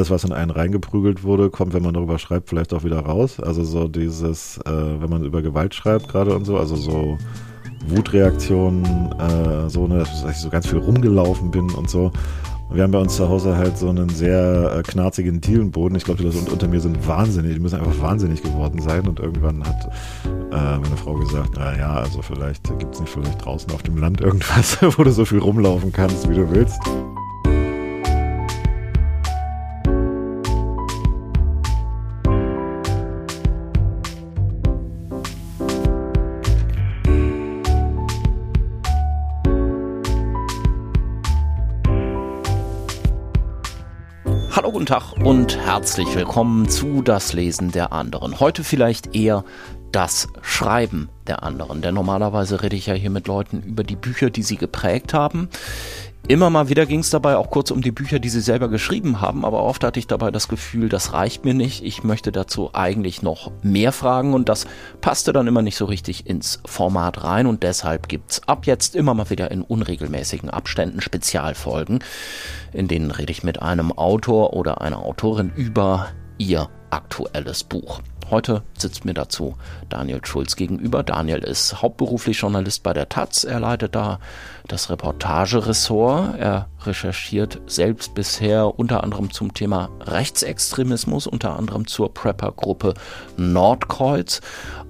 alles, was in einen reingeprügelt wurde, kommt, wenn man darüber schreibt, vielleicht auch wieder raus. Also so dieses, äh, wenn man über Gewalt schreibt gerade und so, also so Wutreaktionen, äh, so, ne, dass ich so ganz viel rumgelaufen bin und so. Wir haben bei uns zu Hause halt so einen sehr äh, knarzigen Dielenboden. Ich glaube, die Leute unter mir sind wahnsinnig, die müssen einfach wahnsinnig geworden sein. Und irgendwann hat äh, meine Frau gesagt, na ja, also vielleicht gibt es nicht vielleicht draußen auf dem Land irgendwas, wo du so viel rumlaufen kannst, wie du willst. Guten Tag und herzlich willkommen zu Das Lesen der anderen. Heute vielleicht eher das Schreiben der anderen, denn normalerweise rede ich ja hier mit Leuten über die Bücher, die sie geprägt haben. Immer mal wieder ging es dabei auch kurz um die Bücher, die sie selber geschrieben haben, aber oft hatte ich dabei das Gefühl, das reicht mir nicht. Ich möchte dazu eigentlich noch mehr fragen und das passte dann immer nicht so richtig ins Format rein und deshalb gibt's ab jetzt immer mal wieder in unregelmäßigen Abständen Spezialfolgen, in denen rede ich mit einem Autor oder einer Autorin über ihr aktuelles Buch. Heute sitzt mir dazu Daniel Schulz gegenüber. Daniel ist hauptberuflich Journalist bei der Taz. Er leitet da das Reportageressort. Er recherchiert selbst bisher unter anderem zum Thema Rechtsextremismus, unter anderem zur Prepper-Gruppe Nordkreuz.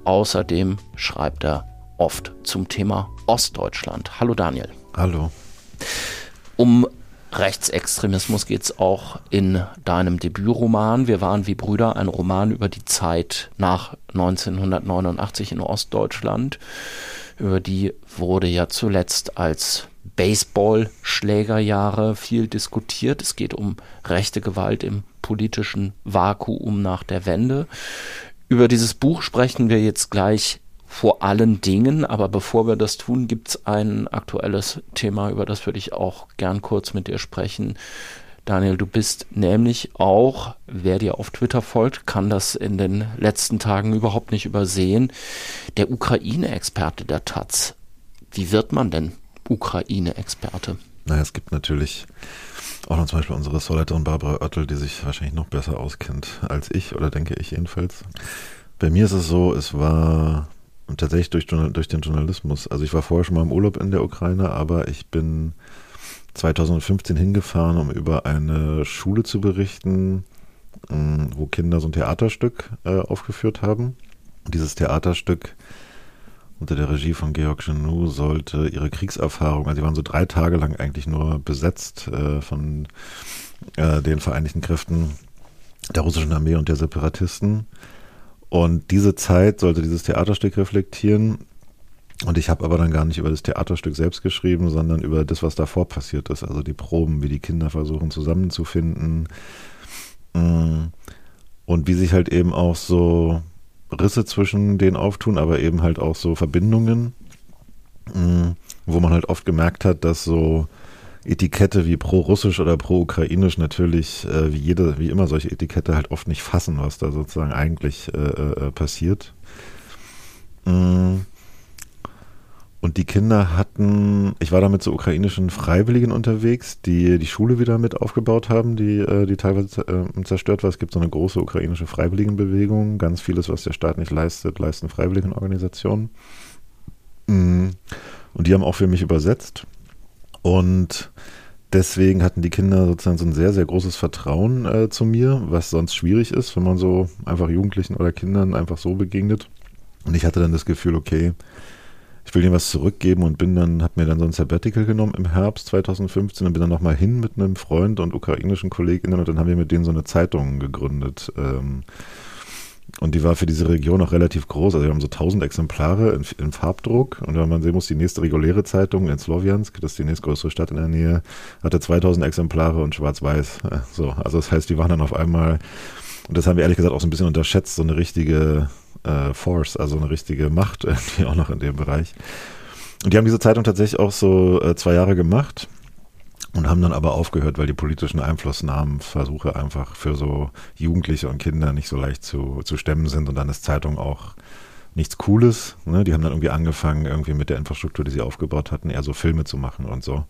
Außerdem schreibt er oft zum Thema Ostdeutschland. Hallo Daniel. Hallo. Um Rechtsextremismus geht es auch in deinem Debütroman Wir waren wie Brüder, ein Roman über die Zeit nach 1989 in Ostdeutschland. Über die wurde ja zuletzt als Baseball-Schlägerjahre viel diskutiert. Es geht um rechte Gewalt im politischen Vakuum nach der Wende. Über dieses Buch sprechen wir jetzt gleich vor allen Dingen. Aber bevor wir das tun, gibt es ein aktuelles Thema, über das würde ich auch gern kurz mit dir sprechen. Daniel, du bist nämlich auch, wer dir auf Twitter folgt, kann das in den letzten Tagen überhaupt nicht übersehen, der Ukraine-Experte der Taz. Wie wird man denn Ukraine-Experte? Naja, es gibt natürlich auch noch zum Beispiel unsere Ressortleiterin Barbara Oettel, die sich wahrscheinlich noch besser auskennt als ich, oder denke ich jedenfalls. Bei mir ist es so, es war tatsächlich durch, durch den Journalismus. Also ich war vorher schon mal im Urlaub in der Ukraine, aber ich bin 2015 hingefahren, um über eine Schule zu berichten, mm, wo Kinder so ein Theaterstück äh, aufgeführt haben. Und dieses Theaterstück unter der Regie von Georg Genou sollte ihre Kriegserfahrung, also sie waren so drei Tage lang eigentlich nur besetzt äh, von äh, den Vereinigten Kräften der russischen Armee und der Separatisten und diese Zeit sollte dieses Theaterstück reflektieren. Und ich habe aber dann gar nicht über das Theaterstück selbst geschrieben, sondern über das, was davor passiert ist. Also die Proben, wie die Kinder versuchen zusammenzufinden. Mm. Und wie sich halt eben auch so Risse zwischen denen auftun, aber eben halt auch so Verbindungen, mm. wo man halt oft gemerkt hat, dass so Etikette wie pro-russisch oder pro-ukrainisch natürlich, äh, wie jede, wie immer solche Etikette halt oft nicht fassen, was da sozusagen eigentlich äh, äh, passiert. Mm. Und die Kinder hatten, ich war da mit so ukrainischen Freiwilligen unterwegs, die die Schule wieder mit aufgebaut haben, die, äh, die teilweise äh, zerstört war. Es gibt so eine große ukrainische Freiwilligenbewegung. Ganz vieles, was der Staat nicht leistet, leisten Freiwilligenorganisationen. Mm. Und die haben auch für mich übersetzt. Und deswegen hatten die Kinder sozusagen so ein sehr, sehr großes Vertrauen äh, zu mir, was sonst schwierig ist, wenn man so einfach Jugendlichen oder Kindern einfach so begegnet. Und ich hatte dann das Gefühl, okay, ich will ihnen was zurückgeben und bin dann, hab mir dann so ein Sabbatical genommen im Herbst 2015 und bin dann nochmal hin mit einem Freund und ukrainischen Kolleginnen und dann haben wir mit denen so eine Zeitung gegründet. Ähm, und die war für diese Region auch relativ groß. Also wir haben so 1000 Exemplare in, in Farbdruck. Und wenn man sehen muss, die nächste reguläre Zeitung in Sloviansk, das ist die nächstgrößere Stadt in der Nähe, hatte 2000 Exemplare und schwarz-weiß. So, also das heißt, die waren dann auf einmal, und das haben wir ehrlich gesagt auch so ein bisschen unterschätzt, so eine richtige äh, Force, also eine richtige Macht irgendwie auch noch in dem Bereich. Und die haben diese Zeitung tatsächlich auch so äh, zwei Jahre gemacht und haben dann aber aufgehört, weil die politischen Einflussnahmenversuche einfach für so Jugendliche und Kinder nicht so leicht zu, zu stemmen sind und dann ist Zeitung auch nichts Cooles. Ne? Die haben dann irgendwie angefangen, irgendwie mit der Infrastruktur, die sie aufgebaut hatten, eher so Filme zu machen und so.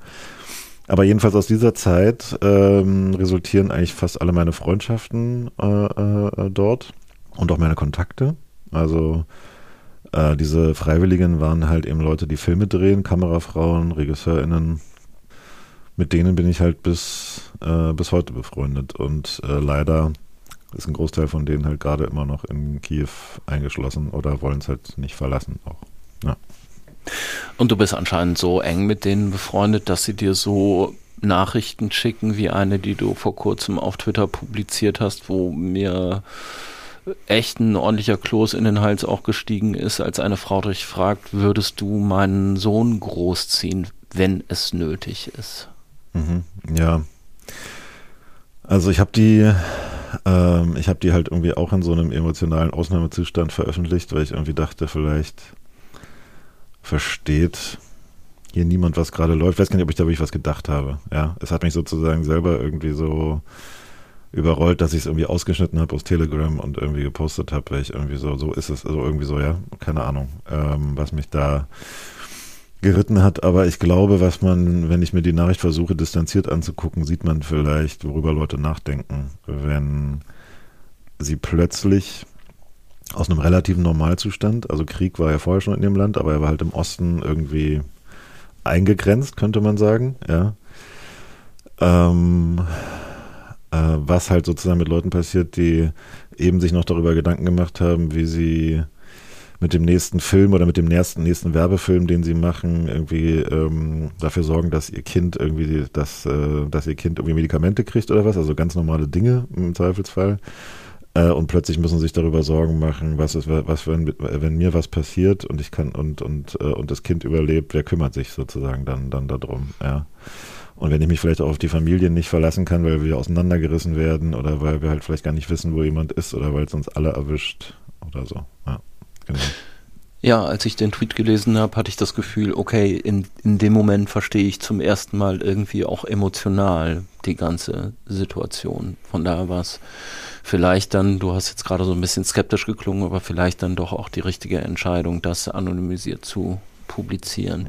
Aber jedenfalls aus dieser Zeit ähm, resultieren eigentlich fast alle meine Freundschaften äh, äh, dort und auch meine Kontakte. Also äh, diese Freiwilligen waren halt eben Leute, die Filme drehen, Kamerafrauen, RegisseurInnen. Mit denen bin ich halt bis, äh, bis heute befreundet. Und äh, leider ist ein Großteil von denen halt gerade immer noch in Kiew eingeschlossen oder wollen es halt nicht verlassen auch. Ja. Und du bist anscheinend so eng mit denen befreundet, dass sie dir so Nachrichten schicken, wie eine, die du vor kurzem auf Twitter publiziert hast, wo mir echt ein ordentlicher Kloß in den Hals auch gestiegen ist, als eine Frau dich fragt, würdest du meinen Sohn großziehen, wenn es nötig ist? Mhm, ja. Also ich habe die, ähm, ich habe die halt irgendwie auch in so einem emotionalen Ausnahmezustand veröffentlicht, weil ich irgendwie dachte, vielleicht versteht hier niemand, was gerade läuft. Ich weiß gar nicht, ob ich da wirklich was gedacht habe. Ja, es hat mich sozusagen selber irgendwie so überrollt, dass ich es irgendwie ausgeschnitten habe aus Telegram und irgendwie gepostet habe, weil ich irgendwie so, so ist es, also irgendwie so, ja, keine Ahnung, ähm, was mich da geritten hat, aber ich glaube, was man, wenn ich mir die Nachricht versuche, distanziert anzugucken, sieht man vielleicht, worüber Leute nachdenken, wenn sie plötzlich aus einem relativen Normalzustand, also Krieg war ja vorher schon in dem Land, aber er war halt im Osten irgendwie eingegrenzt, könnte man sagen, ja. Ähm, äh, was halt sozusagen mit Leuten passiert, die eben sich noch darüber Gedanken gemacht haben, wie sie mit dem nächsten Film oder mit dem nächsten, nächsten Werbefilm, den sie machen, irgendwie ähm, dafür sorgen, dass ihr Kind irgendwie, dass, äh, dass ihr Kind irgendwie Medikamente kriegt oder was, also ganz normale Dinge im Zweifelsfall. Äh, und plötzlich müssen sie sich darüber Sorgen machen, was ist, was, wenn, wenn mir was passiert und ich kann und, und, äh, und das Kind überlebt, wer kümmert sich sozusagen dann, dann darum, ja. Und wenn ich mich vielleicht auch auf die Familien nicht verlassen kann, weil wir auseinandergerissen werden oder weil wir halt vielleicht gar nicht wissen, wo jemand ist oder weil es uns alle erwischt oder so. Ja, genau. Ja, als ich den Tweet gelesen habe, hatte ich das Gefühl, okay, in, in dem Moment verstehe ich zum ersten Mal irgendwie auch emotional die ganze Situation. Von daher war es vielleicht dann, du hast jetzt gerade so ein bisschen skeptisch geklungen, aber vielleicht dann doch auch die richtige Entscheidung, das anonymisiert zu publizieren. Mhm.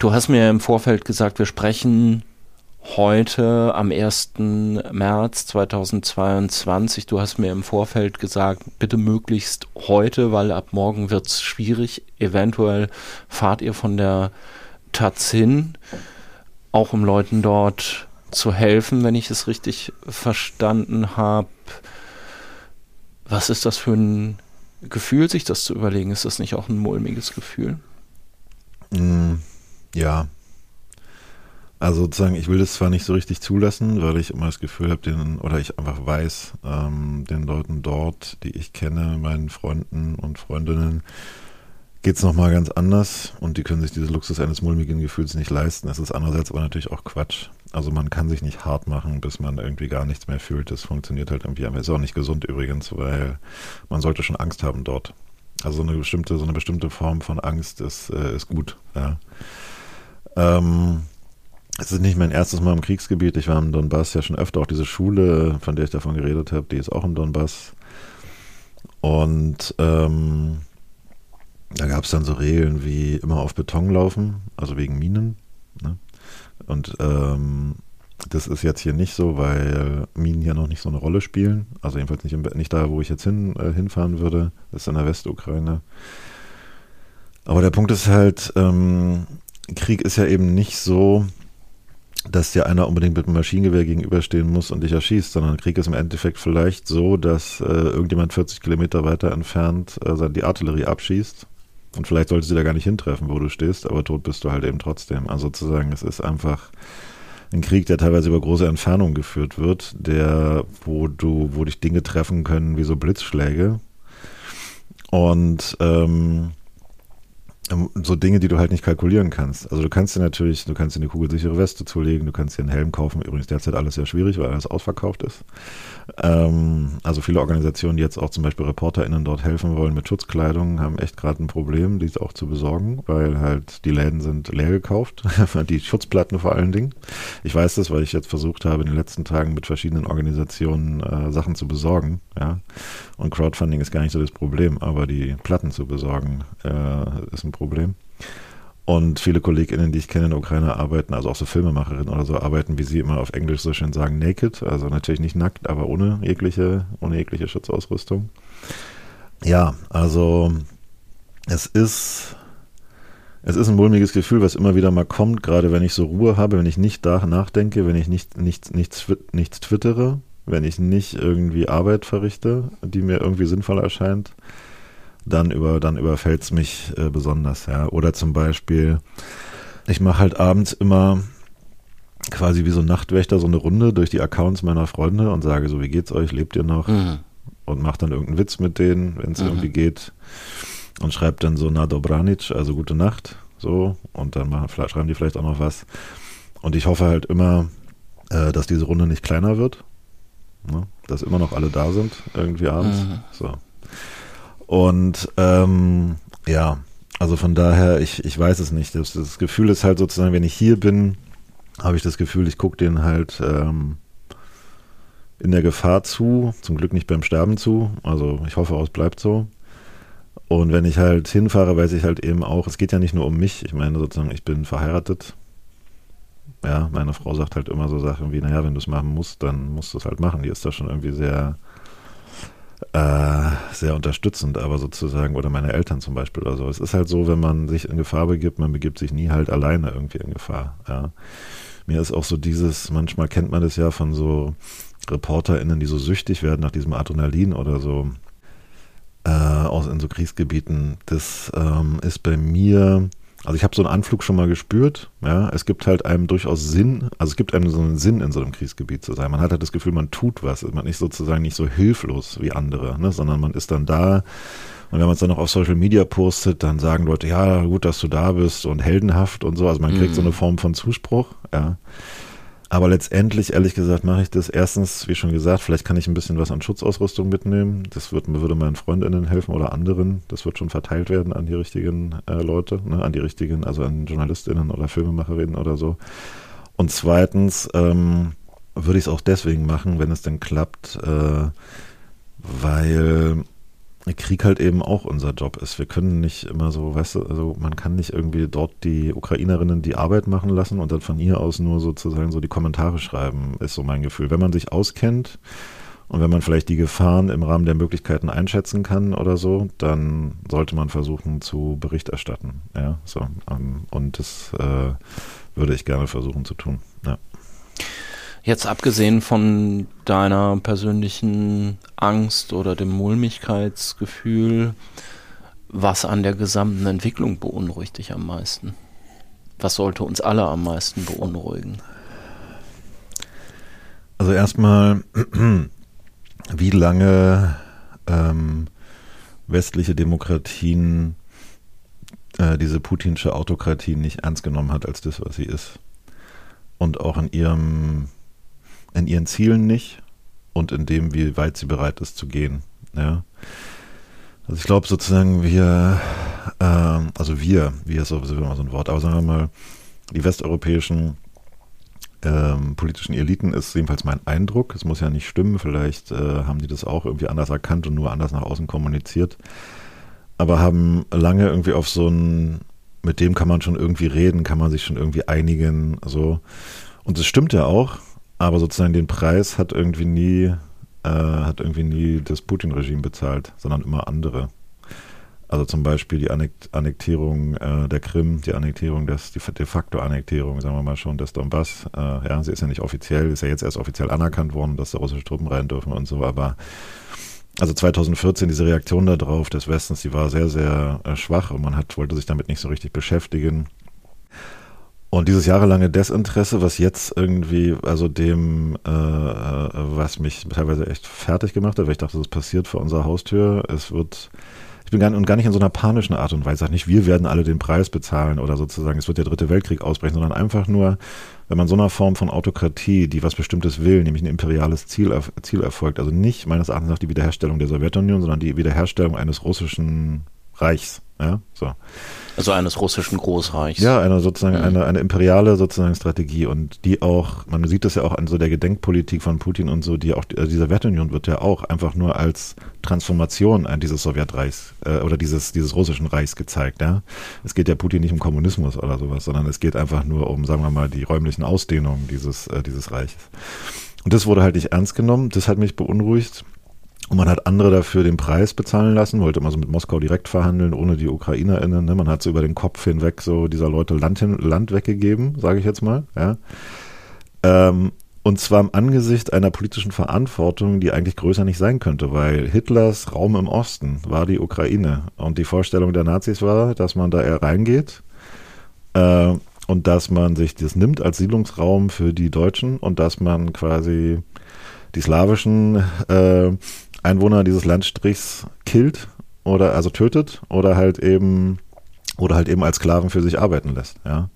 Du hast mir im Vorfeld gesagt, wir sprechen heute am 1. März 2022. Du hast mir im Vorfeld gesagt, bitte möglichst heute, weil ab morgen wird es schwierig. Eventuell fahrt ihr von der Taz hin, auch um Leuten dort zu helfen, wenn ich es richtig verstanden habe. Was ist das für ein Gefühl, sich das zu überlegen? Ist das nicht auch ein mulmiges Gefühl? Mm, ja, also sozusagen, ich will das zwar nicht so richtig zulassen, weil ich immer das Gefühl habe, den, oder ich einfach weiß, ähm, den Leuten dort, die ich kenne, meinen Freunden und Freundinnen, geht es nochmal ganz anders und die können sich dieses Luxus eines mulmigen Gefühls nicht leisten. Es ist andererseits aber natürlich auch Quatsch. Also man kann sich nicht hart machen, bis man irgendwie gar nichts mehr fühlt. Das funktioniert halt irgendwie, aber ist auch nicht gesund übrigens, weil man sollte schon Angst haben dort. Also eine bestimmte, so eine bestimmte Form von Angst ist, äh, ist gut. Ja. Ähm, es ist nicht mein erstes Mal im Kriegsgebiet. Ich war im Donbass ja schon öfter. Auch diese Schule, von der ich davon geredet habe, die ist auch im Donbass. Und ähm, da gab es dann so Regeln wie immer auf Beton laufen, also wegen Minen. Ne? Und ähm, das ist jetzt hier nicht so, weil Minen hier noch nicht so eine Rolle spielen. Also jedenfalls nicht, im, nicht da, wo ich jetzt hin, äh, hinfahren würde. Das ist in der Westukraine. Aber der Punkt ist halt, ähm, Krieg ist ja eben nicht so, dass dir einer unbedingt mit einem Maschinengewehr gegenüberstehen muss und dich erschießt, sondern Krieg ist im Endeffekt vielleicht so, dass äh, irgendjemand 40 Kilometer weiter entfernt äh, die Artillerie abschießt. Und vielleicht sollte sie da gar nicht hintreffen, wo du stehst, aber tot bist du halt eben trotzdem. Also sozusagen, es ist einfach ein Krieg, der teilweise über große Entfernungen geführt wird, der, wo du, wo dich Dinge treffen können wie so Blitzschläge. Und ähm, so Dinge, die du halt nicht kalkulieren kannst. Also du kannst dir natürlich, du kannst dir eine kugelsichere Weste zulegen, du kannst dir einen Helm kaufen. Übrigens derzeit alles sehr schwierig, weil alles ausverkauft ist. Ähm, also viele Organisationen, die jetzt auch zum Beispiel ReporterInnen dort helfen wollen mit Schutzkleidung, haben echt gerade ein Problem, dies auch zu besorgen, weil halt die Läden sind leer gekauft, die Schutzplatten vor allen Dingen. Ich weiß das, weil ich jetzt versucht habe, in den letzten Tagen mit verschiedenen Organisationen äh, Sachen zu besorgen. Ja? Und Crowdfunding ist gar nicht so das Problem, aber die Platten zu besorgen äh, ist ein Problem. Und viele KollegInnen, die ich kenne in der Ukraine, arbeiten, also auch so Filmemacherinnen oder so, arbeiten, wie sie immer auf Englisch so schön sagen, naked. Also natürlich nicht nackt, aber ohne jegliche, ohne jegliche Schutzausrüstung. Ja, also es ist, es ist ein mulmiges Gefühl, was immer wieder mal kommt, gerade wenn ich so Ruhe habe, wenn ich nicht da nachdenke, wenn ich nicht, nicht, nichts, nichts twittere, wenn ich nicht irgendwie Arbeit verrichte, die mir irgendwie sinnvoll erscheint dann über dann überfällt es mich äh, besonders, ja. Oder zum Beispiel, ich mache halt abends immer quasi wie so ein Nachtwächter so eine Runde durch die Accounts meiner Freunde und sage so, wie geht's euch, lebt ihr noch? Mhm. Und mache dann irgendeinen Witz mit denen, wenn es mhm. irgendwie geht. Und schreibt dann so na dobranic, also gute Nacht, so. Und dann machen, schreiben die vielleicht auch noch was. Und ich hoffe halt immer, äh, dass diese Runde nicht kleiner wird. Ne? Dass immer noch alle da sind, irgendwie abends. Mhm. So. Und ähm, ja, also von daher, ich, ich weiß es nicht. Das, das Gefühl ist halt sozusagen, wenn ich hier bin, habe ich das Gefühl, ich gucke den halt ähm, in der Gefahr zu, zum Glück nicht beim Sterben zu. Also ich hoffe auch, es bleibt so. Und wenn ich halt hinfahre, weiß ich halt eben auch, es geht ja nicht nur um mich. Ich meine sozusagen, ich bin verheiratet. Ja, meine Frau sagt halt immer so Sachen wie, naja, wenn du es machen musst, dann musst du es halt machen. Die ist da schon irgendwie sehr äh, sehr unterstützend, aber sozusagen, oder meine Eltern zum Beispiel oder so. Es ist halt so, wenn man sich in Gefahr begibt, man begibt sich nie halt alleine irgendwie in Gefahr. Ja. Mir ist auch so dieses, manchmal kennt man das ja von so ReporterInnen, die so süchtig werden nach diesem Adrenalin oder so äh, aus in so Kriegsgebieten. Das ähm, ist bei mir also ich habe so einen Anflug schon mal gespürt. Ja, es gibt halt einem durchaus Sinn, also es gibt einem so einen Sinn, in so einem Kriegsgebiet zu sein. Man hat halt das Gefühl, man tut was. Man ist sozusagen nicht so hilflos wie andere, ne, sondern man ist dann da. Und wenn man es dann noch auf Social Media postet, dann sagen Leute, ja, gut, dass du da bist und heldenhaft und so. Also man kriegt mhm. so eine Form von Zuspruch, ja. Aber letztendlich, ehrlich gesagt, mache ich das erstens, wie schon gesagt, vielleicht kann ich ein bisschen was an Schutzausrüstung mitnehmen. Das wird, würde meinen Freundinnen helfen oder anderen. Das wird schon verteilt werden an die richtigen äh, Leute, ne, an die richtigen, also an Journalistinnen oder Filmemacherinnen oder so. Und zweitens ähm, würde ich es auch deswegen machen, wenn es denn klappt, äh, weil Krieg halt eben auch unser Job ist. Wir können nicht immer so, weißt du, also man kann nicht irgendwie dort die Ukrainerinnen die Arbeit machen lassen und dann von ihr aus nur sozusagen so die Kommentare schreiben, ist so mein Gefühl. Wenn man sich auskennt und wenn man vielleicht die Gefahren im Rahmen der Möglichkeiten einschätzen kann oder so, dann sollte man versuchen zu Bericht erstatten. Ja, so. Ähm, und das äh, würde ich gerne versuchen zu tun. Ja. Jetzt abgesehen von deiner persönlichen Angst oder dem Mulmigkeitsgefühl, was an der gesamten Entwicklung beunruhigt dich am meisten? Was sollte uns alle am meisten beunruhigen? Also erstmal, wie lange ähm, westliche Demokratien äh, diese putinsche Autokratie nicht ernst genommen hat als das, was sie ist. Und auch in ihrem in ihren Zielen nicht und in dem, wie weit sie bereit ist zu gehen. Ja. Also ich glaube sozusagen wir, ähm, also wir, wir ist sowieso immer so ein Wort, aber sagen wir mal, die westeuropäischen ähm, politischen Eliten ist jedenfalls mein Eindruck. Es muss ja nicht stimmen, vielleicht äh, haben die das auch irgendwie anders erkannt und nur anders nach außen kommuniziert. Aber haben lange irgendwie auf so ein, mit dem kann man schon irgendwie reden, kann man sich schon irgendwie einigen, so. Und es stimmt ja auch, aber sozusagen den Preis hat irgendwie nie, äh, hat irgendwie nie das Putin-Regime bezahlt, sondern immer andere. Also zum Beispiel die Annektierung äh, der Krim, die Annektierung des, die de facto Annektierung, sagen wir mal schon, des Donbass. Äh, ja, sie ist ja nicht offiziell, ist ja jetzt erst offiziell anerkannt worden, dass da russische Truppen rein dürfen und so, aber also 2014 diese Reaktion darauf des Westens, die war sehr, sehr äh, schwach und man hat, wollte sich damit nicht so richtig beschäftigen. Und dieses jahrelange Desinteresse, was jetzt irgendwie, also dem, äh, äh, was mich teilweise echt fertig gemacht hat, weil ich dachte, das passiert vor unserer Haustür. Es wird, ich bin gar, und gar nicht in so einer panischen Art und Weise, nicht, wir werden alle den Preis bezahlen oder sozusagen, es wird der dritte Weltkrieg ausbrechen, sondern einfach nur, wenn man so einer Form von Autokratie, die was Bestimmtes will, nämlich ein imperiales Ziel, Ziel erfolgt, also nicht meines Erachtens nach die Wiederherstellung der Sowjetunion, sondern die Wiederherstellung eines russischen Reichs. Ja, so. Also eines russischen Großreichs. Ja, eine sozusagen mhm. eine, eine imperiale sozusagen Strategie und die auch, man sieht das ja auch an so der Gedenkpolitik von Putin und so, die auch, also diese Wertunion wird ja auch einfach nur als Transformation dieses Sowjetreichs äh, oder dieses, dieses russischen Reichs gezeigt, ja. Es geht ja Putin nicht um Kommunismus oder sowas, sondern es geht einfach nur um, sagen wir mal, die räumlichen Ausdehnungen dieses, äh, dieses Reiches. Und das wurde halt nicht ernst genommen, das hat mich beunruhigt. Und man hat andere dafür den Preis bezahlen lassen, wollte mal so mit Moskau direkt verhandeln, ohne die UkrainerInnen. Ne? Man hat so über den Kopf hinweg so dieser Leute Land, hin, Land weggegeben, sage ich jetzt mal. Ja? Ähm, und zwar im Angesicht einer politischen Verantwortung, die eigentlich größer nicht sein könnte, weil Hitlers Raum im Osten war die Ukraine. Und die Vorstellung der Nazis war, dass man da eher reingeht äh, und dass man sich das nimmt als Siedlungsraum für die Deutschen und dass man quasi die slawischen äh, Einwohner dieses Landstrichs killt oder also tötet oder halt eben oder halt eben als Sklaven für sich arbeiten lässt, ja.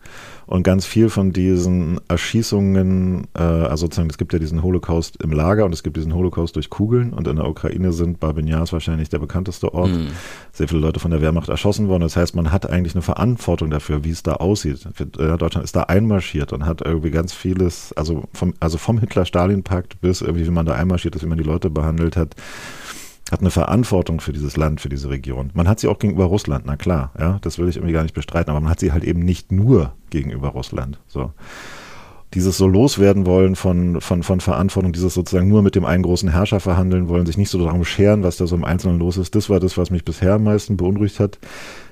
Und ganz viel von diesen Erschießungen, äh, also sozusagen, es gibt ja diesen Holocaust im Lager und es gibt diesen Holocaust durch Kugeln und in der Ukraine sind Babinjas wahrscheinlich der bekannteste Ort. Mm. Sehr viele Leute von der Wehrmacht erschossen worden. Das heißt, man hat eigentlich eine Verantwortung dafür, wie es da aussieht. Äh, Deutschland ist da einmarschiert und hat irgendwie ganz vieles, also vom, also vom Hitler-Stalin-Pakt bis irgendwie, wie man da einmarschiert ist, wie man die Leute behandelt hat hat eine Verantwortung für dieses Land, für diese Region. Man hat sie auch gegenüber Russland, na klar, ja, das will ich irgendwie gar nicht bestreiten, aber man hat sie halt eben nicht nur gegenüber Russland. So. Dieses so loswerden wollen von, von, von Verantwortung, dieses sozusagen nur mit dem einen großen Herrscher verhandeln wollen, sich nicht so darum scheren, was da so im Einzelnen los ist, das war das, was mich bisher am meisten beunruhigt hat.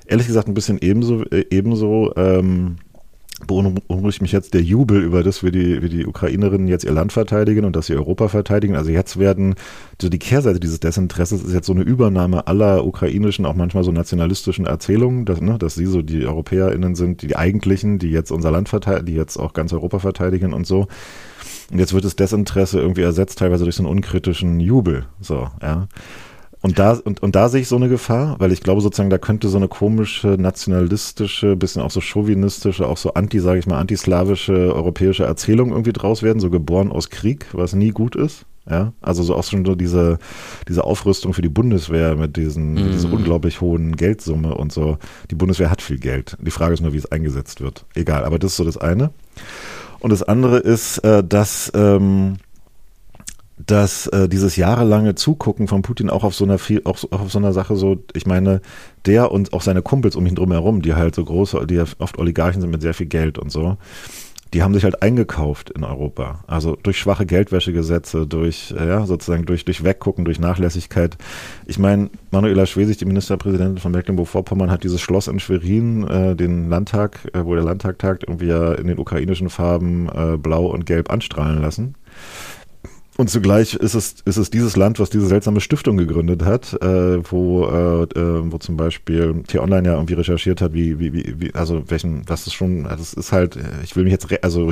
Ehrlich gesagt ein bisschen ebenso, äh, ebenso ähm, beunruhigt mich jetzt der Jubel über das, wie die, wie die Ukrainerinnen jetzt ihr Land verteidigen und dass sie Europa verteidigen. Also jetzt werden, so die Kehrseite dieses Desinteresses ist jetzt so eine Übernahme aller ukrainischen, auch manchmal so nationalistischen Erzählungen, dass, ne, dass sie so die EuropäerInnen sind, die, eigentlichen, die jetzt unser Land verteidigen, die jetzt auch ganz Europa verteidigen und so. Und jetzt wird das Desinteresse irgendwie ersetzt, teilweise durch so einen unkritischen Jubel. So, ja. Und da, und, und da sehe ich so eine Gefahr, weil ich glaube sozusagen, da könnte so eine komische, nationalistische, bisschen auch so chauvinistische, auch so anti, sage ich mal, antislawische europäische Erzählung irgendwie draus werden, so geboren aus Krieg, was nie gut ist. Ja, also so auch schon so diese, diese Aufrüstung für die Bundeswehr mit diesen, mm. dieser unglaublich hohen Geldsumme und so. Die Bundeswehr hat viel Geld. Die Frage ist nur, wie es eingesetzt wird. Egal, aber das ist so das eine. Und das andere ist, äh, dass, ähm, dass äh, dieses jahrelange Zugucken von Putin auch auf so einer viel, auch, auch auf so einer Sache so, ich meine, der und auch seine Kumpels um ihn drum herum, die halt so große, die ja oft Oligarchen sind mit sehr viel Geld und so, die haben sich halt eingekauft in Europa. Also durch schwache Geldwäschegesetze, durch, ja, sozusagen durch, durch Weggucken, durch Nachlässigkeit. Ich meine, Manuela Schwesig, die Ministerpräsidentin von Mecklenburg-Vorpommern, hat dieses Schloss in Schwerin, äh, den Landtag, äh, wo der Landtag tagt, irgendwie ja in den ukrainischen Farben äh, blau und gelb anstrahlen lassen. Und zugleich ist es, ist es dieses Land, was diese seltsame Stiftung gegründet hat, äh, wo, äh, äh, wo zum Beispiel T-Online ja irgendwie recherchiert hat, wie, wie, wie, also welchen, das ist schon, das also ist halt, ich will mich jetzt, also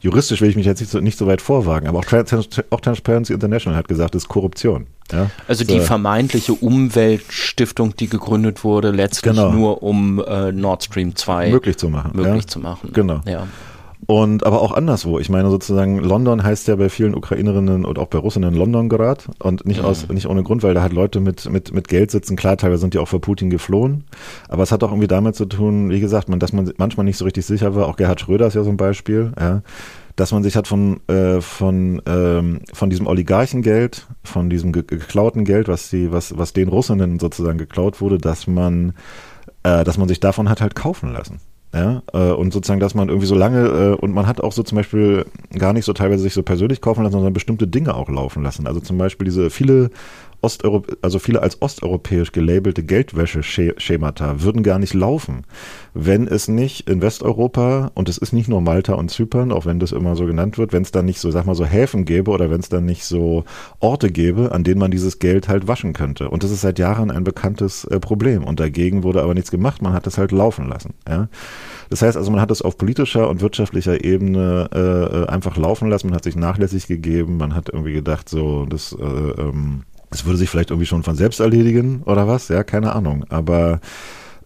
juristisch will ich mich jetzt nicht so, nicht so weit vorwagen, aber auch, Trans auch Transparency International hat gesagt, es ist Korruption. Ja? Also die vermeintliche Umweltstiftung, die gegründet wurde, letztlich genau. nur um äh, Nord Stream 2 möglich zu machen. Möglich ja? zu machen. Genau. Ja. Und aber auch anderswo. Ich meine sozusagen, London heißt ja bei vielen Ukrainerinnen und auch bei Russinnen Londongrad und nicht aus, nicht ohne Grund, weil da halt Leute mit, mit, mit Geld sitzen. Klar, teilweise sind die auch vor Putin geflohen. Aber es hat auch irgendwie damit zu tun, wie gesagt, man, dass man manchmal nicht so richtig sicher war. Auch Gerhard Schröder ist ja so ein Beispiel, ja. Dass man sich hat von, äh, von, ähm, von diesem Oligarchengeld, von diesem geklauten Geld, was die, was, was den Russinnen sozusagen geklaut wurde, dass man, äh, dass man sich davon hat halt kaufen lassen. Ja, äh, und sozusagen, dass man irgendwie so lange, äh, und man hat auch so zum Beispiel gar nicht so teilweise sich so persönlich kaufen lassen, sondern bestimmte Dinge auch laufen lassen. Also zum Beispiel diese viele Osteuropa also viele als osteuropäisch gelabelte Geldwäsche-Schemata würden gar nicht laufen, wenn es nicht in Westeuropa, und es ist nicht nur Malta und Zypern, auch wenn das immer so genannt wird, wenn es dann nicht so, sag mal, so Häfen gäbe oder wenn es dann nicht so Orte gäbe, an denen man dieses Geld halt waschen könnte. Und das ist seit Jahren ein bekanntes äh, Problem. Und dagegen wurde aber nichts gemacht, man hat es halt laufen lassen. Ja? Das heißt also, man hat es auf politischer und wirtschaftlicher Ebene äh, äh einfach laufen lassen, man hat sich nachlässig gegeben, man hat irgendwie gedacht, so, das äh, ähm, es würde sich vielleicht irgendwie schon von selbst erledigen oder was, ja, keine Ahnung. Aber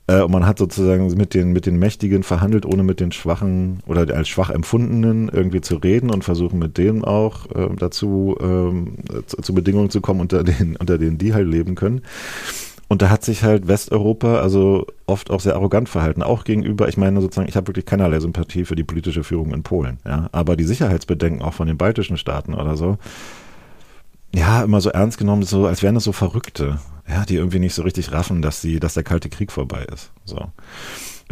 äh, man hat sozusagen mit den, mit den Mächtigen verhandelt, ohne mit den Schwachen oder als schwach empfundenen irgendwie zu reden und versuchen mit denen auch äh, dazu ähm, zu, zu Bedingungen zu kommen, unter denen, unter denen die halt leben können. Und da hat sich halt Westeuropa also oft auch sehr arrogant verhalten, auch gegenüber, ich meine sozusagen, ich habe wirklich keinerlei Sympathie für die politische Führung in Polen, ja, aber die Sicherheitsbedenken auch von den baltischen Staaten oder so, ja, immer so ernst genommen, so als wären das so Verrückte, ja, die irgendwie nicht so richtig raffen, dass sie, dass der Kalte Krieg vorbei ist, so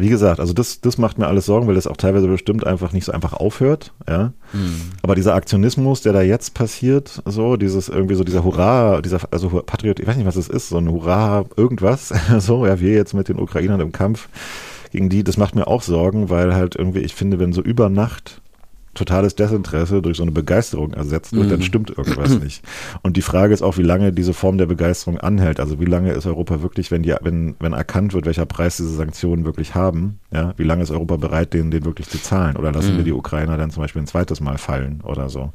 wie gesagt, also das, das macht mir alles Sorgen, weil das auch teilweise bestimmt einfach nicht so einfach aufhört, ja. Mhm. Aber dieser Aktionismus, der da jetzt passiert, so, dieses irgendwie so dieser Hurra, dieser, also Patriot, ich weiß nicht, was es ist, so ein Hurra, irgendwas, so, ja, wir jetzt mit den Ukrainern im Kampf gegen die, das macht mir auch Sorgen, weil halt irgendwie, ich finde, wenn so über Nacht totales Desinteresse durch so eine Begeisterung ersetzt wird, mhm. dann stimmt irgendwas nicht. Und die Frage ist auch, wie lange diese Form der Begeisterung anhält. Also wie lange ist Europa wirklich, wenn die, wenn, wenn erkannt wird, welcher Preis diese Sanktionen wirklich haben, ja, wie lange ist Europa bereit, den, den wirklich zu zahlen? Oder lassen mhm. wir die Ukrainer dann zum Beispiel ein zweites Mal fallen oder so?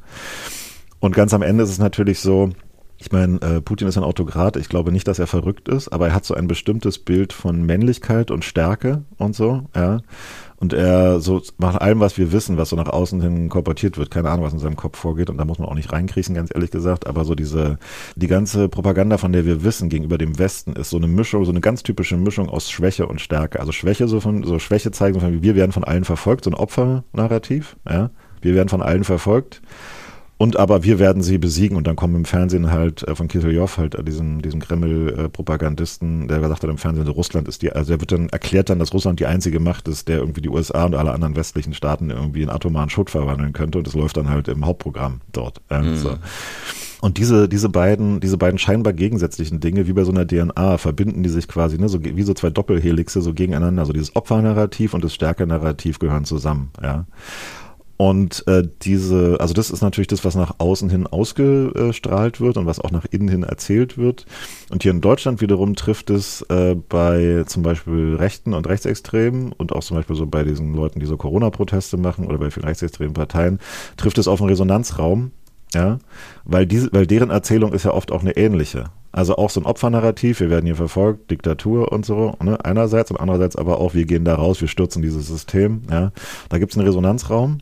Und ganz am Ende ist es natürlich so, ich meine, äh, Putin ist ein Autokrat. Ich glaube nicht, dass er verrückt ist, aber er hat so ein bestimmtes Bild von Männlichkeit und Stärke und so, ja. Und er so nach allem, was wir wissen, was so nach außen hin korportiert wird, keine Ahnung, was in seinem Kopf vorgeht, und da muss man auch nicht reinkriechen, ganz ehrlich gesagt, aber so diese, die ganze Propaganda, von der wir wissen gegenüber dem Westen, ist so eine Mischung, so eine ganz typische Mischung aus Schwäche und Stärke. Also Schwäche, so von, so Schwäche zeigen, von, wir werden von allen verfolgt, so ein Opfernarrativ, ja. Wir werden von allen verfolgt. Und aber wir werden sie besiegen und dann kommen im Fernsehen halt äh, von Kiseljow halt äh, diesem, diesem Kreml-Propagandisten, der gesagt hat im Fernsehen, Russland ist die, also er wird dann erklärt dann, dass Russland die einzige Macht ist, der irgendwie die USA und alle anderen westlichen Staaten irgendwie in atomaren Schutt verwandeln könnte und das läuft dann halt im Hauptprogramm dort. Äh, mhm. so. Und diese, diese beiden, diese beiden scheinbar gegensätzlichen Dinge, wie bei so einer DNA, verbinden die sich quasi, ne, so wie so zwei Doppelhelixe so gegeneinander. Also dieses Opfernarrativ und das Stärke-Narrativ gehören zusammen, ja. Und äh, diese, also das ist natürlich das, was nach außen hin ausgestrahlt wird und was auch nach innen hin erzählt wird. Und hier in Deutschland wiederum trifft es äh, bei zum Beispiel Rechten und Rechtsextremen und auch zum Beispiel so bei diesen Leuten, die so Corona-Proteste machen oder bei vielen rechtsextremen Parteien, trifft es auf einen Resonanzraum, ja, weil diese, weil deren Erzählung ist ja oft auch eine ähnliche. Also auch so ein Opfernarrativ, wir werden hier verfolgt, Diktatur und so, ne, einerseits und andererseits aber auch, wir gehen da raus, wir stürzen dieses System, ja. Da gibt es einen Resonanzraum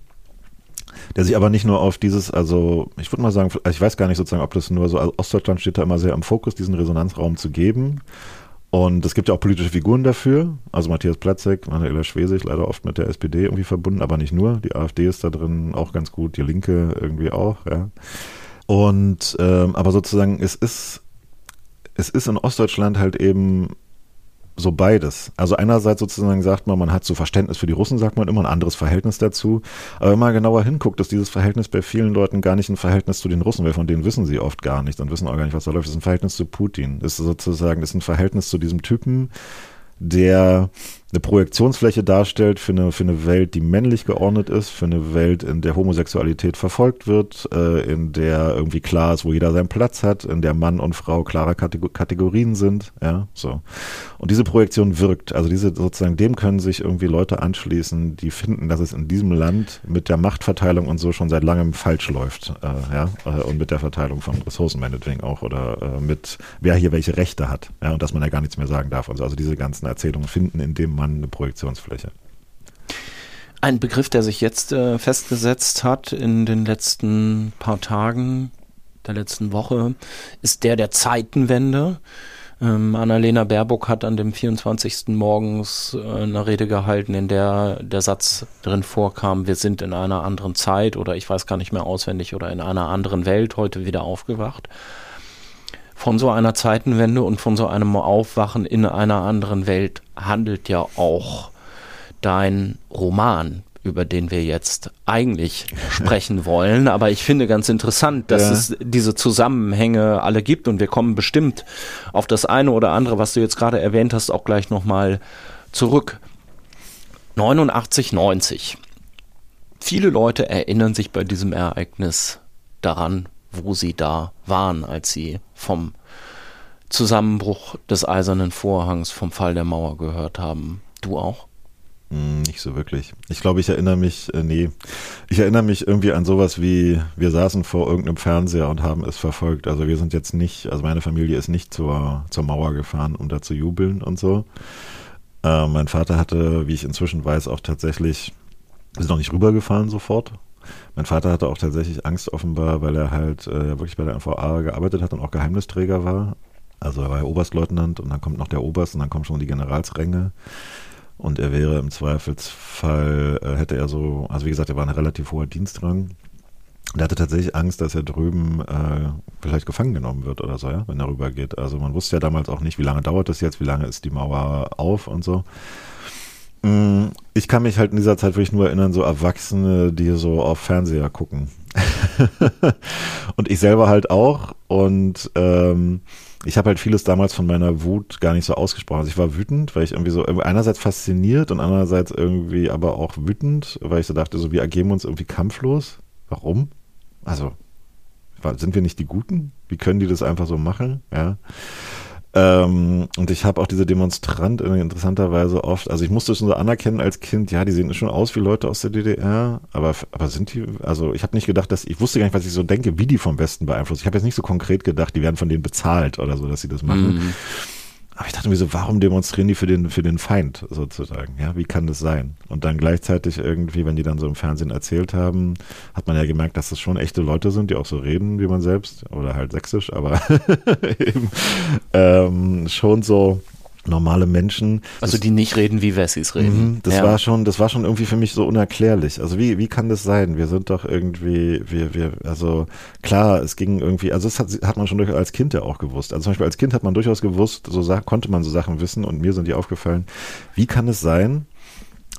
der sich aber nicht nur auf dieses, also ich würde mal sagen, ich weiß gar nicht sozusagen, ob das nur so, also Ostdeutschland steht da immer sehr im Fokus, diesen Resonanzraum zu geben. Und es gibt ja auch politische Figuren dafür. Also Matthias Platzek, Manuela Schwesig, leider oft mit der SPD irgendwie verbunden, aber nicht nur. Die AfD ist da drin auch ganz gut, die Linke irgendwie auch, ja. Und ähm, aber sozusagen, es ist, es ist in Ostdeutschland halt eben so beides. Also einerseits sozusagen sagt man, man hat so Verständnis für die Russen, sagt man immer ein anderes Verhältnis dazu. Aber wenn man genauer hinguckt, ist dieses Verhältnis bei vielen Leuten gar nicht ein Verhältnis zu den Russen, weil von denen wissen sie oft gar nichts und wissen auch gar nicht, was da läuft. Das ist ein Verhältnis zu Putin. Das ist sozusagen, das ist ein Verhältnis zu diesem Typen, der eine Projektionsfläche darstellt für eine, für eine Welt, die männlich geordnet ist, für eine Welt, in der Homosexualität verfolgt wird, äh, in der irgendwie klar ist, wo jeder seinen Platz hat, in der Mann und Frau klare Kategorien sind, ja, so. Und diese Projektion wirkt, also diese sozusagen, dem können sich irgendwie Leute anschließen, die finden, dass es in diesem Land mit der Machtverteilung und so schon seit langem falsch läuft, äh, ja, äh, und mit der Verteilung von Ressourcen meinetwegen auch oder äh, mit wer hier welche Rechte hat, ja, und dass man ja gar nichts mehr sagen darf und so. Also diese ganzen Erzählungen finden in dem man eine Projektionsfläche. Ein Begriff, der sich jetzt äh, festgesetzt hat in den letzten paar Tagen, der letzten Woche, ist der der Zeitenwende. Ähm, Annalena Baerbock hat an dem 24. morgens äh, eine Rede gehalten, in der der Satz drin vorkam, wir sind in einer anderen Zeit oder ich weiß gar nicht mehr auswendig oder in einer anderen Welt heute wieder aufgewacht von so einer Zeitenwende und von so einem Aufwachen in einer anderen Welt handelt ja auch dein Roman, über den wir jetzt eigentlich sprechen wollen. Aber ich finde ganz interessant, dass ja. es diese Zusammenhänge alle gibt und wir kommen bestimmt auf das eine oder andere, was du jetzt gerade erwähnt hast, auch gleich nochmal zurück. 89, 90. Viele Leute erinnern sich bei diesem Ereignis daran, wo sie da waren, als sie vom Zusammenbruch des eisernen Vorhangs, vom Fall der Mauer gehört haben. Du auch? Hm, nicht so wirklich. Ich glaube, ich erinnere mich, äh, nee, ich erinnere mich irgendwie an sowas wie, wir saßen vor irgendeinem Fernseher und haben es verfolgt. Also wir sind jetzt nicht, also meine Familie ist nicht zur, zur Mauer gefahren, um da zu jubeln und so. Äh, mein Vater hatte, wie ich inzwischen weiß, auch tatsächlich, ist noch nicht rübergefahren sofort, mein Vater hatte auch tatsächlich Angst offenbar, weil er halt äh, wirklich bei der NVA gearbeitet hat und auch Geheimnisträger war. Also er war ja Oberstleutnant und dann kommt noch der Oberst und dann kommen schon die Generalsränge. Und er wäre im Zweifelsfall, äh, hätte er so, also wie gesagt, er war ein relativ hoher Dienstrang. Und er hatte tatsächlich Angst, dass er drüben äh, vielleicht gefangen genommen wird oder so, ja, wenn er rübergeht. Also man wusste ja damals auch nicht, wie lange dauert das jetzt, wie lange ist die Mauer auf und so. Mm, ich kann mich halt in dieser Zeit wirklich nur erinnern, so Erwachsene, die so auf Fernseher gucken. und ich selber halt auch. Und ähm, ich habe halt vieles damals von meiner Wut gar nicht so ausgesprochen. Also ich war wütend, weil ich irgendwie so einerseits fasziniert und andererseits irgendwie aber auch wütend, weil ich so dachte, so wir ergeben uns irgendwie kampflos. Warum? Also sind wir nicht die Guten? Wie können die das einfach so machen? Ja. Ähm, und ich habe auch diese Demonstranten interessanterweise oft, also ich musste schon so anerkennen als Kind, ja, die sehen schon aus wie Leute aus der DDR, aber, aber sind die, also ich habe nicht gedacht, dass, ich wusste gar nicht, was ich so denke, wie die vom Westen beeinflusst. Ich habe jetzt nicht so konkret gedacht, die werden von denen bezahlt oder so, dass sie das machen. Mhm. Aber ich dachte mir so, warum demonstrieren die für den, für den Feind sozusagen? Ja, wie kann das sein? Und dann gleichzeitig irgendwie, wenn die dann so im Fernsehen erzählt haben, hat man ja gemerkt, dass das schon echte Leute sind, die auch so reden wie man selbst oder halt sächsisch, aber eben ähm, schon so normale Menschen. Also die nicht reden, wie Wessis reden. Mhm, das ja. war schon, das war schon irgendwie für mich so unerklärlich. Also wie, wie kann das sein? Wir sind doch irgendwie, wir, wir, also klar, es ging irgendwie, also das hat, hat man schon durch, als Kind ja auch gewusst. Also zum Beispiel als Kind hat man durchaus gewusst, so konnte man so Sachen wissen und mir sind die aufgefallen. Wie kann es sein,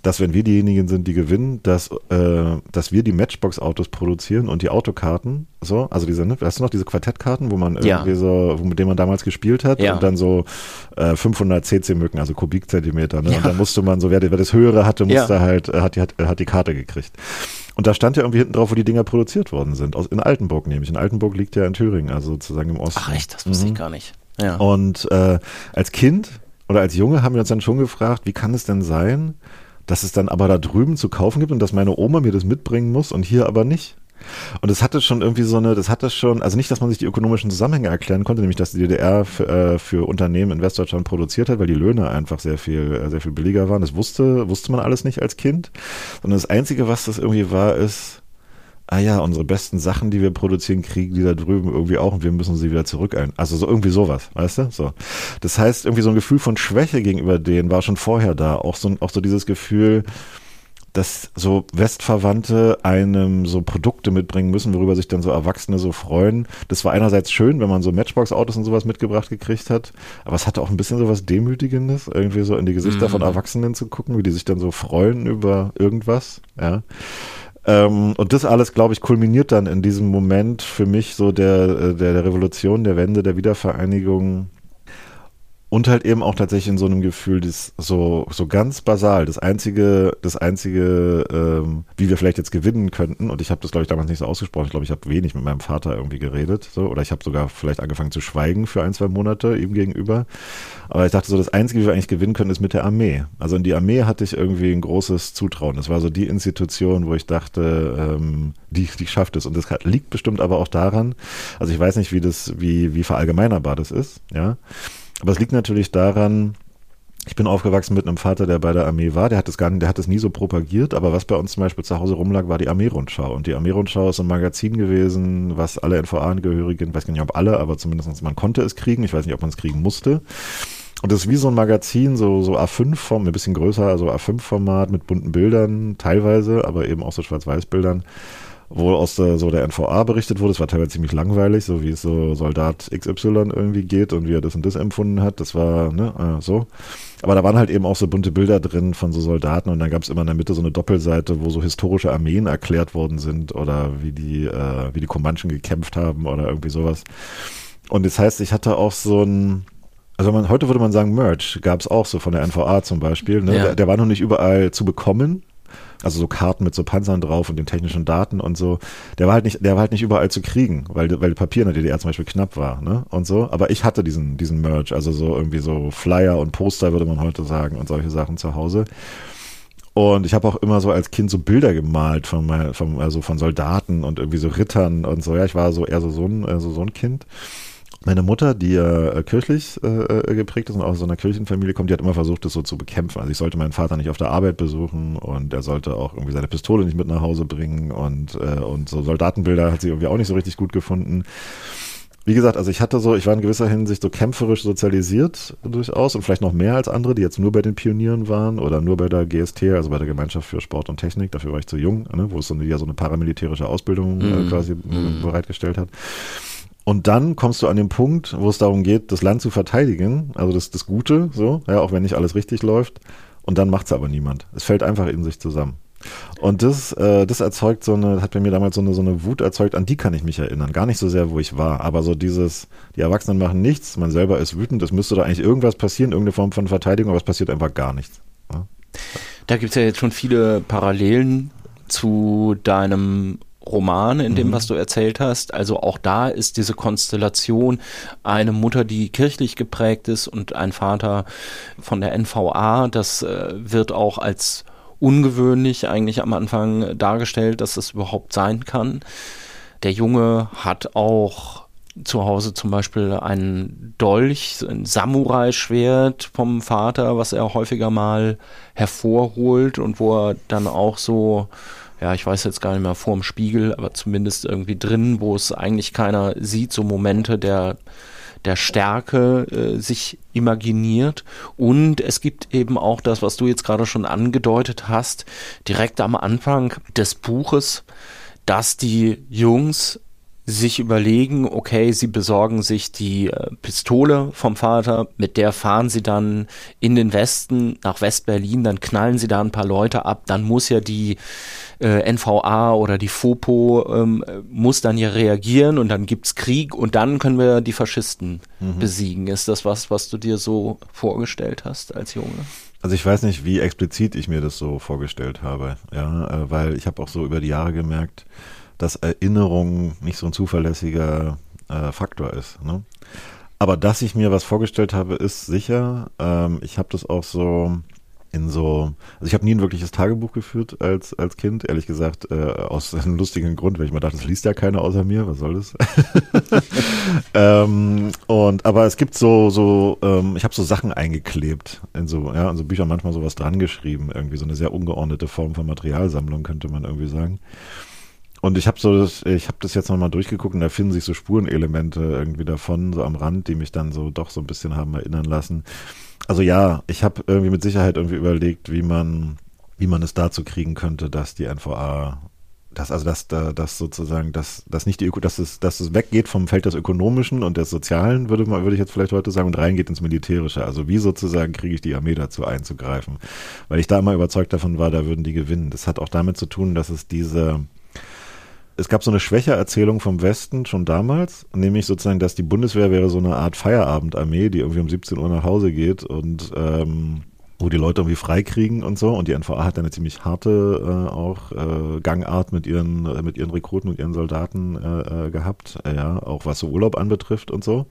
dass wenn wir diejenigen sind, die gewinnen, dass, äh, dass wir die Matchbox-Autos produzieren und die Autokarten, so, also diese, ne, hast du noch diese Quartettkarten, wo man irgendwie ja. so, mit denen man damals gespielt hat ja. und dann so äh, 500 CC-Mücken, also Kubikzentimeter, ne? Ja. Und dann musste man so, wer, wer das höhere hatte, musste halt, äh, hat die, hat, hat die Karte gekriegt. Und da stand ja irgendwie hinten drauf, wo die Dinger produziert worden sind. Aus, in Altenburg nämlich. In Altenburg liegt ja in Thüringen, also sozusagen im Osten. Ach echt, das wusste mhm. ich gar nicht. Ja. Und äh, als Kind oder als Junge haben wir uns dann schon gefragt, wie kann es denn sein, dass es dann aber da drüben zu kaufen gibt und dass meine Oma mir das mitbringen muss und hier aber nicht. Und das hatte schon irgendwie so eine, das hatte schon, also nicht, dass man sich die ökonomischen Zusammenhänge erklären konnte, nämlich dass die DDR für, äh, für Unternehmen in Westdeutschland produziert hat, weil die Löhne einfach sehr viel, äh, sehr viel billiger waren. Das wusste, wusste man alles nicht als Kind. Sondern das Einzige, was das irgendwie war, ist, ah ja, unsere besten Sachen, die wir produzieren, kriegen die da drüben irgendwie auch und wir müssen sie wieder zurück ein. Also so irgendwie sowas, weißt du? So. Das heißt, irgendwie so ein Gefühl von Schwäche gegenüber denen war schon vorher da. Auch so, auch so dieses Gefühl, dass so Westverwandte einem so Produkte mitbringen müssen, worüber sich dann so Erwachsene so freuen. Das war einerseits schön, wenn man so Matchbox-Autos und sowas mitgebracht gekriegt hat, aber es hatte auch ein bisschen so was Demütigendes, irgendwie so in die Gesichter mhm. von Erwachsenen zu gucken, wie die sich dann so freuen über irgendwas, ja. Ähm, und das alles, glaube ich, kulminiert dann in diesem Moment für mich so der, äh, der, der Revolution, der Wende, der Wiedervereinigung und halt eben auch tatsächlich in so einem Gefühl, das so, so ganz basal, das einzige, das einzige, ähm, wie wir vielleicht jetzt gewinnen könnten, und ich habe das, glaube ich, damals nicht so ausgesprochen, ich glaube, ich habe wenig mit meinem Vater irgendwie geredet, so, oder ich habe sogar vielleicht angefangen zu schweigen für ein, zwei Monate ihm gegenüber. Aber ich dachte so, das Einzige, wie wir eigentlich gewinnen können, ist mit der Armee. Also in die Armee hatte ich irgendwie ein großes Zutrauen. Das war so die Institution, wo ich dachte, ähm, die, die schafft es. Und das liegt bestimmt aber auch daran, also ich weiß nicht, wie das, wie, wie verallgemeinerbar das ist, ja. Aber es liegt natürlich daran, ich bin aufgewachsen mit einem Vater, der bei der Armee war. Der hat es gar nicht, der hat es nie so propagiert. Aber was bei uns zum Beispiel zu Hause rumlag, war die Armeerundschau. Und die Armeerundschau ist ein Magazin gewesen, was alle NVA-Angehörigen, weiß gar nicht ob alle, aber zumindest man konnte es kriegen. Ich weiß nicht, ob man es kriegen musste. Und das ist wie so ein Magazin, so, so A5-Form, ein bisschen größer, also A5-Format mit bunten Bildern teilweise, aber eben auch so Schwarz-Weiß-Bildern wo aus der, so der NVA berichtet wurde. Es war teilweise ziemlich langweilig, so wie es so Soldat XY irgendwie geht und wie er das und das empfunden hat. Das war ne, äh, so. Aber da waren halt eben auch so bunte Bilder drin von so Soldaten und dann gab es immer in der Mitte so eine Doppelseite, wo so historische Armeen erklärt worden sind oder wie die, äh, wie die Comanchen gekämpft haben oder irgendwie sowas. Und das heißt, ich hatte auch so ein, also man, heute würde man sagen Merch, gab es auch so von der NVA zum Beispiel. Ne? Ja. Der, der war noch nicht überall zu bekommen, also so Karten mit so Panzern drauf und den technischen Daten und so. Der war halt nicht, der war halt nicht überall zu kriegen, weil, weil Papier in der DDR zum Beispiel knapp war, ne? Und so. Aber ich hatte diesen, diesen Merch, also so irgendwie so Flyer und Poster, würde man heute sagen, und solche Sachen zu Hause. Und ich habe auch immer so als Kind so Bilder gemalt von, mein, von, also von Soldaten und irgendwie so Rittern und so. Ja, ich war so eher so, so, ein, also so ein Kind. Meine Mutter, die ja äh, kirchlich äh, äh, geprägt ist und aus so einer Kirchenfamilie kommt, die hat immer versucht, das so zu bekämpfen. Also ich sollte meinen Vater nicht auf der Arbeit besuchen und er sollte auch irgendwie seine Pistole nicht mit nach Hause bringen und, äh, und so Soldatenbilder hat sie irgendwie auch nicht so richtig gut gefunden. wie gesagt, also ich hatte so, ich war in gewisser Hinsicht so kämpferisch sozialisiert durchaus und vielleicht noch mehr als andere, die jetzt nur bei den Pionieren waren oder nur bei der GST, also bei der Gemeinschaft für Sport und Technik, dafür war ich zu jung, ne, wo es so eine, ja so eine paramilitärische Ausbildung äh, mhm. quasi mm. bereitgestellt hat. Und dann kommst du an den Punkt, wo es darum geht, das Land zu verteidigen, also das, das Gute, so, ja, auch wenn nicht alles richtig läuft. Und dann macht es aber niemand. Es fällt einfach in sich zusammen. Und das, äh, das erzeugt so eine, hat bei mir damals so eine, so eine Wut erzeugt, an die kann ich mich erinnern. Gar nicht so sehr, wo ich war, aber so dieses, die Erwachsenen machen nichts, man selber ist wütend, es müsste da eigentlich irgendwas passieren, irgendeine Form von Verteidigung, aber es passiert einfach gar nichts. Ja? Da gibt es ja jetzt schon viele Parallelen zu deinem Roman, in dem, mhm. was du erzählt hast. Also auch da ist diese Konstellation eine Mutter, die kirchlich geprägt ist und ein Vater von der NVA. Das äh, wird auch als ungewöhnlich eigentlich am Anfang dargestellt, dass das überhaupt sein kann. Der Junge hat auch zu Hause zum Beispiel ein Dolch, ein Samurai-Schwert vom Vater, was er häufiger mal hervorholt und wo er dann auch so, ja, ich weiß jetzt gar nicht mehr, vorm Spiegel, aber zumindest irgendwie drin, wo es eigentlich keiner sieht, so Momente der der Stärke äh, sich imaginiert. Und es gibt eben auch das, was du jetzt gerade schon angedeutet hast, direkt am Anfang des Buches, dass die Jungs sich überlegen, okay, sie besorgen sich die äh, Pistole vom Vater, mit der fahren sie dann in den Westen, nach West-Berlin, dann knallen sie da ein paar Leute ab, dann muss ja die äh, NVA oder die FOPO ähm, muss dann ja reagieren und dann gibt's Krieg und dann können wir die Faschisten mhm. besiegen. Ist das was, was du dir so vorgestellt hast als Junge? Also ich weiß nicht, wie explizit ich mir das so vorgestellt habe, ja, äh, weil ich habe auch so über die Jahre gemerkt, dass Erinnerung nicht so ein zuverlässiger äh, Faktor ist. Ne? Aber dass ich mir was vorgestellt habe, ist sicher. Ähm, ich habe das auch so in so, also ich habe nie ein wirkliches Tagebuch geführt als, als Kind, ehrlich gesagt, äh, aus einem lustigen Grund, weil ich mir dachte, das liest ja keiner außer mir, was soll das? ähm, und aber es gibt so, so, ähm, ich habe so Sachen eingeklebt in so, ja, in so Büchern manchmal sowas dran geschrieben, irgendwie so eine sehr ungeordnete Form von Materialsammlung, könnte man irgendwie sagen. Und ich habe so das, ich habe das jetzt nochmal durchgeguckt und da finden sich so Spurenelemente irgendwie davon, so am Rand, die mich dann so doch so ein bisschen haben erinnern lassen. Also ja, ich habe irgendwie mit Sicherheit irgendwie überlegt, wie man, wie man es dazu kriegen könnte, dass die NVA dass also dass da das sozusagen dass das nicht die Öko, dass es dass es weggeht vom Feld des ökonomischen und des sozialen würde man würde ich jetzt vielleicht heute sagen und reingeht ins militärische. Also wie sozusagen kriege ich die Armee dazu einzugreifen? Weil ich da immer überzeugt davon war da würden die gewinnen. Das hat auch damit zu tun dass es diese es gab so eine Schwächererzählung vom Westen schon damals, nämlich sozusagen, dass die Bundeswehr wäre so eine Art Feierabendarmee, die irgendwie um 17 Uhr nach Hause geht und ähm, wo die Leute irgendwie freikriegen und so. Und die NVA hat eine ziemlich harte äh, auch äh, Gangart mit ihren äh, mit ihren Rekruten und ihren Soldaten äh, äh, gehabt, ja, auch was so Urlaub anbetrifft und so.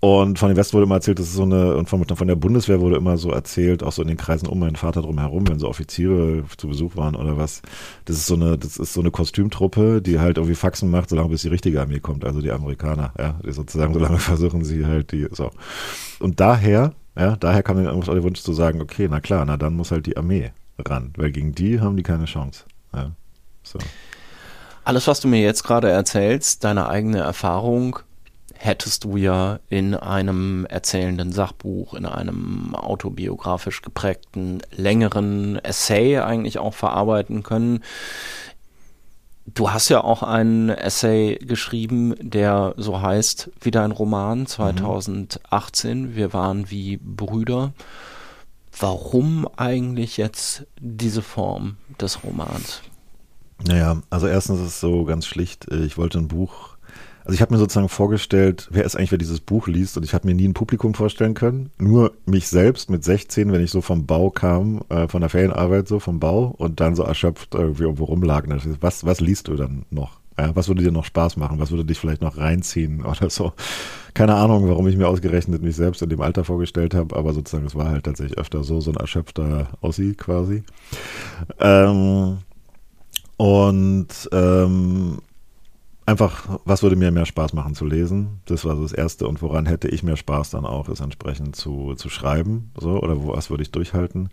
Und von den Westen wurde immer erzählt, das ist so eine, und von, von der Bundeswehr wurde immer so erzählt, auch so in den Kreisen um meinen Vater drum herum, wenn so Offiziere zu Besuch waren oder was. Das ist so eine, das ist so eine Kostümtruppe, die halt irgendwie Faxen macht, solange bis die richtige Armee kommt, also die Amerikaner, ja, die sozusagen, solange versuchen sie halt die, so. Und daher, ja, daher kam dann der Wunsch zu sagen, okay, na klar, na dann muss halt die Armee ran, weil gegen die haben die keine Chance, ja, so. Alles, was du mir jetzt gerade erzählst, deine eigene Erfahrung, hättest du ja in einem erzählenden Sachbuch, in einem autobiografisch geprägten, längeren Essay eigentlich auch verarbeiten können. Du hast ja auch einen Essay geschrieben, der so heißt wie dein Roman 2018. Mhm. Wir waren wie Brüder. Warum eigentlich jetzt diese Form des Romans? Naja, also erstens ist es so ganz schlicht, ich wollte ein Buch also ich habe mir sozusagen vorgestellt, wer ist eigentlich, wer dieses Buch liest und ich habe mir nie ein Publikum vorstellen können, nur mich selbst mit 16, wenn ich so vom Bau kam, äh, von der Ferienarbeit so vom Bau und dann so erschöpft irgendwie irgendwo rumlag. Was, was liest du dann noch? Ja, was würde dir noch Spaß machen? Was würde dich vielleicht noch reinziehen oder so? Keine Ahnung, warum ich mir ausgerechnet mich selbst in dem Alter vorgestellt habe, aber sozusagen es war halt tatsächlich öfter so, so ein erschöpfter Ossi quasi. Ähm, und ähm, einfach, was würde mir mehr Spaß machen zu lesen? Das war so das Erste. Und woran hätte ich mehr Spaß dann auch, ist entsprechend zu, zu schreiben, so, oder was würde ich durchhalten?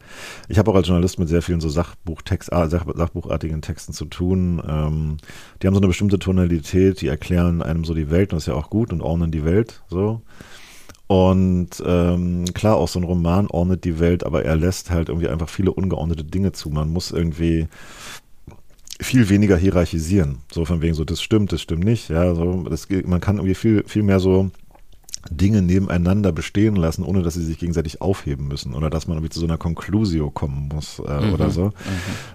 Ich habe auch als Journalist mit sehr vielen so Sachbuchtext, ah, Sach, Sachbuchartigen Texten zu tun. Ähm, die haben so eine bestimmte Tonalität, die erklären einem so die Welt, und das ist ja auch gut, und ordnen die Welt, so. Und ähm, klar, auch so ein Roman ordnet die Welt, aber er lässt halt irgendwie einfach viele ungeordnete Dinge zu. Man muss irgendwie viel weniger hierarchisieren. So von wegen so, das stimmt, das stimmt nicht. Ja, so, das, man kann irgendwie viel, viel mehr so Dinge nebeneinander bestehen lassen, ohne dass sie sich gegenseitig aufheben müssen oder dass man irgendwie zu so einer Conclusio kommen muss äh, mhm, oder so, mhm.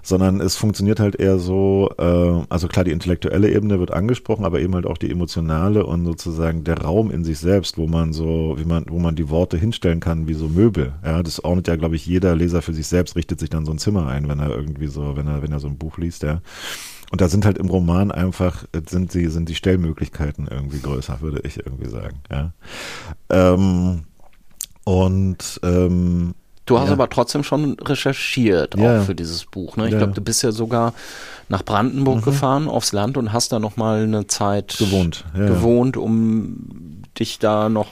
sondern es funktioniert halt eher so, äh, also klar, die intellektuelle Ebene wird angesprochen, aber eben halt auch die emotionale und sozusagen der Raum in sich selbst, wo man so, wie man, wo man die Worte hinstellen kann, wie so Möbel. Ja, das ordnet ja, glaube ich, jeder Leser für sich selbst, richtet sich dann so ein Zimmer ein, wenn er irgendwie so, wenn er, wenn er so ein Buch liest, ja. Und da sind halt im Roman einfach, sind die, sind die Stellmöglichkeiten irgendwie größer, würde ich irgendwie sagen. Ja. Ähm, und ähm, Du hast ja. aber trotzdem schon recherchiert, auch ja. für dieses Buch. Ne? Ich ja. glaube, du bist ja sogar nach Brandenburg mhm. gefahren, aufs Land und hast da noch mal eine Zeit gewohnt, gewohnt um dich da noch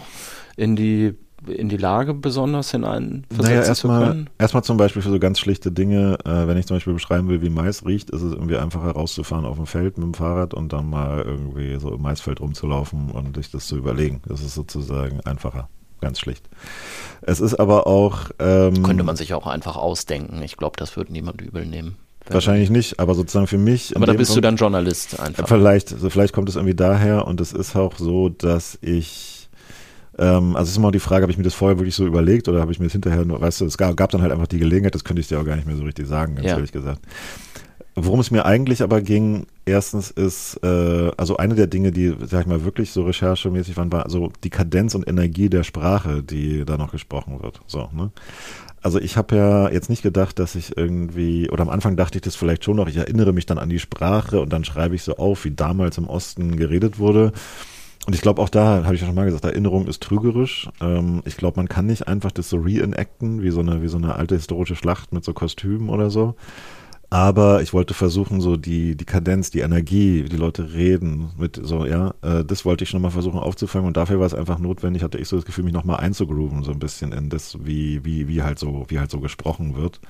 in die in die Lage besonders hineinversetzen naja, erst zu mal, können? Erstmal zum Beispiel für so ganz schlichte Dinge, äh, wenn ich zum Beispiel beschreiben will, wie Mais riecht, ist es irgendwie einfacher rauszufahren auf dem Feld mit dem Fahrrad und dann mal irgendwie so im Maisfeld rumzulaufen und sich das zu überlegen. Das ist sozusagen einfacher. Ganz schlicht. Es ist aber auch. Ähm, Könnte man sich auch einfach ausdenken. Ich glaube, das würde niemand übel nehmen. Wahrscheinlich nicht, aber sozusagen für mich. Aber da bist Punkt, du dann Journalist einfach. Vielleicht, also vielleicht kommt es irgendwie daher und es ist auch so, dass ich ähm, also es ist immer die Frage, habe ich mir das vorher wirklich so überlegt oder habe ich mir das hinterher nur, weißt du, es gab, gab dann halt einfach die Gelegenheit, das könnte ich dir auch gar nicht mehr so richtig sagen, ganz ja. ehrlich gesagt. Worum es mir eigentlich aber ging, erstens ist, äh, also eine der Dinge, die, sag ich mal, wirklich so recherchemäßig waren, war so die Kadenz und Energie der Sprache, die da noch gesprochen wird. So, ne? Also ich habe ja jetzt nicht gedacht, dass ich irgendwie, oder am Anfang dachte ich das vielleicht schon noch, ich erinnere mich dann an die Sprache und dann schreibe ich so auf, wie damals im Osten geredet wurde. Und ich glaube auch da, habe ich ja schon mal gesagt, Erinnerung ist trügerisch. Ähm, ich glaube, man kann nicht einfach das so reenacten, wie so eine, wie so eine alte historische Schlacht mit so Kostümen oder so. Aber ich wollte versuchen, so die, die Kadenz, die Energie, wie die Leute reden, mit so, ja, äh, das wollte ich schon mal versuchen aufzufangen und dafür war es einfach notwendig, hatte ich so das Gefühl, mich nochmal einzugrooven, so ein bisschen in das, wie, wie, wie halt so, wie halt so gesprochen wird.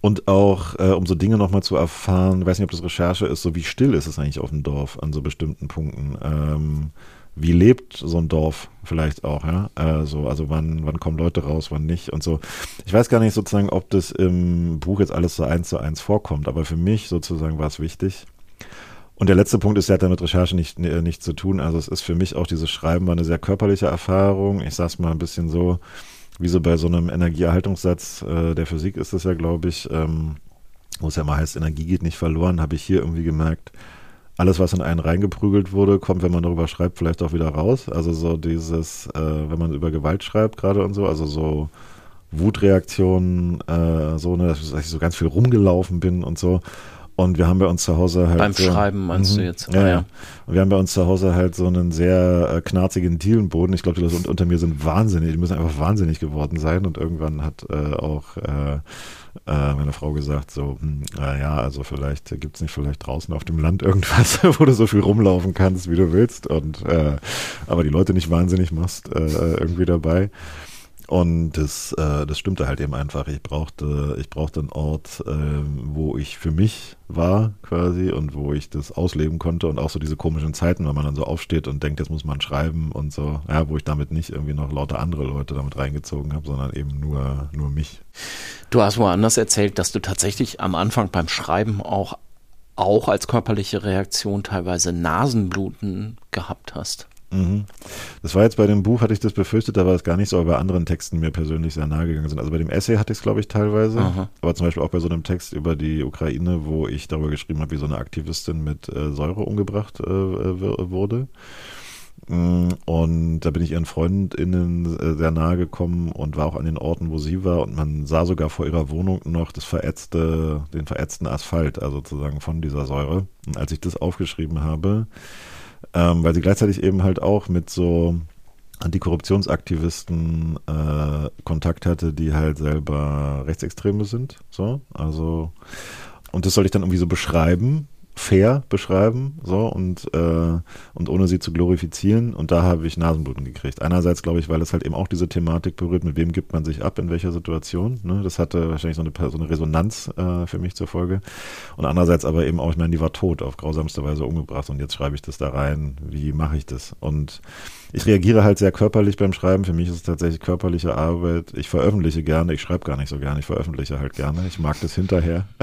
Und auch, äh, um so Dinge nochmal zu erfahren, weiß nicht, ob das Recherche ist, so wie still ist es eigentlich auf dem Dorf an so bestimmten Punkten. Ähm, wie lebt so ein Dorf vielleicht auch, ja? Äh, so, also wann, wann kommen Leute raus, wann nicht und so. Ich weiß gar nicht sozusagen, ob das im Buch jetzt alles so eins zu eins vorkommt, aber für mich sozusagen war es wichtig. Und der letzte Punkt ist, der hat damit Recherche nicht, äh, nichts zu tun. Also es ist für mich auch dieses Schreiben war eine sehr körperliche Erfahrung. Ich sag's mal ein bisschen so, wie so bei so einem Energieerhaltungssatz äh, der Physik ist es ja, glaube ich, ähm, wo es ja mal heißt, Energie geht nicht verloren, habe ich hier irgendwie gemerkt, alles, was in einen reingeprügelt wurde, kommt, wenn man darüber schreibt, vielleicht auch wieder raus. Also so dieses, äh, wenn man über Gewalt schreibt gerade und so, also so Wutreaktionen, äh, so, ne, dass ich so ganz viel rumgelaufen bin und so. Und wir haben bei uns zu Hause halt. Beim so, Schreiben meinst -hmm, du jetzt? Ja, ja. Und wir haben bei uns zu Hause halt so einen sehr äh, knarzigen Dielenboden. Ich glaube, die Leute unter mir sind wahnsinnig, die müssen einfach wahnsinnig geworden sein. Und irgendwann hat äh, auch äh, äh, meine Frau gesagt, so, hm, äh, ja, also vielleicht gibt's nicht vielleicht draußen auf dem Land irgendwas, wo du so viel rumlaufen kannst, wie du willst. Und äh, aber die Leute nicht wahnsinnig machst, äh, irgendwie dabei. Und das, äh, das stimmte halt eben einfach. Ich brauchte, ich brauchte einen Ort, äh, wo ich für mich war quasi und wo ich das ausleben konnte und auch so diese komischen Zeiten, wenn man dann so aufsteht und denkt, jetzt muss man schreiben und so, ja, wo ich damit nicht irgendwie noch lauter andere Leute damit reingezogen habe, sondern eben nur, nur mich. Du hast woanders erzählt, dass du tatsächlich am Anfang beim Schreiben auch, auch als körperliche Reaktion teilweise Nasenbluten gehabt hast. Mhm. Das war jetzt bei dem Buch, hatte ich das befürchtet, da war es gar nicht so, aber bei anderen Texten mir persönlich sehr nahe gegangen sind. Also bei dem Essay hatte ich es, glaube ich, teilweise, Aha. aber zum Beispiel auch bei so einem Text über die Ukraine, wo ich darüber geschrieben habe, wie so eine Aktivistin mit äh, Säure umgebracht äh, wurde. Mm, und da bin ich ihren FreundInnen äh, sehr nahe gekommen und war auch an den Orten, wo sie war. Und man sah sogar vor ihrer Wohnung noch das verätzte, den verätzten Asphalt, also sozusagen von dieser Säure. Und als ich das aufgeschrieben habe, ähm, weil sie gleichzeitig eben halt auch mit so Antikorruptionsaktivisten äh, Kontakt hatte, die halt selber Rechtsextreme sind. So, also und das soll ich dann irgendwie so beschreiben fair beschreiben, so und äh, und ohne sie zu glorifizieren. Und da habe ich Nasenbluten gekriegt. Einerseits glaube ich, weil es halt eben auch diese Thematik berührt, mit wem gibt man sich ab, in welcher Situation. Ne? Das hatte wahrscheinlich so eine, so eine Resonanz äh, für mich zur Folge. Und andererseits aber eben auch, ich meine, die war tot, auf grausamste Weise umgebracht. Und jetzt schreibe ich das da rein. Wie mache ich das? Und ich reagiere halt sehr körperlich beim Schreiben. Für mich ist es tatsächlich körperliche Arbeit. Ich veröffentliche gerne, ich schreibe gar nicht so gerne, ich veröffentliche halt gerne. Ich mag das hinterher.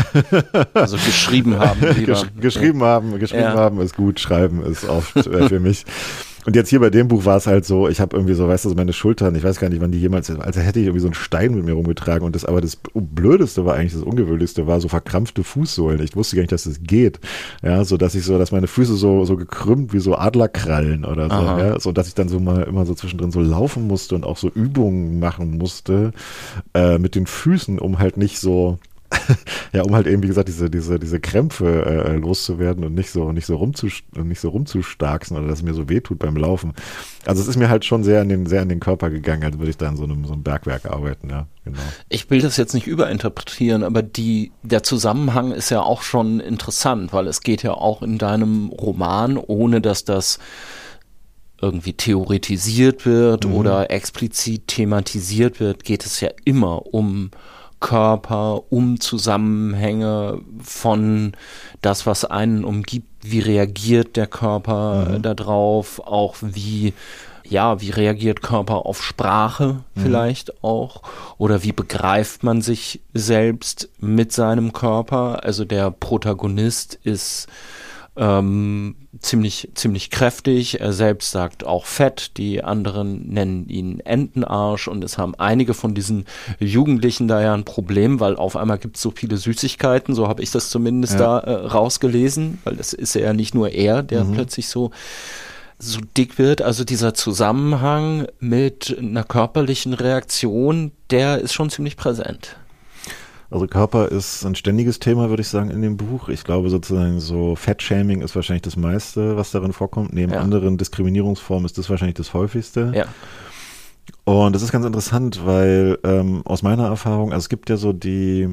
Also geschrieben haben. Gesch geschrieben haben, geschrieben ja. haben ist gut, schreiben ist oft äh, für mich. Und jetzt hier bei dem Buch war es halt so, ich habe irgendwie so, weißt du, so meine Schultern, ich weiß gar nicht, wann die jemals, als hätte ich irgendwie so einen Stein mit mir rumgetragen und das, aber das Blödeste war eigentlich, das Ungewöhnlichste war so verkrampfte Fußsohlen. Ich wusste gar nicht, dass das geht. Ja, so dass ich so, dass meine Füße so, so gekrümmt wie so Adlerkrallen oder so, Aha. ja, so dass ich dann so mal immer so zwischendrin so laufen musste und auch so Übungen machen musste, äh, mit den Füßen, um halt nicht so, ja, um halt eben, wie gesagt, diese, diese, diese Krämpfe äh, loszuwerden und nicht so, nicht so rumzus nicht so rumzustarksen oder dass es mir so wehtut beim Laufen. Also es ist mir halt schon sehr an den, sehr an den Körper gegangen, als würde ich da in so einem, so einem Bergwerk arbeiten, ja, genau. Ich will das jetzt nicht überinterpretieren, aber die, der Zusammenhang ist ja auch schon interessant, weil es geht ja auch in deinem Roman, ohne dass das irgendwie theoretisiert wird mhm. oder explizit thematisiert wird, geht es ja immer um Körper, um Zusammenhänge von das, was einen umgibt, wie reagiert der Körper mhm. darauf, auch wie ja, wie reagiert Körper auf Sprache mhm. vielleicht auch oder wie begreift man sich selbst mit seinem Körper? Also der Protagonist ist ähm, ziemlich, ziemlich kräftig. Er selbst sagt auch fett. Die anderen nennen ihn Entenarsch und es haben einige von diesen Jugendlichen da ja ein Problem, weil auf einmal gibt es so viele Süßigkeiten. So habe ich das zumindest ja. da äh, rausgelesen, weil es ist ja nicht nur er, der mhm. plötzlich so so dick wird, also dieser Zusammenhang mit einer körperlichen Reaktion, der ist schon ziemlich präsent. Also Körper ist ein ständiges Thema, würde ich sagen, in dem Buch. Ich glaube sozusagen so Fettshaming ist wahrscheinlich das meiste, was darin vorkommt. Neben ja. anderen Diskriminierungsformen ist das wahrscheinlich das häufigste. Ja. Und das ist ganz interessant, weil ähm, aus meiner Erfahrung, also es gibt ja so die,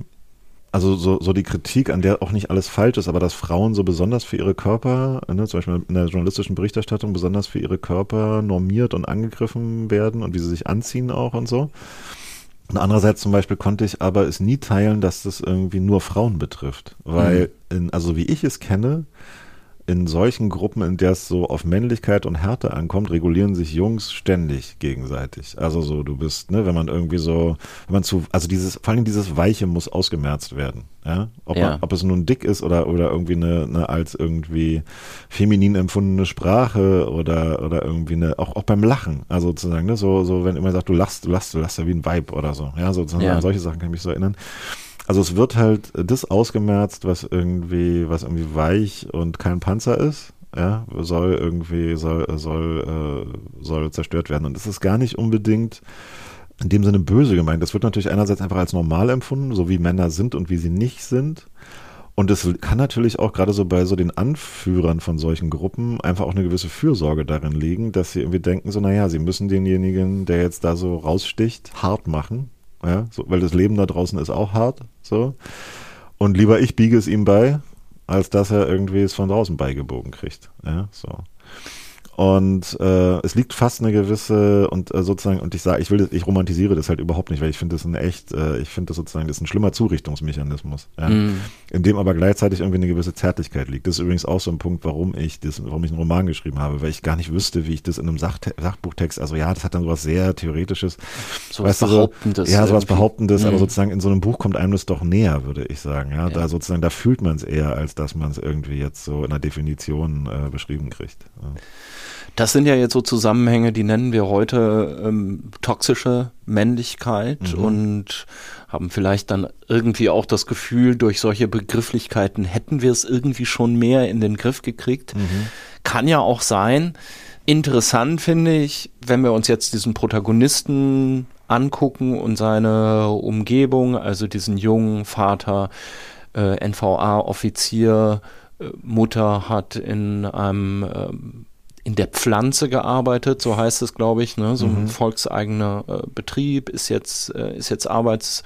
also so, so die Kritik, an der auch nicht alles falsch ist, aber dass Frauen so besonders für ihre Körper, ne, zum Beispiel in der journalistischen Berichterstattung, besonders für ihre Körper normiert und angegriffen werden und wie sie sich anziehen auch und so. Und andererseits zum Beispiel konnte ich aber es nie teilen, dass das irgendwie nur Frauen betrifft. Weil, mhm. in, also wie ich es kenne, in solchen Gruppen, in der es so auf Männlichkeit und Härte ankommt, regulieren sich Jungs ständig gegenseitig. Also so, du bist, ne, wenn man irgendwie so, wenn man zu, also dieses, vor allem dieses Weiche muss ausgemerzt werden. Ja? Ob, ja. Man, ob es nun dick ist oder, oder irgendwie eine, eine als irgendwie feminin empfundene Sprache oder, oder irgendwie eine, auch, auch beim Lachen. Also sozusagen, ne, so, so, wenn immer sagt, du lachst, du lachst, du lachst ja wie ein Vibe oder so. Ja, sozusagen, ja. solche Sachen kann ich mich so erinnern. Also es wird halt das ausgemerzt, was irgendwie, was irgendwie weich und kein Panzer ist. Ja, soll irgendwie, soll, soll, äh, soll zerstört werden. Und es ist gar nicht unbedingt in dem Sinne böse gemeint. Das wird natürlich einerseits einfach als normal empfunden, so wie Männer sind und wie sie nicht sind. Und es kann natürlich auch gerade so bei so den Anführern von solchen Gruppen einfach auch eine gewisse Fürsorge darin liegen, dass sie irgendwie denken, so, naja, sie müssen denjenigen, der jetzt da so raussticht, hart machen, ja, so, weil das Leben da draußen ist auch hart, so. Und lieber ich biege es ihm bei, als dass er irgendwie es von draußen beigebogen kriegt, ja, so. Und äh, es liegt fast eine gewisse und äh, sozusagen und ich sage, ich will, ich romantisiere das halt überhaupt nicht, weil ich finde das ein echt, äh, ich finde das sozusagen, das ist ein schlimmer Zurichtungsmechanismus, ja? mm. in dem aber gleichzeitig irgendwie eine gewisse Zärtlichkeit liegt. Das ist übrigens auch so ein Punkt, warum ich das, warum ich einen Roman geschrieben habe, weil ich gar nicht wüsste, wie ich das in einem Sach Sachbuchtext, also ja, das hat dann sowas sehr theoretisches, so was behauptendes, so, ja, sowas behauptendes, mm. aber sozusagen in so einem Buch kommt einem das doch näher, würde ich sagen, ja, ja. da sozusagen da fühlt man es eher, als dass man es irgendwie jetzt so in einer Definition äh, beschrieben kriegt. Ja. Das sind ja jetzt so Zusammenhänge, die nennen wir heute ähm, toxische Männlichkeit mhm. und haben vielleicht dann irgendwie auch das Gefühl, durch solche Begrifflichkeiten hätten wir es irgendwie schon mehr in den Griff gekriegt. Mhm. Kann ja auch sein. Interessant finde ich, wenn wir uns jetzt diesen Protagonisten angucken und seine Umgebung, also diesen jungen Vater, äh, NVA-Offizier, äh, Mutter hat in einem ähm, in der Pflanze gearbeitet, so heißt es, glaube ich. Ne? So ein mhm. volkseigener äh, Betrieb ist jetzt, äh, ist jetzt arbeitslos,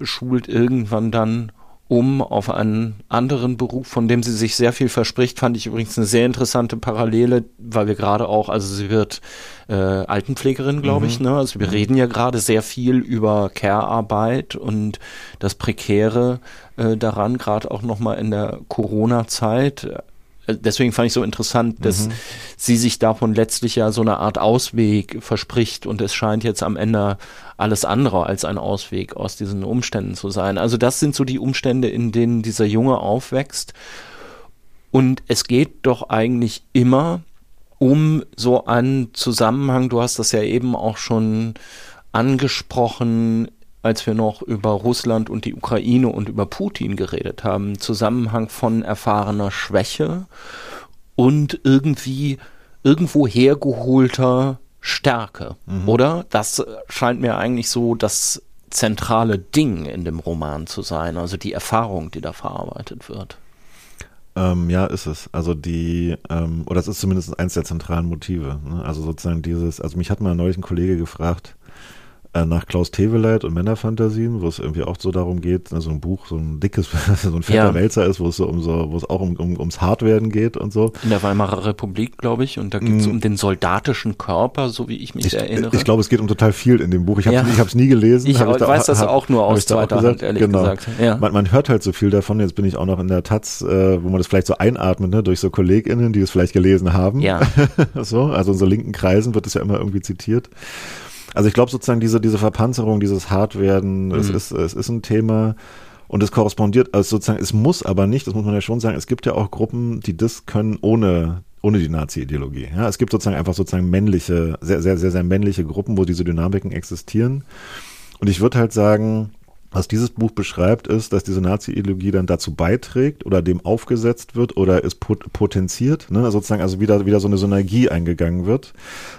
schult irgendwann dann um auf einen anderen Beruf, von dem sie sich sehr viel verspricht, fand ich übrigens eine sehr interessante Parallele, weil wir gerade auch, also sie wird äh, Altenpflegerin, glaube mhm. ich, ne? Also wir mhm. reden ja gerade sehr viel über Care-Arbeit und das Prekäre äh, daran, gerade auch nochmal in der Corona-Zeit. Äh, deswegen fand ich so interessant, dass mhm. sie sich davon letztlich ja so eine Art Ausweg verspricht und es scheint jetzt am Ende alles andere als ein Ausweg aus diesen Umständen zu sein. Also das sind so die Umstände, in denen dieser Junge aufwächst. Und es geht doch eigentlich immer um so einen Zusammenhang, du hast das ja eben auch schon angesprochen, als wir noch über Russland und die Ukraine und über Putin geredet haben, Zusammenhang von erfahrener Schwäche und irgendwie irgendwo hergeholter Stärke, mhm. oder? Das scheint mir eigentlich so das zentrale Ding in dem Roman zu sein, also die Erfahrung, die da verarbeitet wird. Ähm, ja, ist es. Also die, ähm, oder es ist zumindest eins der zentralen Motive. Ne? Also sozusagen dieses, also mich hat mal neulich ein Kollege gefragt, nach Klaus Teweleit und Männerfantasien, wo es irgendwie auch so darum geht, ne, so ein Buch, so ein dickes, so ein fetter ja. Wälzer ist, wo es so um so, wo es auch um, um, ums Hartwerden geht und so. In der Weimarer Republik, glaube ich, und da geht es mm. um den soldatischen Körper, so wie ich mich ich, erinnere. Ich glaube, es geht um total viel in dem Buch. Ich habe es nie gelesen. Ich, ich da, weiß das hab, auch nur aus zweiter Hand, ehrlich genau. gesagt. Ja. Man, man, hört halt so viel davon. Jetzt bin ich auch noch in der Taz, äh, wo man das vielleicht so einatmet, ne, durch so KollegInnen, die es vielleicht gelesen haben. Ja. so, also in so linken Kreisen wird es ja immer irgendwie zitiert. Also ich glaube sozusagen diese, diese Verpanzerung, dieses Hartwerden, mhm. es, ist, es ist ein Thema und es korrespondiert, also sozusagen, es muss aber nicht, das muss man ja schon sagen, es gibt ja auch Gruppen, die das können ohne ohne die Nazi-Ideologie. Ja, es gibt sozusagen einfach sozusagen männliche, sehr, sehr, sehr, sehr männliche Gruppen, wo diese Dynamiken existieren. Und ich würde halt sagen, was dieses Buch beschreibt, ist, dass diese Nazi-Ideologie dann dazu beiträgt oder dem aufgesetzt wird oder es potenziert, ne? sozusagen also wieder, wieder so eine Synergie eingegangen wird,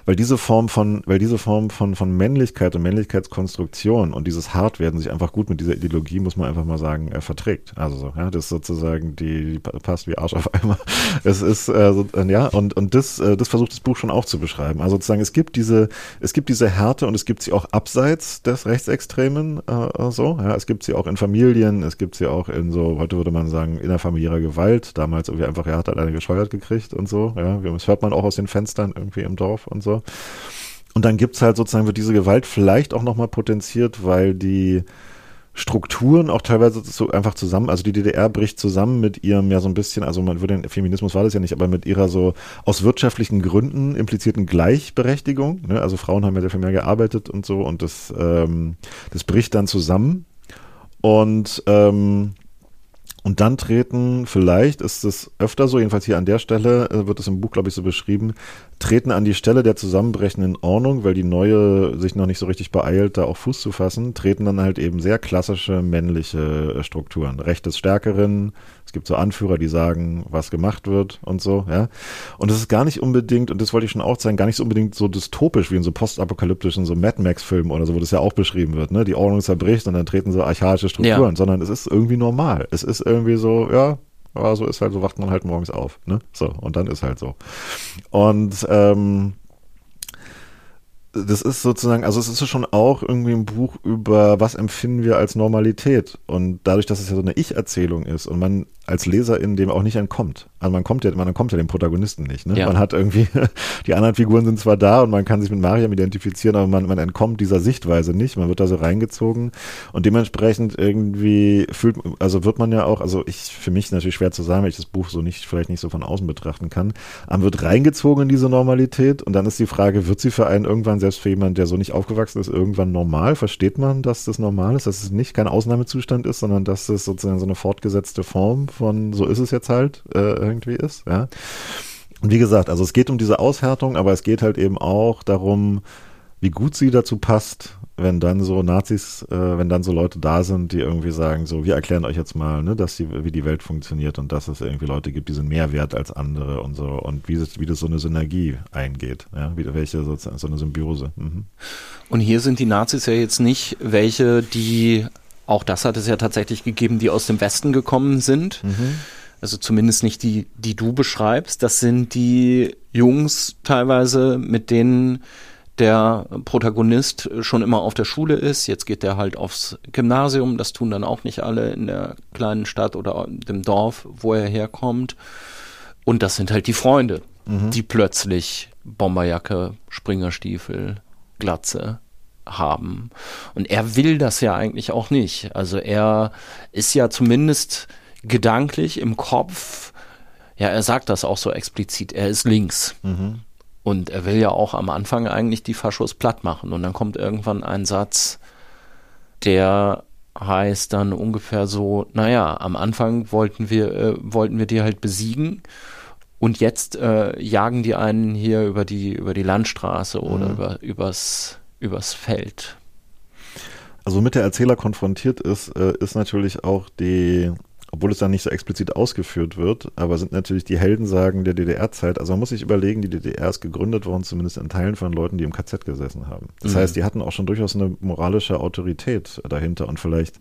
weil diese Form von, weil diese Form von, von Männlichkeit und Männlichkeitskonstruktion und dieses Hartwerden sich einfach gut mit dieser Ideologie, muss man einfach mal sagen, äh, verträgt. Also so, ja, das ist sozusagen die, die passt wie Arsch auf einmal. Es ist, äh, äh, ja, und, und das, äh, das versucht das Buch schon auch zu beschreiben. Also sozusagen, es gibt diese, es gibt diese Härte und es gibt sie auch abseits des Rechtsextremen, äh, so, ja, es gibt sie auch in Familien, es gibt sie auch in so, heute würde man sagen, innerfamiliärer Gewalt. Damals irgendwie einfach, er hat halt eine gescheuert gekriegt und so. Ja, das hört man auch aus den Fenstern irgendwie im Dorf und so. Und dann gibt's halt sozusagen, wird diese Gewalt vielleicht auch nochmal potenziert, weil die Strukturen auch teilweise so einfach zusammen, also die DDR bricht zusammen mit ihrem ja so ein bisschen, also man würde, Feminismus war das ja nicht, aber mit ihrer so aus wirtschaftlichen Gründen implizierten Gleichberechtigung, ne? also Frauen haben ja viel mehr gearbeitet und so und das, ähm, das bricht dann zusammen und ähm, und dann treten, vielleicht ist es öfter so, jedenfalls hier an der Stelle äh, wird es im Buch, glaube ich, so beschrieben, treten an die Stelle der zusammenbrechenden Ordnung, weil die neue sich noch nicht so richtig beeilt, da auch Fuß zu fassen, treten dann halt eben sehr klassische männliche äh, Strukturen. Recht des Stärkeren, es gibt so Anführer, die sagen, was gemacht wird und so, ja. Und das ist gar nicht unbedingt, und das wollte ich schon auch zeigen, gar nicht so unbedingt so dystopisch wie in so postapokalyptischen, so Mad Max-Filmen oder so, wo das ja auch beschrieben wird, ne? Die Ordnung zerbricht und dann treten so archaische Strukturen, ja. sondern es ist irgendwie normal. Es ist irgendwie so, ja, aber so ist halt, so wacht man halt morgens auf, ne? So, und dann ist halt so. Und ähm, das ist sozusagen, also es ist schon auch irgendwie ein Buch über, was empfinden wir als Normalität. Und dadurch, dass es ja so eine Ich-Erzählung ist und man als Leserin dem auch nicht entkommt. Also man kommt ja, man kommt ja dem Protagonisten nicht. Ne? Ja. Man hat irgendwie, die anderen Figuren sind zwar da und man kann sich mit Mariam identifizieren, aber man, man entkommt dieser Sichtweise nicht. Man wird da so reingezogen und dementsprechend irgendwie fühlt, also wird man ja auch, also ich, für mich natürlich schwer zu sagen, weil ich das Buch so nicht, vielleicht nicht so von außen betrachten kann. Man wird reingezogen in diese Normalität und dann ist die Frage, wird sie für einen irgendwann, selbst für jemanden, der so nicht aufgewachsen ist, irgendwann normal? Versteht man, dass das normal ist, dass es nicht kein Ausnahmezustand ist, sondern dass es sozusagen so eine fortgesetzte Form von so ist es jetzt halt äh, irgendwie ist, ja. Und wie gesagt, also es geht um diese Aushärtung, aber es geht halt eben auch darum, wie gut sie dazu passt, wenn dann so Nazis, äh, wenn dann so Leute da sind, die irgendwie sagen, so, wir erklären euch jetzt mal, ne, dass die, wie die Welt funktioniert und dass es irgendwie Leute gibt, die sind mehr wert als andere und so und wie das, wie das so eine Synergie eingeht, ja, wie, welche sozusagen so eine Symbiose. Mhm. Und hier sind die Nazis ja jetzt nicht welche, die auch das hat es ja tatsächlich gegeben, die aus dem Westen gekommen sind. Mhm. Also zumindest nicht die, die du beschreibst. Das sind die Jungs teilweise, mit denen der Protagonist schon immer auf der Schule ist. Jetzt geht er halt aufs Gymnasium. Das tun dann auch nicht alle in der kleinen Stadt oder dem Dorf, wo er herkommt. Und das sind halt die Freunde, mhm. die plötzlich Bomberjacke, Springerstiefel, Glatze haben. Und er will das ja eigentlich auch nicht. Also er ist ja zumindest gedanklich im Kopf, ja, er sagt das auch so explizit, er ist links. Mhm. Und er will ja auch am Anfang eigentlich die Faschos platt machen. Und dann kommt irgendwann ein Satz, der heißt dann ungefähr so, naja, am Anfang wollten wir, äh, wollten wir die halt besiegen und jetzt äh, jagen die einen hier über die, über die Landstraße oder mhm. über, übers, übers Feld. Also mit der Erzähler konfrontiert ist, äh, ist natürlich auch die obwohl es dann nicht so explizit ausgeführt wird, aber sind natürlich die Heldensagen der DDR-Zeit. Also man muss sich überlegen, die DDR ist gegründet worden, zumindest in Teilen von Leuten, die im KZ gesessen haben. Das mhm. heißt, die hatten auch schon durchaus eine moralische Autorität dahinter und vielleicht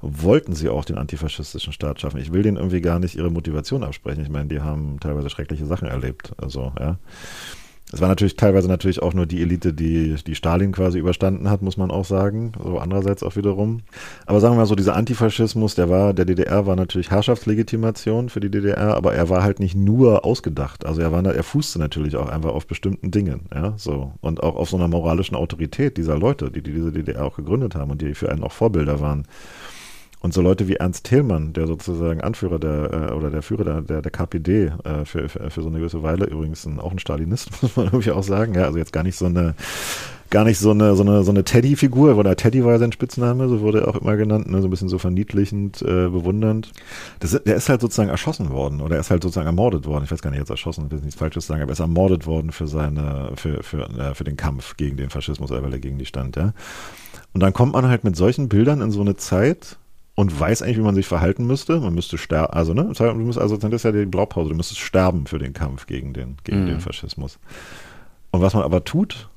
wollten sie auch den antifaschistischen Staat schaffen. Ich will denen irgendwie gar nicht ihre Motivation absprechen. Ich meine, die haben teilweise schreckliche Sachen erlebt. Also, ja. Es war natürlich teilweise natürlich auch nur die Elite, die, die Stalin quasi überstanden hat, muss man auch sagen. So andererseits auch wiederum. Aber sagen wir mal so, dieser Antifaschismus, der war, der DDR war natürlich Herrschaftslegitimation für die DDR, aber er war halt nicht nur ausgedacht. Also er war, er fußte natürlich auch einfach auf bestimmten Dingen, ja, so. Und auch auf so einer moralischen Autorität dieser Leute, die, die diese DDR auch gegründet haben und die für einen auch Vorbilder waren. Und so Leute wie Ernst Thälmann, der sozusagen Anführer der äh, oder der Führer der, der, der KPD äh, für, für, für so eine gewisse Weile, übrigens ein, auch ein Stalinist, muss man irgendwie auch sagen. Ja, also jetzt gar nicht so eine gar nicht so eine so eine so eine Teddy-Figur, oder Teddy war ja sein Spitzname, so wurde er auch immer genannt, ne, so ein bisschen so verniedlichend, äh, bewundernd. Das, der ist halt sozusagen erschossen worden oder er ist halt sozusagen ermordet worden. Ich weiß gar nicht jetzt erschossen, ich will nichts Falsches sagen, aber er ist ermordet worden für seine für für äh, für den Kampf gegen den Faschismus, weil er gegen die stand, ja. Und dann kommt man halt mit solchen Bildern in so eine Zeit, und weiß eigentlich, wie man sich verhalten müsste. Man müsste sterben, also ne, du musst, also das ist ja die Blaupause, du müsstest sterben für den Kampf gegen den, gegen mhm. den Faschismus. Und was man aber tut,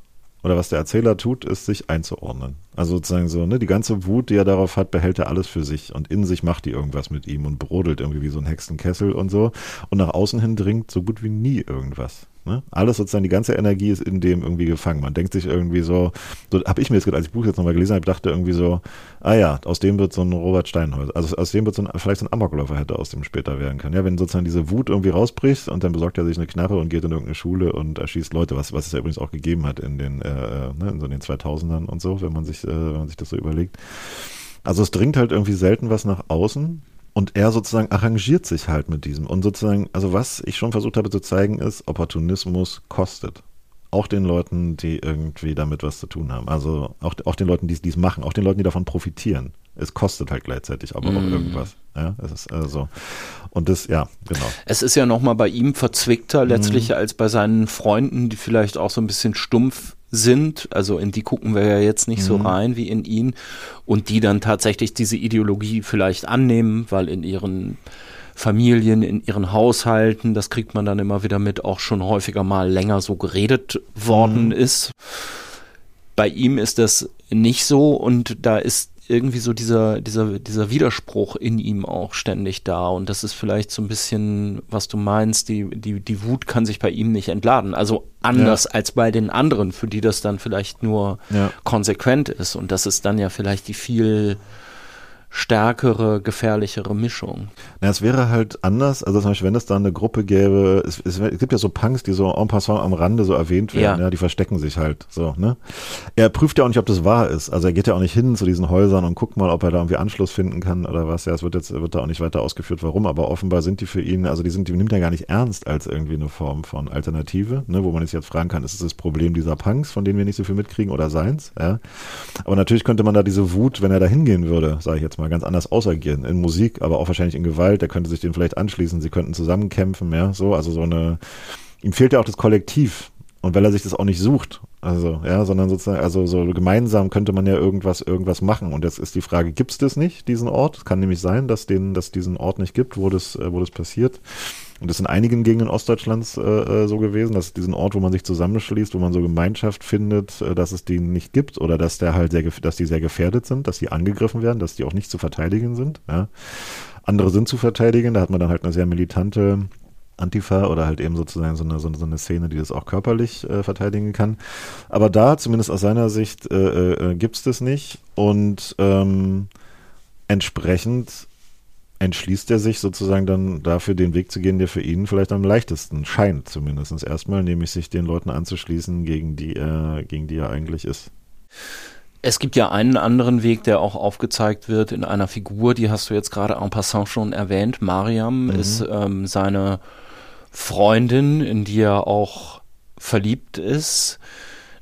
oder was der Erzähler tut, ist sich einzuordnen. Also sozusagen so, ne, die ganze Wut, die er darauf hat, behält er alles für sich und in sich macht die irgendwas mit ihm und brodelt irgendwie wie so ein Hexenkessel und so. Und nach außen hin dringt so gut wie nie irgendwas. Ne? Alles sozusagen, die ganze Energie ist in dem irgendwie gefangen. Man denkt sich irgendwie so, so habe ich mir jetzt gerade, als ich das Buch jetzt nochmal gelesen habe, dachte irgendwie so, ah ja, aus dem wird so ein Robert Steinhäuser, also aus dem wird so ein, vielleicht so ein Amokläufer hätte aus dem später werden können. Ja, wenn sozusagen diese Wut irgendwie rausbricht und dann besorgt er sich eine Knarre und geht in irgendeine Schule und erschießt Leute, was, was es ja übrigens auch gegeben hat in den, äh, ne, in so den 2000ern und so, wenn man sich, äh, wenn man sich das so überlegt. Also es dringt halt irgendwie selten was nach außen und er sozusagen arrangiert sich halt mit diesem. Und sozusagen, also was ich schon versucht habe zu zeigen, ist, Opportunismus kostet. Auch den Leuten, die irgendwie damit was zu tun haben. Also auch, auch den Leuten, die es machen, auch den Leuten, die davon profitieren. Es kostet halt gleichzeitig aber mm. auch irgendwas. Ja, es ist also und das, ja, genau. Es ist ja nochmal bei ihm verzwickter letztlich mm. als bei seinen Freunden, die vielleicht auch so ein bisschen stumpf sind, also in die gucken wir ja jetzt nicht mhm. so rein wie in ihn und die dann tatsächlich diese Ideologie vielleicht annehmen, weil in ihren Familien, in ihren Haushalten, das kriegt man dann immer wieder mit, auch schon häufiger mal länger so geredet worden mhm. ist. Bei ihm ist das nicht so und da ist irgendwie so dieser, dieser, dieser Widerspruch in ihm auch ständig da. Und das ist vielleicht so ein bisschen, was du meinst, die, die, die Wut kann sich bei ihm nicht entladen. Also anders ja. als bei den anderen, für die das dann vielleicht nur ja. konsequent ist. Und das ist dann ja vielleicht die viel stärkere, gefährlichere Mischung. Ja, es wäre halt anders, also zum Beispiel, wenn es da eine Gruppe gäbe, es, es, es, gibt ja so Punks, die so en passant am Rande so erwähnt werden, ja. ja. die verstecken sich halt so, ne? Er prüft ja auch nicht, ob das wahr ist, also er geht ja auch nicht hin zu diesen Häusern und guckt mal, ob er da irgendwie Anschluss finden kann oder was, ja, es wird jetzt, wird da auch nicht weiter ausgeführt, warum, aber offenbar sind die für ihn, also die sind, die nimmt er gar nicht ernst als irgendwie eine Form von Alternative, ne, wo man sich jetzt fragen kann, ist es das Problem dieser Punks, von denen wir nicht so viel mitkriegen oder seins, ja? Aber natürlich könnte man da diese Wut, wenn er da hingehen würde, sage ich jetzt mal ganz anders ausagieren. In Musik, aber auch wahrscheinlich in Gewalt. Der könnte sich den vielleicht anschließen. Sie könnten zusammenkämpfen, ja, so. Also so eine, ihm fehlt ja auch das Kollektiv. Und weil er sich das auch nicht sucht, also, ja, sondern sozusagen, also so gemeinsam könnte man ja irgendwas, irgendwas machen. Und jetzt ist die Frage, gibt es das nicht, diesen Ort? Es kann nämlich sein, dass den, dass diesen Ort nicht gibt, wo das, wo das passiert. Und das ist in einigen Gegenden Ostdeutschlands äh, äh, so gewesen, dass diesen Ort, wo man sich zusammenschließt, wo man so Gemeinschaft findet, äh, dass es den nicht gibt oder dass der halt sehr, dass die sehr gefährdet sind, dass die angegriffen werden, dass die auch nicht zu verteidigen sind. Ja. Andere sind zu verteidigen, da hat man dann halt eine sehr militante Antifa oder halt eben sozusagen so eine, so eine Szene, die das auch körperlich äh, verteidigen kann. Aber da, zumindest aus seiner Sicht, äh, äh, gibt es das nicht. Und ähm, entsprechend entschließt er sich sozusagen dann dafür den Weg zu gehen, der für ihn vielleicht am leichtesten scheint, zumindest erstmal, nämlich sich den Leuten anzuschließen, gegen die er, gegen die er eigentlich ist. Es gibt ja einen anderen Weg, der auch aufgezeigt wird in einer Figur, die hast du jetzt gerade en passant schon erwähnt. Mariam mhm. ist ähm, seine Freundin, in die er auch verliebt ist.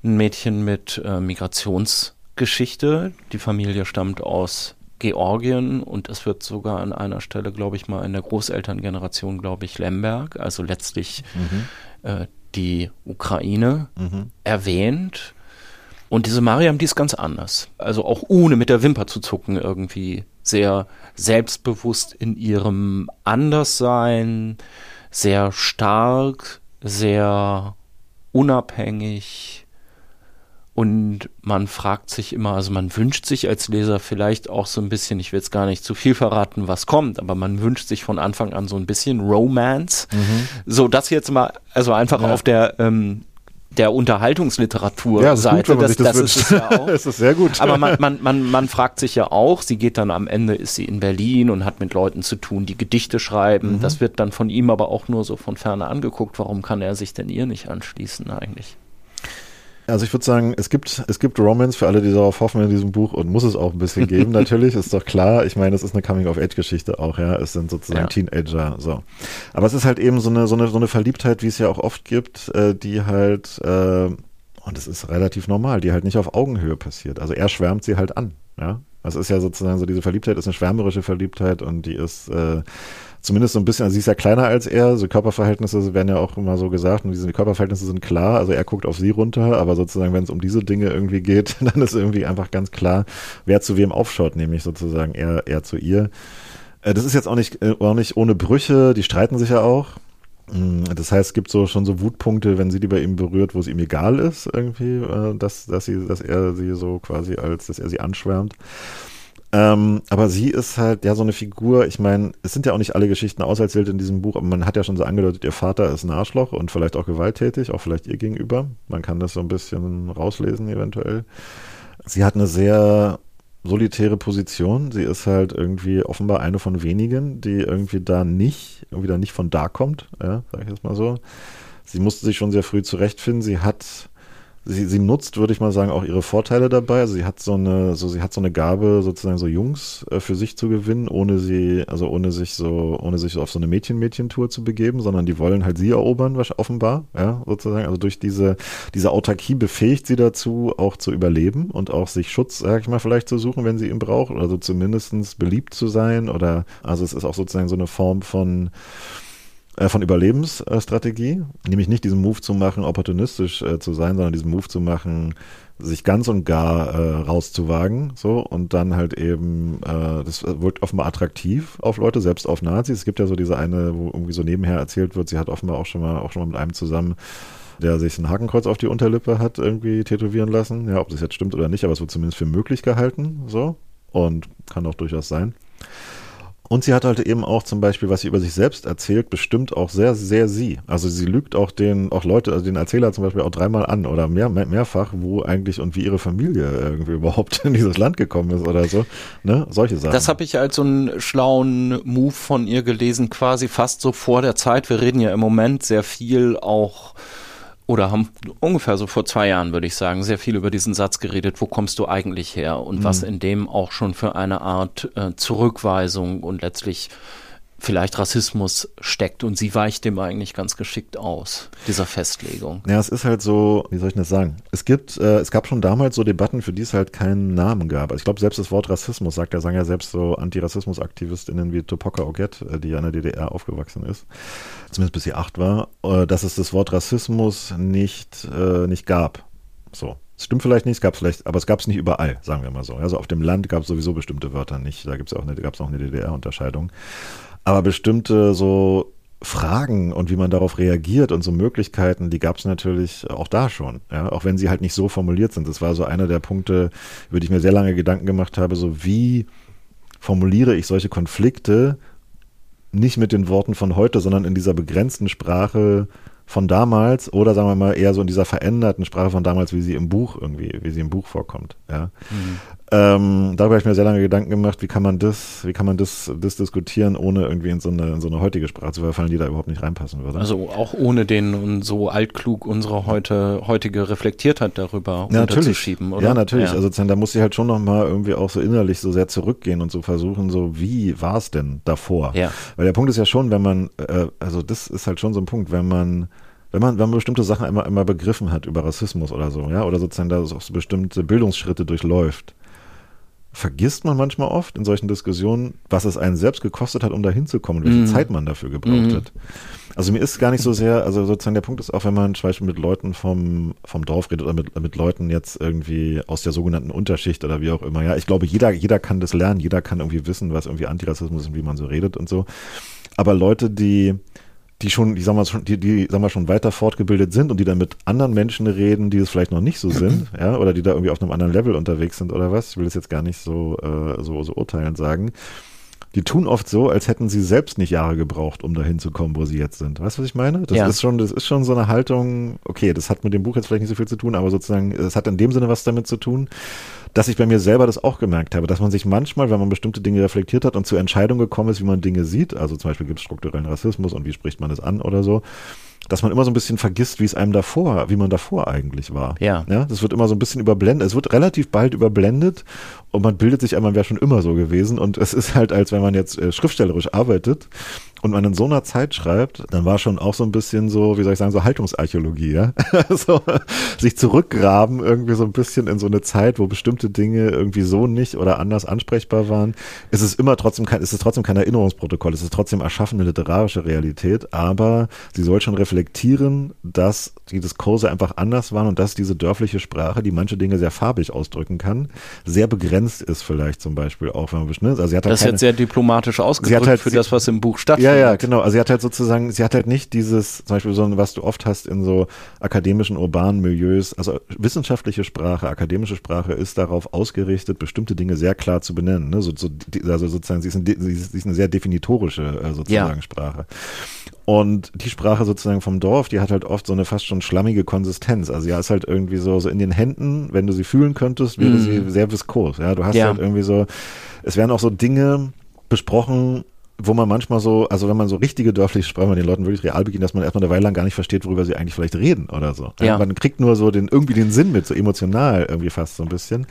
Ein Mädchen mit äh, Migrationsgeschichte. Die Familie stammt aus Georgien und es wird sogar an einer Stelle, glaube ich mal, in der Großelterngeneration, glaube ich, Lemberg, also letztlich mhm. äh, die Ukraine, mhm. erwähnt. Und diese Mariam, die ist ganz anders. Also auch ohne mit der Wimper zu zucken irgendwie sehr selbstbewusst in ihrem Anderssein, sehr stark, sehr unabhängig. Und man fragt sich immer, also man wünscht sich als Leser vielleicht auch so ein bisschen, ich will jetzt gar nicht zu viel verraten, was kommt, aber man wünscht sich von Anfang an so ein bisschen Romance. Mhm. So, das jetzt mal, also einfach ja. auf der ähm, der Unterhaltungsliteratur ja, Seite. Gut, das, das, das ist es ja auch. das ist sehr gut. Aber man, man, man, man fragt sich ja auch, sie geht dann am Ende, ist sie in Berlin und hat mit Leuten zu tun, die Gedichte schreiben. Mhm. Das wird dann von ihm aber auch nur so von ferne angeguckt. Warum kann er sich denn ihr nicht anschließen eigentlich? Also ich würde sagen, es gibt, es gibt Romance für alle, die darauf hoffen in diesem Buch und muss es auch ein bisschen geben, natürlich, ist doch klar. Ich meine, es ist eine Coming-of-Age-Geschichte auch, ja. Es sind sozusagen ja. Teenager, so. Aber es ist halt eben so eine, so eine, so eine Verliebtheit, wie es ja auch oft gibt, äh, die halt, äh, und es ist relativ normal, die halt nicht auf Augenhöhe passiert. Also er schwärmt sie halt an, ja. Das ist ja sozusagen so, diese Verliebtheit ist eine schwärmerische Verliebtheit und die ist, äh, zumindest so ein bisschen, also sie ist ja kleiner als er, so Körperverhältnisse werden ja auch immer so gesagt und diese Körperverhältnisse sind klar, also er guckt auf sie runter, aber sozusagen, wenn es um diese Dinge irgendwie geht, dann ist irgendwie einfach ganz klar, wer zu wem aufschaut, nämlich sozusagen er, er zu ihr. Äh, das ist jetzt auch nicht, äh, auch nicht ohne Brüche, die streiten sich ja auch. Mm, das heißt, es gibt so schon so Wutpunkte, wenn sie die bei ihm berührt, wo es ihm egal ist, irgendwie, äh, dass, dass sie, dass er sie so quasi als, dass er sie anschwärmt. Ähm, aber sie ist halt ja so eine Figur. Ich meine, es sind ja auch nicht alle Geschichten auserzählt in diesem Buch, aber man hat ja schon so angedeutet, ihr Vater ist ein Arschloch und vielleicht auch gewalttätig, auch vielleicht ihr gegenüber. Man kann das so ein bisschen rauslesen eventuell. Sie hat eine sehr solitäre Position. Sie ist halt irgendwie offenbar eine von wenigen, die irgendwie da nicht, irgendwie da nicht von da kommt, ja, sag ich jetzt mal so. Sie musste sich schon sehr früh zurechtfinden. Sie hat sie, sie nutzt, würde ich mal sagen, auch ihre Vorteile dabei. Also sie hat so eine, so sie hat so eine Gabe, sozusagen so Jungs äh, für sich zu gewinnen, ohne sie, also ohne sich so, ohne sich auf so eine Mädchen-Mädchen-Tour zu begeben, sondern die wollen halt sie erobern, was offenbar, ja, sozusagen. Also durch diese, diese Autarkie befähigt sie dazu, auch zu überleben und auch sich Schutz, sag ich mal, vielleicht zu suchen, wenn sie ihn braucht, also zumindestens beliebt zu sein oder, also es ist auch sozusagen so eine Form von, äh, von Überlebensstrategie, nämlich nicht diesen Move zu machen, opportunistisch äh, zu sein, sondern diesen Move zu machen, sich ganz und gar äh, rauszuwagen, so und dann halt eben, äh, das wirkt offenbar attraktiv auf Leute, selbst auf Nazis. Es gibt ja so diese eine, wo irgendwie so nebenher erzählt wird, sie hat offenbar auch schon mal auch schon mal mit einem zusammen der sich ein Hakenkreuz auf die Unterlippe hat irgendwie tätowieren lassen. Ja, ob das jetzt stimmt oder nicht, aber es wird zumindest für möglich gehalten, so. Und kann auch durchaus sein. Und sie hat halt eben auch zum Beispiel, was sie über sich selbst erzählt, bestimmt auch sehr, sehr sie. Also sie lügt auch den, auch Leute, also den Erzähler zum Beispiel auch dreimal an oder mehr, mehr mehrfach, wo eigentlich und wie ihre Familie irgendwie überhaupt in dieses Land gekommen ist oder so. Ne? Solche Sachen. Das habe ich als so einen schlauen Move von ihr gelesen, quasi fast so vor der Zeit. Wir reden ja im Moment sehr viel auch oder haben ungefähr so vor zwei Jahren, würde ich sagen, sehr viel über diesen Satz geredet, wo kommst du eigentlich her und mhm. was in dem auch schon für eine Art äh, Zurückweisung und letztlich vielleicht Rassismus steckt und sie weicht dem eigentlich ganz geschickt aus, dieser Festlegung. Ja, es ist halt so, wie soll ich das sagen? Es gibt, äh, es gab schon damals so Debatten, für die es halt keinen Namen gab. Also ich glaube, selbst das Wort Rassismus sagt ja, sagen ja selbst so Antirassismus-AktivistInnen wie Topoka Oget, äh, die ja in der DDR aufgewachsen ist, zumindest bis sie acht war, äh, dass es das Wort Rassismus nicht, äh, nicht gab. So. Es stimmt vielleicht nicht, es gab vielleicht, aber es gab es nicht überall, sagen wir mal so. Also auf dem Land gab es sowieso bestimmte Wörter nicht. Da gibt's auch eine, gab es auch eine DDR-Unterscheidung. Aber bestimmte so Fragen und wie man darauf reagiert und so Möglichkeiten, die gab es natürlich auch da schon, ja, auch wenn sie halt nicht so formuliert sind. Das war so einer der Punkte, über die ich mir sehr lange Gedanken gemacht habe, so wie formuliere ich solche Konflikte nicht mit den Worten von heute, sondern in dieser begrenzten Sprache von damals oder sagen wir mal eher so in dieser veränderten Sprache von damals, wie sie im Buch irgendwie, wie sie im Buch vorkommt. Ja. Mhm. Ähm, darüber habe ich mir sehr lange Gedanken gemacht, wie kann man das, wie kann man das, das diskutieren, ohne irgendwie in so eine, in so eine heutige Sprache zu verfallen, die da überhaupt nicht reinpassen würde. Also auch ohne den so altklug unsere heute, heutige Reflektiertheit darüber ja, unterzuschieben, oder? Ja, natürlich. Ja. Also da muss ich halt schon nochmal irgendwie auch so innerlich so sehr zurückgehen und so versuchen, so wie war es denn davor? Ja. Weil der Punkt ist ja schon, wenn man, äh, also das ist halt schon so ein Punkt, wenn man wenn man, wenn man bestimmte Sachen einmal, einmal begriffen hat über Rassismus oder so, ja, oder sozusagen da auch so bestimmte Bildungsschritte durchläuft, vergisst man manchmal oft in solchen Diskussionen, was es einen selbst gekostet hat, um da hinzukommen, welche mm. Zeit man dafür gebraucht mm. hat. Also mir ist gar nicht so sehr, also sozusagen der Punkt ist auch, wenn man zum Beispiel mit Leuten vom, vom Dorf redet oder mit, mit Leuten jetzt irgendwie aus der sogenannten Unterschicht oder wie auch immer, ja, ich glaube, jeder, jeder kann das lernen, jeder kann irgendwie wissen, was irgendwie Antirassismus ist und wie man so redet und so. Aber Leute, die, die schon, die sagen wir schon, die, die sagen wir schon weiter fortgebildet sind und die dann mit anderen Menschen reden, die es vielleicht noch nicht so sind, ja, oder die da irgendwie auf einem anderen Level unterwegs sind oder was. Ich will es jetzt gar nicht so, äh, so, so urteilen sagen. Die tun oft so, als hätten sie selbst nicht Jahre gebraucht, um dahin zu kommen, wo sie jetzt sind. Weißt du, was ich meine? Das ja. ist schon, das ist schon so eine Haltung, okay, das hat mit dem Buch jetzt vielleicht nicht so viel zu tun, aber sozusagen, es hat in dem Sinne was damit zu tun, dass ich bei mir selber das auch gemerkt habe, dass man sich manchmal, wenn man bestimmte Dinge reflektiert hat und zur Entscheidung gekommen ist, wie man Dinge sieht, also zum Beispiel gibt es strukturellen Rassismus und wie spricht man es an oder so, dass man immer so ein bisschen vergisst, wie es einem davor, wie man davor eigentlich war. Ja. ja. Das wird immer so ein bisschen überblendet. Es wird relativ bald überblendet und man bildet sich ein, man wäre schon immer so gewesen. Und es ist halt, als wenn man jetzt äh, schriftstellerisch arbeitet und man in so einer Zeit schreibt, dann war schon auch so ein bisschen so, wie soll ich sagen, so Haltungsarchäologie, ja. so, sich zurückgraben irgendwie so ein bisschen in so eine Zeit, wo bestimmte Dinge irgendwie so nicht oder anders ansprechbar waren. Es ist immer trotzdem kein, es ist trotzdem kein Erinnerungsprotokoll, es ist trotzdem erschaffene literarische Realität, aber sie soll schon reflektieren, dass die Diskurse einfach anders waren und dass diese dörfliche Sprache, die manche Dinge sehr farbig ausdrücken kann, sehr begrenzt ist vielleicht zum Beispiel auch, wenn man ne? also sie hat halt Das ist jetzt sehr diplomatisch ausgedrückt halt, für das, was im Buch stattfindet. Ja, ja, genau. Also sie hat halt sozusagen, sie hat halt nicht dieses, zum Beispiel so, was du oft hast in so akademischen, urbanen Milieus, also wissenschaftliche Sprache, akademische Sprache ist darauf ausgerichtet, bestimmte Dinge sehr klar zu benennen. Ne? So, so, also sozusagen, sie ist, ein, sie ist eine sehr definitorische äh, sozusagen ja. Sprache. Und die Sprache sozusagen vom Dorf, die hat halt oft so eine fast schon schlammige Konsistenz. Also ja, ist halt irgendwie so, so in den Händen, wenn du sie fühlen könntest, wäre mm. sie sehr viskos. Ja, du hast ja. halt irgendwie so, es werden auch so Dinge besprochen, wo man manchmal so, also wenn man so richtige dörfliche Sprache mit den Leuten wirklich real beginnt, dass man erstmal eine Weile lang gar nicht versteht, worüber sie eigentlich vielleicht reden oder so. Ja. Man kriegt nur so den, irgendwie den Sinn mit, so emotional irgendwie fast so ein bisschen.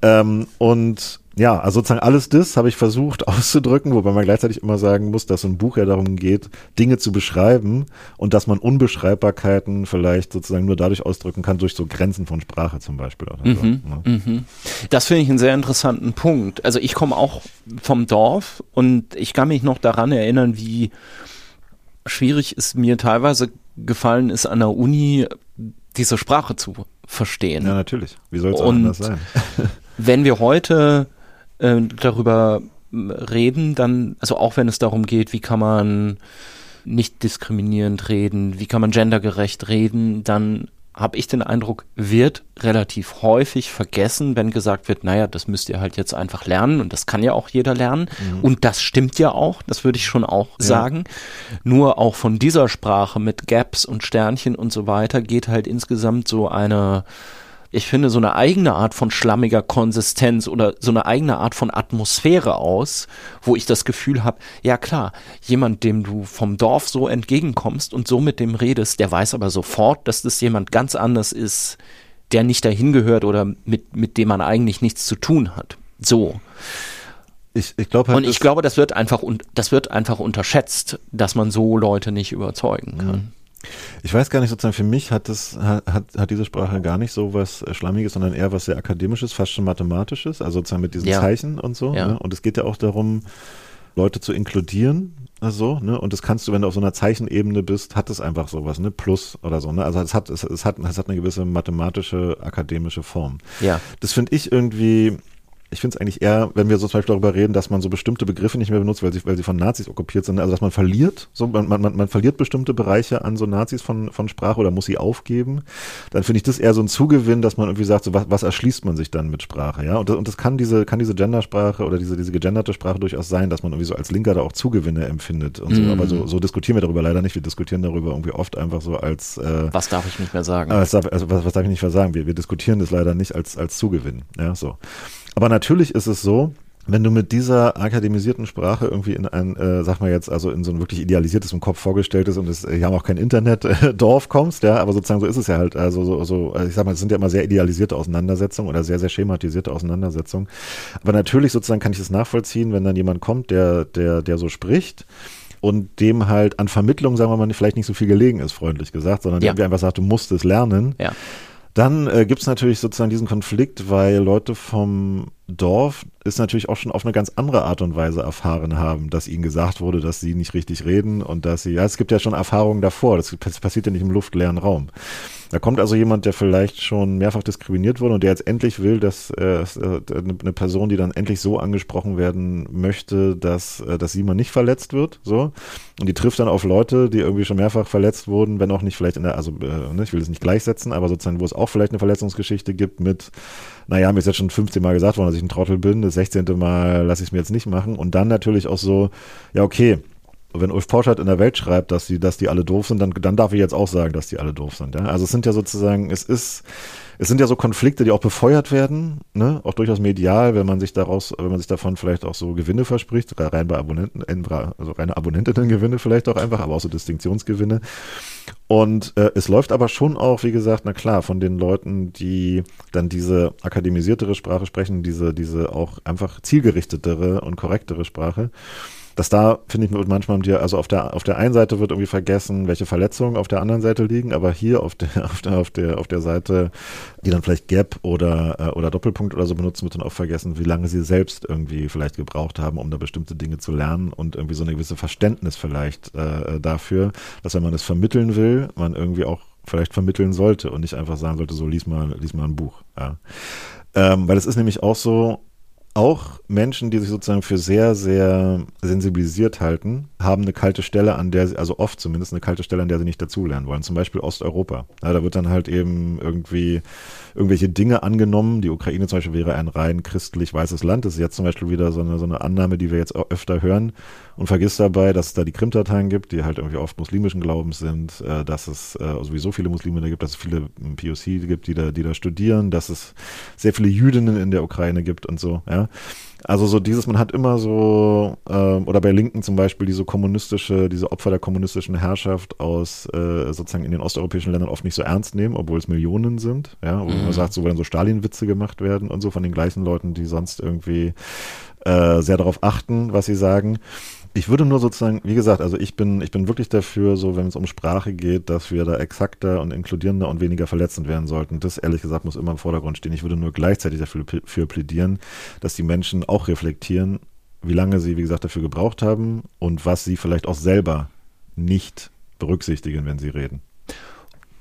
Ähm, und ja, also sozusagen alles das habe ich versucht auszudrücken, wobei man gleichzeitig immer sagen muss, dass ein Buch ja darum geht, Dinge zu beschreiben und dass man Unbeschreibbarkeiten vielleicht sozusagen nur dadurch ausdrücken kann, durch so Grenzen von Sprache zum Beispiel. Oder mhm, so, ne? mhm. Das finde ich einen sehr interessanten Punkt. Also ich komme auch vom Dorf und ich kann mich noch daran erinnern, wie schwierig es mir teilweise gefallen ist, an der Uni diese Sprache zu verstehen. Ja, natürlich. Wie soll es anders sein? wenn wir heute äh, darüber reden, dann, also auch wenn es darum geht, wie kann man nicht diskriminierend reden, wie kann man gendergerecht reden, dann habe ich den Eindruck, wird relativ häufig vergessen, wenn gesagt wird, naja, das müsst ihr halt jetzt einfach lernen und das kann ja auch jeder lernen. Mhm. Und das stimmt ja auch, das würde ich schon auch ja. sagen. Nur auch von dieser Sprache mit Gaps und Sternchen und so weiter geht halt insgesamt so eine ich finde, so eine eigene Art von schlammiger Konsistenz oder so eine eigene Art von Atmosphäre aus, wo ich das Gefühl habe, ja klar, jemand, dem du vom Dorf so entgegenkommst und so mit dem redest, der weiß aber sofort, dass das jemand ganz anders ist, der nicht dahin gehört oder mit, mit dem man eigentlich nichts zu tun hat. So. Ich, ich glaube halt, und ich glaube, das wird einfach das wird einfach unterschätzt, dass man so Leute nicht überzeugen kann. Ich weiß gar nicht, sozusagen für mich hat das, hat, hat diese Sprache gar nicht so was Schlammiges, sondern eher was sehr Akademisches, fast schon Mathematisches, also sozusagen mit diesen ja. Zeichen und so. Ja. Ne? Und es geht ja auch darum, Leute zu inkludieren, also, ne? Und das kannst du, wenn du auf so einer Zeichenebene bist, hat es einfach sowas, ne? Plus oder so, ne? Also es hat, es, es hat, es hat eine gewisse mathematische, akademische Form. Ja. Das finde ich irgendwie ich finde es eigentlich eher, wenn wir so zum Beispiel darüber reden, dass man so bestimmte Begriffe nicht mehr benutzt, weil sie, weil sie von Nazis okkupiert sind, also dass man verliert, so man, man, man verliert bestimmte Bereiche an so Nazis von, von Sprache oder muss sie aufgeben, dann finde ich das eher so ein Zugewinn, dass man irgendwie sagt, so was, was erschließt man sich dann mit Sprache, ja? Und das, und das kann diese, kann diese Gendersprache oder diese, diese gegenderte Sprache durchaus sein, dass man irgendwie so als Linker da auch Zugewinne empfindet und so. Mm. Aber so, so diskutieren wir darüber leider nicht. Wir diskutieren darüber irgendwie oft einfach so als äh, Was darf ich nicht mehr sagen? Äh, darf, also was, was darf ich nicht mehr sagen? Wir, wir diskutieren das leider nicht als, als Zugewinn. Ja, so. Aber natürlich ist es so, wenn du mit dieser akademisierten Sprache irgendwie in ein, äh, sag mal jetzt, also in so ein wirklich idealisiertes im Kopf vorgestelltes und es, wir haben auch kein Internet-Dorf äh, kommst, ja, aber sozusagen so ist es ja halt, also so, so, ich sag mal, es sind ja immer sehr idealisierte Auseinandersetzungen oder sehr, sehr schematisierte Auseinandersetzungen. Aber natürlich sozusagen kann ich das nachvollziehen, wenn dann jemand kommt, der, der, der so spricht und dem halt an Vermittlung, sagen wir mal, vielleicht nicht so viel gelegen ist, freundlich gesagt, sondern ja. der einfach sagt, du musst es lernen. Ja dann äh, gibt es natürlich sozusagen diesen Konflikt, weil Leute vom Dorf ist natürlich auch schon auf eine ganz andere Art und Weise erfahren haben, dass ihnen gesagt wurde, dass sie nicht richtig reden und dass sie, ja, es gibt ja schon Erfahrungen davor, das, passiert ja nicht im luftleeren Raum. Da kommt also jemand, der vielleicht schon mehrfach diskriminiert wurde und der jetzt endlich will, dass äh, äh eine Person, die dann endlich so angesprochen werden möchte, dass, äh, dass sie mal nicht verletzt wird, so. Und die trifft dann auf Leute, die irgendwie schon mehrfach verletzt wurden, wenn auch nicht vielleicht in der, also äh, ne, ich will das nicht gleichsetzen, aber sozusagen, wo es auch vielleicht eine Verletzungsgeschichte gibt mit, naja, mir ist jetzt schon 15 Mal gesagt worden, dass ich ein Trottel bin, das 16. Mal lasse ich es mir jetzt nicht machen. Und dann natürlich auch so, ja, okay, wenn Ulf Porschert in der Welt schreibt, dass die, dass die alle doof sind, dann, dann darf ich jetzt auch sagen, dass die alle doof sind. Ja? Also es sind ja sozusagen, es ist, es sind ja so Konflikte, die auch befeuert werden, ne? auch durchaus medial, wenn man sich daraus, wenn man sich davon vielleicht auch so Gewinne verspricht, rein bei Abonnenten, also reine Abonnentinnengewinne vielleicht auch einfach, aber auch so Distinktionsgewinne. Und äh, es läuft aber schon auch, wie gesagt, na klar, von den Leuten, die dann diese akademisiertere Sprache sprechen, diese, diese auch einfach zielgerichtetere und korrektere Sprache dass da, finde ich, manchmal dir, also auf der, auf der einen Seite wird irgendwie vergessen, welche Verletzungen auf der anderen Seite liegen, aber hier auf der, auf der, auf der, auf der Seite, die dann vielleicht Gap oder, äh, oder Doppelpunkt oder so benutzen, wird dann auch vergessen, wie lange sie selbst irgendwie vielleicht gebraucht haben, um da bestimmte Dinge zu lernen und irgendwie so eine gewisse Verständnis vielleicht äh, dafür, dass wenn man es vermitteln will, man irgendwie auch vielleicht vermitteln sollte und nicht einfach sagen sollte, so lies mal, lies mal ein Buch. Ja. Ähm, weil es ist nämlich auch so, auch Menschen, die sich sozusagen für sehr, sehr sensibilisiert halten, haben eine kalte Stelle, an der sie, also oft zumindest eine kalte Stelle, an der sie nicht dazulernen wollen. Zum Beispiel Osteuropa. Ja, da wird dann halt eben irgendwie irgendwelche Dinge angenommen. Die Ukraine zum Beispiel wäre ein rein christlich weißes Land. Das ist jetzt zum Beispiel wieder so eine, so eine Annahme, die wir jetzt auch öfter hören. Und vergisst dabei, dass es da die Krimtateien gibt, die halt irgendwie oft muslimischen Glaubens sind, äh, dass es äh, sowieso viele Muslime da gibt, dass es viele POC gibt, die da, die da studieren, dass es sehr viele Jüdinnen in der Ukraine gibt und so, ja. Also so dieses, man hat immer so, ähm, oder bei Linken zum Beispiel diese kommunistische, diese Opfer der kommunistischen Herrschaft aus äh, sozusagen in den osteuropäischen Ländern oft nicht so ernst nehmen, obwohl es Millionen sind, ja, wo mhm. man sagt, so werden so Stalin-Witze gemacht werden und so von den gleichen Leuten, die sonst irgendwie äh, sehr darauf achten, was sie sagen. Ich würde nur sozusagen, wie gesagt, also ich bin, ich bin wirklich dafür, so wenn es um Sprache geht, dass wir da exakter und inkludierender und weniger verletzend werden sollten. Das ehrlich gesagt muss immer im Vordergrund stehen. Ich würde nur gleichzeitig dafür für plädieren, dass die Menschen auch reflektieren, wie lange sie, wie gesagt, dafür gebraucht haben und was sie vielleicht auch selber nicht berücksichtigen, wenn sie reden.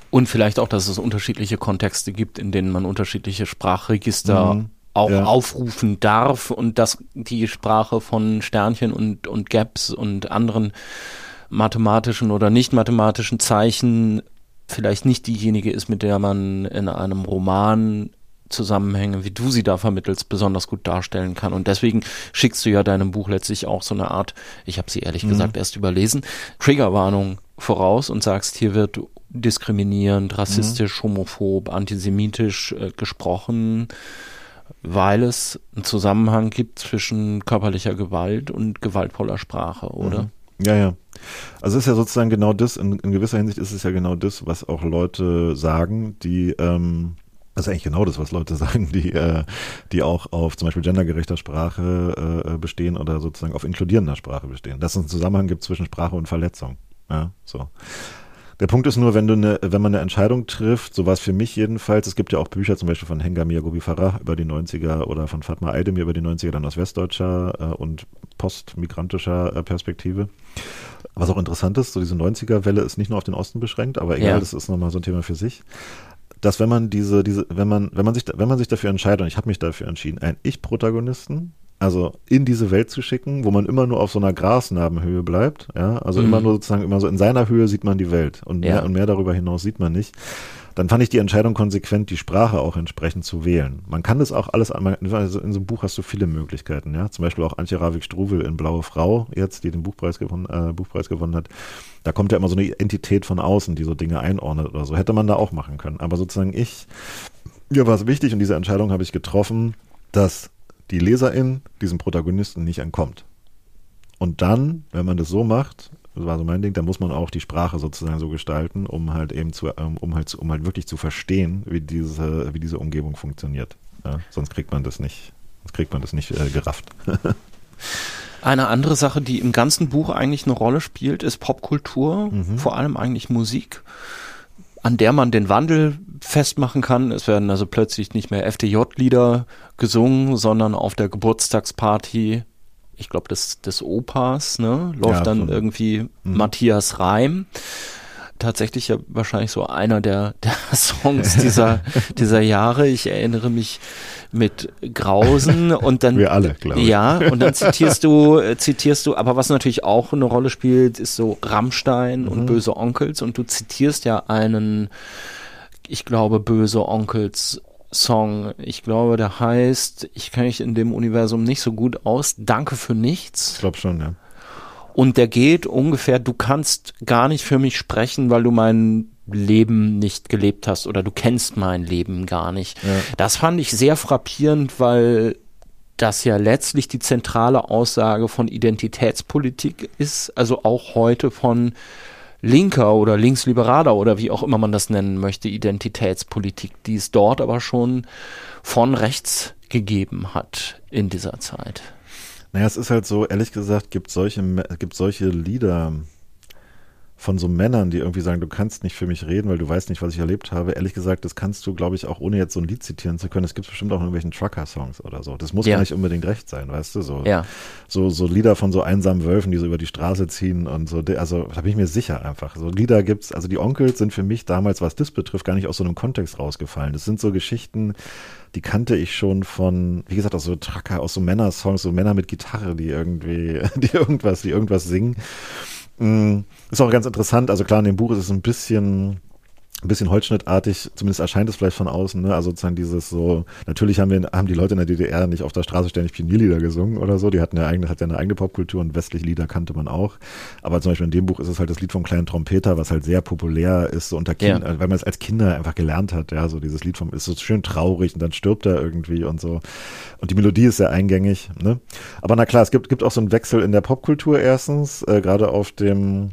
Und vielleicht auch, dass es unterschiedliche Kontexte gibt, in denen man unterschiedliche Sprachregister mhm auch ja. aufrufen darf und dass die Sprache von Sternchen und, und Gaps und anderen mathematischen oder nicht mathematischen Zeichen vielleicht nicht diejenige ist, mit der man in einem Roman Zusammenhänge, wie du sie da vermittelst, besonders gut darstellen kann. Und deswegen schickst du ja deinem Buch letztlich auch so eine Art, ich habe sie ehrlich mhm. gesagt erst überlesen, Triggerwarnung voraus und sagst, hier wird diskriminierend, rassistisch, mhm. homophob, antisemitisch äh, gesprochen weil es einen Zusammenhang gibt zwischen körperlicher Gewalt und gewaltvoller Sprache, oder? Mhm. Ja, ja. Also es ist ja sozusagen genau das, in, in, gewisser Hinsicht ist es ja genau das, was auch Leute sagen, die, ähm, das ist eigentlich genau das, was Leute sagen, die, äh, die auch auf zum Beispiel gendergerechter Sprache äh, bestehen oder sozusagen auf inkludierender Sprache bestehen. Dass es einen Zusammenhang gibt zwischen Sprache und Verletzung. Ja, so. Der Punkt ist nur, wenn du eine, wenn man eine Entscheidung trifft, so war es für mich jedenfalls, es gibt ja auch Bücher zum Beispiel von Hengami Yagobi Farah über die 90er oder von Fatma Aydemir über die 90er, dann aus westdeutscher äh, und postmigrantischer äh, Perspektive. Was auch interessant ist, so diese 90er-Welle ist nicht nur auf den Osten beschränkt, aber egal, ja. das ist nochmal so ein Thema für sich. Dass wenn man diese, diese, wenn man, wenn man sich, wenn man sich dafür entscheidet, und ich habe mich dafür entschieden, einen Ich-Protagonisten, also in diese Welt zu schicken, wo man immer nur auf so einer Grasnarbenhöhe bleibt, ja, also mhm. immer nur sozusagen immer so in seiner Höhe sieht man die Welt und mehr und mehr darüber hinaus sieht man nicht dann fand ich die Entscheidung konsequent, die Sprache auch entsprechend zu wählen. Man kann das auch alles, also in so einem Buch hast du viele Möglichkeiten, ja. Zum Beispiel auch Antje Ravik-Struwel in Blaue Frau jetzt, die den Buchpreis gewonnen, äh, Buchpreis gewonnen hat. Da kommt ja immer so eine Entität von außen, die so Dinge einordnet oder so. Hätte man da auch machen können. Aber sozusagen ich, mir war es wichtig und diese Entscheidung habe ich getroffen, dass die Leserin diesem Protagonisten nicht entkommt. Und dann, wenn man das so macht, das war so mein Ding, da muss man auch die Sprache sozusagen so gestalten, um halt eben zu, ähm, um halt, um halt wirklich zu verstehen, wie diese, wie diese Umgebung funktioniert. Ja, sonst kriegt man das nicht, sonst kriegt man das nicht äh, gerafft. Eine andere Sache, die im ganzen Buch eigentlich eine Rolle spielt, ist Popkultur, mhm. vor allem eigentlich Musik, an der man den Wandel festmachen kann. Es werden also plötzlich nicht mehr FDJ-Lieder gesungen, sondern auf der Geburtstagsparty ich glaube, des, des Opas, ne, läuft ja, dann so. irgendwie mhm. Matthias Reim. Tatsächlich ja wahrscheinlich so einer der, der Songs dieser, dieser Jahre. Ich erinnere mich mit Grausen und dann. Wir alle, glaube ich. Ja, und dann zitierst du, äh, zitierst du, aber was natürlich auch eine Rolle spielt, ist so Rammstein mhm. und Böse Onkels und du zitierst ja einen, ich glaube, Böse Onkels Song. Ich glaube, der heißt, ich kenne mich in dem Universum nicht so gut aus, Danke für nichts. Ich glaube schon, ja. Und der geht ungefähr, du kannst gar nicht für mich sprechen, weil du mein Leben nicht gelebt hast oder du kennst mein Leben gar nicht. Ja. Das fand ich sehr frappierend, weil das ja letztlich die zentrale Aussage von Identitätspolitik ist, also auch heute von linker oder linksliberaler oder wie auch immer man das nennen möchte, Identitätspolitik, die es dort aber schon von rechts gegeben hat in dieser Zeit. Naja, es ist halt so, ehrlich gesagt, gibt solche, gibt solche Lieder, von so Männern, die irgendwie sagen, du kannst nicht für mich reden, weil du weißt nicht, was ich erlebt habe. Ehrlich gesagt, das kannst du, glaube ich, auch ohne jetzt so ein Lied zitieren zu können. Das gibt bestimmt auch irgendwelchen Trucker-Songs oder so. Das muss ja. gar nicht unbedingt recht sein, weißt du? So, ja. so, so Lieder von so einsamen Wölfen, die so über die Straße ziehen und so. Also da bin ich mir sicher einfach. So Lieder gibt's, also die Onkels sind für mich damals, was das betrifft, gar nicht aus so einem Kontext rausgefallen. Das sind so Geschichten, die kannte ich schon von, wie gesagt, aus so Trucker, aus so Männer-Songs, so Männer mit Gitarre, die irgendwie, die irgendwas, die irgendwas singen. Mm, ist auch ganz interessant. Also klar, in dem Buch ist es ein bisschen ein bisschen holzschnittartig, zumindest erscheint es vielleicht von außen, ne? Also sozusagen dieses so, natürlich haben wir, haben die Leute in der DDR nicht auf der Straße ständig Pionierlieder gesungen oder so, die hatten ja eigene, hat ja eine eigene Popkultur und westliche Lieder kannte man auch. Aber zum Beispiel in dem Buch ist es halt das Lied vom kleinen Trompeter, was halt sehr populär ist, so unter Kindern, ja. weil man es als Kinder einfach gelernt hat, ja, so dieses Lied vom, ist so schön traurig und dann stirbt er irgendwie und so. Und die Melodie ist sehr eingängig, ne? Aber na klar, es gibt, gibt auch so einen Wechsel in der Popkultur erstens, äh, gerade auf dem,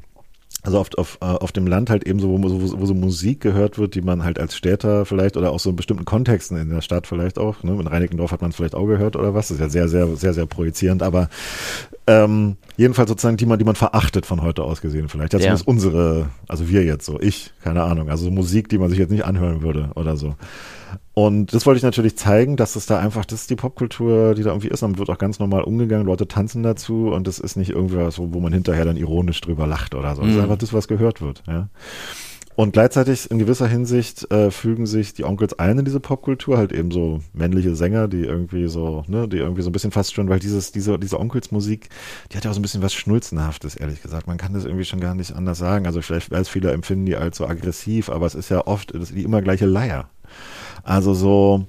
also oft auf, äh, auf dem Land halt eben so wo, wo, wo so Musik gehört wird, die man halt als Städter vielleicht oder auch so in bestimmten Kontexten in der Stadt vielleicht auch, ne? in Reinickendorf hat man es vielleicht auch gehört oder was, das ist ja sehr, sehr, sehr, sehr projizierend, aber ähm, jedenfalls sozusagen die man, die man verachtet von heute aus gesehen vielleicht. Ja, zumindest ja. unsere, also wir jetzt so, ich, keine Ahnung, also Musik, die man sich jetzt nicht anhören würde oder so. Und das wollte ich natürlich zeigen, dass es da einfach, das ist die Popkultur, die da irgendwie ist. Dann wird auch ganz normal umgegangen, Leute tanzen dazu und das ist nicht irgendwas, wo man hinterher dann ironisch drüber lacht oder so. Das ist mhm. einfach das, was gehört wird. Ja. Und gleichzeitig in gewisser Hinsicht äh, fügen sich die Onkels ein in diese Popkultur, halt eben so männliche Sänger, die irgendwie so, ne, die irgendwie so ein bisschen fast schon, weil dieses, diese, diese Onkelsmusik, die hat ja auch so ein bisschen was Schnulzenhaftes, ehrlich gesagt. Man kann das irgendwie schon gar nicht anders sagen. Also vielleicht, weil es viele empfinden die als so aggressiv, aber es ist ja oft das ist die immer gleiche Leier. Also so,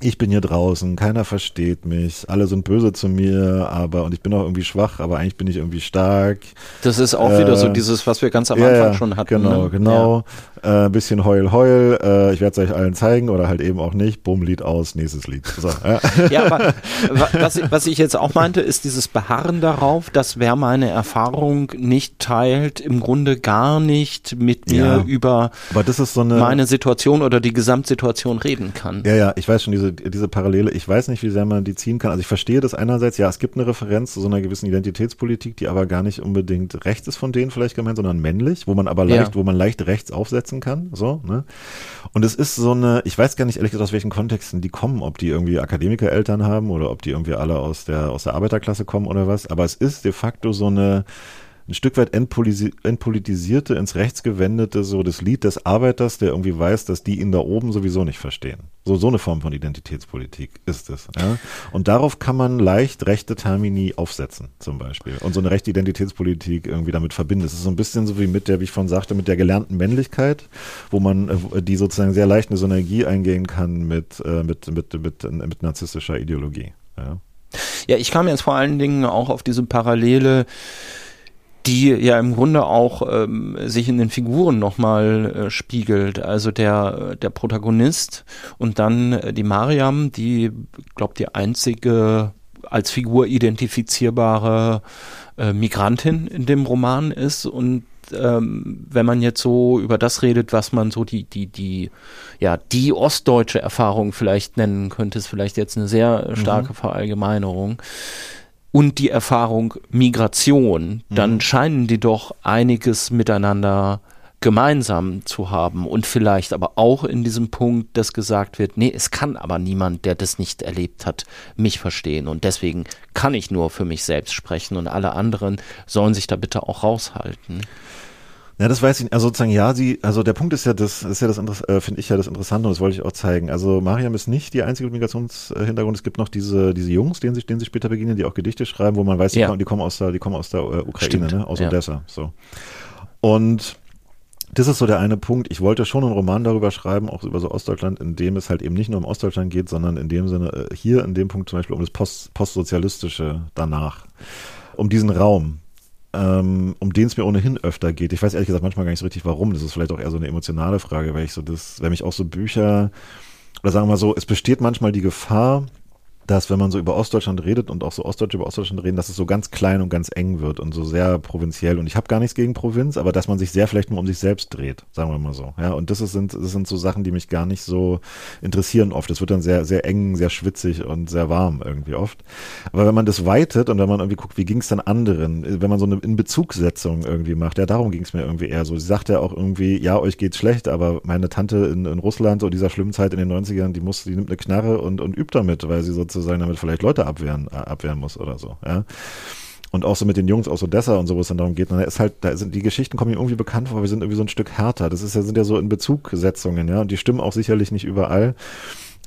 ich bin hier draußen, keiner versteht mich, alle sind böse zu mir, aber und ich bin auch irgendwie schwach, aber eigentlich bin ich irgendwie stark. Das ist auch äh, wieder so äh, dieses, was wir ganz am ja, Anfang schon hatten. Genau, ne? genau. Ja. Äh, bisschen heul, heul. Äh, ich werde es euch allen zeigen oder halt eben auch nicht. Bumm, Lied aus, nächstes Lied. So, ja. ja, aber was, was ich jetzt auch meinte, ist dieses Beharren darauf, dass wer meine Erfahrung nicht teilt, im Grunde gar nicht mit mir ja, über so eine, meine Situation oder die Gesamtsituation reden kann. Ja, ja, ich weiß schon, diese, diese Parallele, ich weiß nicht, wie sehr man die ziehen kann. Also ich verstehe das einerseits, ja, es gibt eine Referenz zu so einer gewissen Identitätspolitik, die aber gar nicht unbedingt rechts ist von denen vielleicht gemeint, sondern männlich, wo man aber leicht, ja. wo man leicht rechts aufsetzen kann, so, ne? Und es ist so eine, ich weiß gar nicht ehrlich gesagt, aus welchen Kontexten die kommen, ob die irgendwie Akademikereltern haben oder ob die irgendwie alle aus der, aus der Arbeiterklasse kommen oder was, aber es ist de facto so eine, ein Stück weit entpolitisierte, ins Rechts gewendete, so das Lied des Arbeiters, der irgendwie weiß, dass die ihn da oben sowieso nicht verstehen. So, so eine Form von Identitätspolitik ist es. Ja? Und darauf kann man leicht rechte Termini aufsetzen, zum Beispiel. Und so eine rechte Identitätspolitik irgendwie damit verbinden. Es ist so ein bisschen so wie mit der, wie ich vorhin sagte, mit der gelernten Männlichkeit, wo man, äh, die sozusagen sehr leicht eine Synergie eingehen kann mit, äh, mit, mit, mit, mit narzisstischer Ideologie. Ja. Ja, ich kam jetzt vor allen Dingen auch auf diese Parallele, die ja im Grunde auch ähm, sich in den Figuren nochmal äh, spiegelt. Also der, der Protagonist und dann äh, die Mariam, die, glaube die einzige als Figur identifizierbare äh, Migrantin in dem Roman ist und ähm, wenn man jetzt so über das redet, was man so die, die, die, ja, die ostdeutsche Erfahrung vielleicht nennen könnte, ist vielleicht jetzt eine sehr starke mhm. Verallgemeinerung. Und die Erfahrung Migration, mhm. dann scheinen die doch einiges miteinander gemeinsam zu haben und vielleicht aber auch in diesem Punkt, dass gesagt wird, nee, es kann aber niemand, der das nicht erlebt hat, mich verstehen und deswegen kann ich nur für mich selbst sprechen und alle anderen sollen sich da bitte auch raushalten. Ja, das weiß ich nicht. Also sozusagen, ja, sie, also der Punkt ist ja das, ist ja das, äh, finde ich ja das Interessante und das wollte ich auch zeigen. Also Mariam ist nicht die einzige Migrationshintergrund. Es gibt noch diese, diese Jungs, denen sich, denen sich später begegnen, die auch Gedichte schreiben, wo man weiß, die, ja. kommen, die kommen aus der, die kommen aus der äh, Ukraine, Stimmt. ne? aus ja. Odessa, so. Und das ist so der eine Punkt. Ich wollte schon einen Roman darüber schreiben, auch über so Ostdeutschland, in dem es halt eben nicht nur um Ostdeutschland geht, sondern in dem Sinne, äh, hier in dem Punkt zum Beispiel um das Post, Postsozialistische danach. Um diesen Raum, ähm, um den es mir ohnehin öfter geht. Ich weiß ehrlich gesagt manchmal gar nicht so richtig warum. Das ist vielleicht auch eher so eine emotionale Frage, weil ich so das, wenn mich auch so Bücher, oder sagen wir mal so, es besteht manchmal die Gefahr, dass wenn man so über Ostdeutschland redet und auch so Ostdeutsche über Ostdeutschland reden, dass es so ganz klein und ganz eng wird und so sehr provinziell. Und ich habe gar nichts gegen Provinz, aber dass man sich sehr vielleicht nur um sich selbst dreht, sagen wir mal so. Ja, und das, ist, sind, das sind so Sachen, die mich gar nicht so interessieren oft. Es wird dann sehr, sehr eng, sehr schwitzig und sehr warm irgendwie oft. Aber wenn man das weitet und wenn man irgendwie guckt, wie ging es dann anderen, wenn man so eine Inbezugsetzung irgendwie macht, ja, darum ging es mir irgendwie eher so. Sie sagt ja auch irgendwie, ja, euch geht's schlecht, aber meine Tante in, in Russland, so dieser schlimmen Zeit in den 90ern, die muss, die nimmt eine Knarre und, und übt damit, weil sie sozusagen sozusagen damit vielleicht Leute abwehren, äh, abwehren muss oder so, ja. Und auch so mit den Jungs aus Odessa und so, wo es dann darum geht, na, ist halt, da sind die Geschichten kommen mir irgendwie bekannt vor, wir sind irgendwie so ein Stück härter. Das ist ja, sind ja so in Bezugsetzungen, ja, und die stimmen auch sicherlich nicht überall.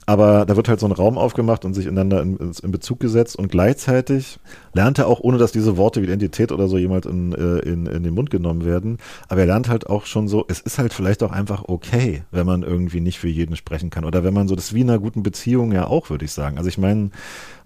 Aber da wird halt so ein Raum aufgemacht und sich ineinander in, in Bezug gesetzt und gleichzeitig lernt er auch, ohne dass diese Worte wie Identität oder so jemals in, äh, in, in den Mund genommen werden, aber er lernt halt auch schon so, es ist halt vielleicht auch einfach okay, wenn man irgendwie nicht für jeden sprechen kann oder wenn man so, das ist wie in einer guten Beziehung ja auch, würde ich sagen. Also ich meine,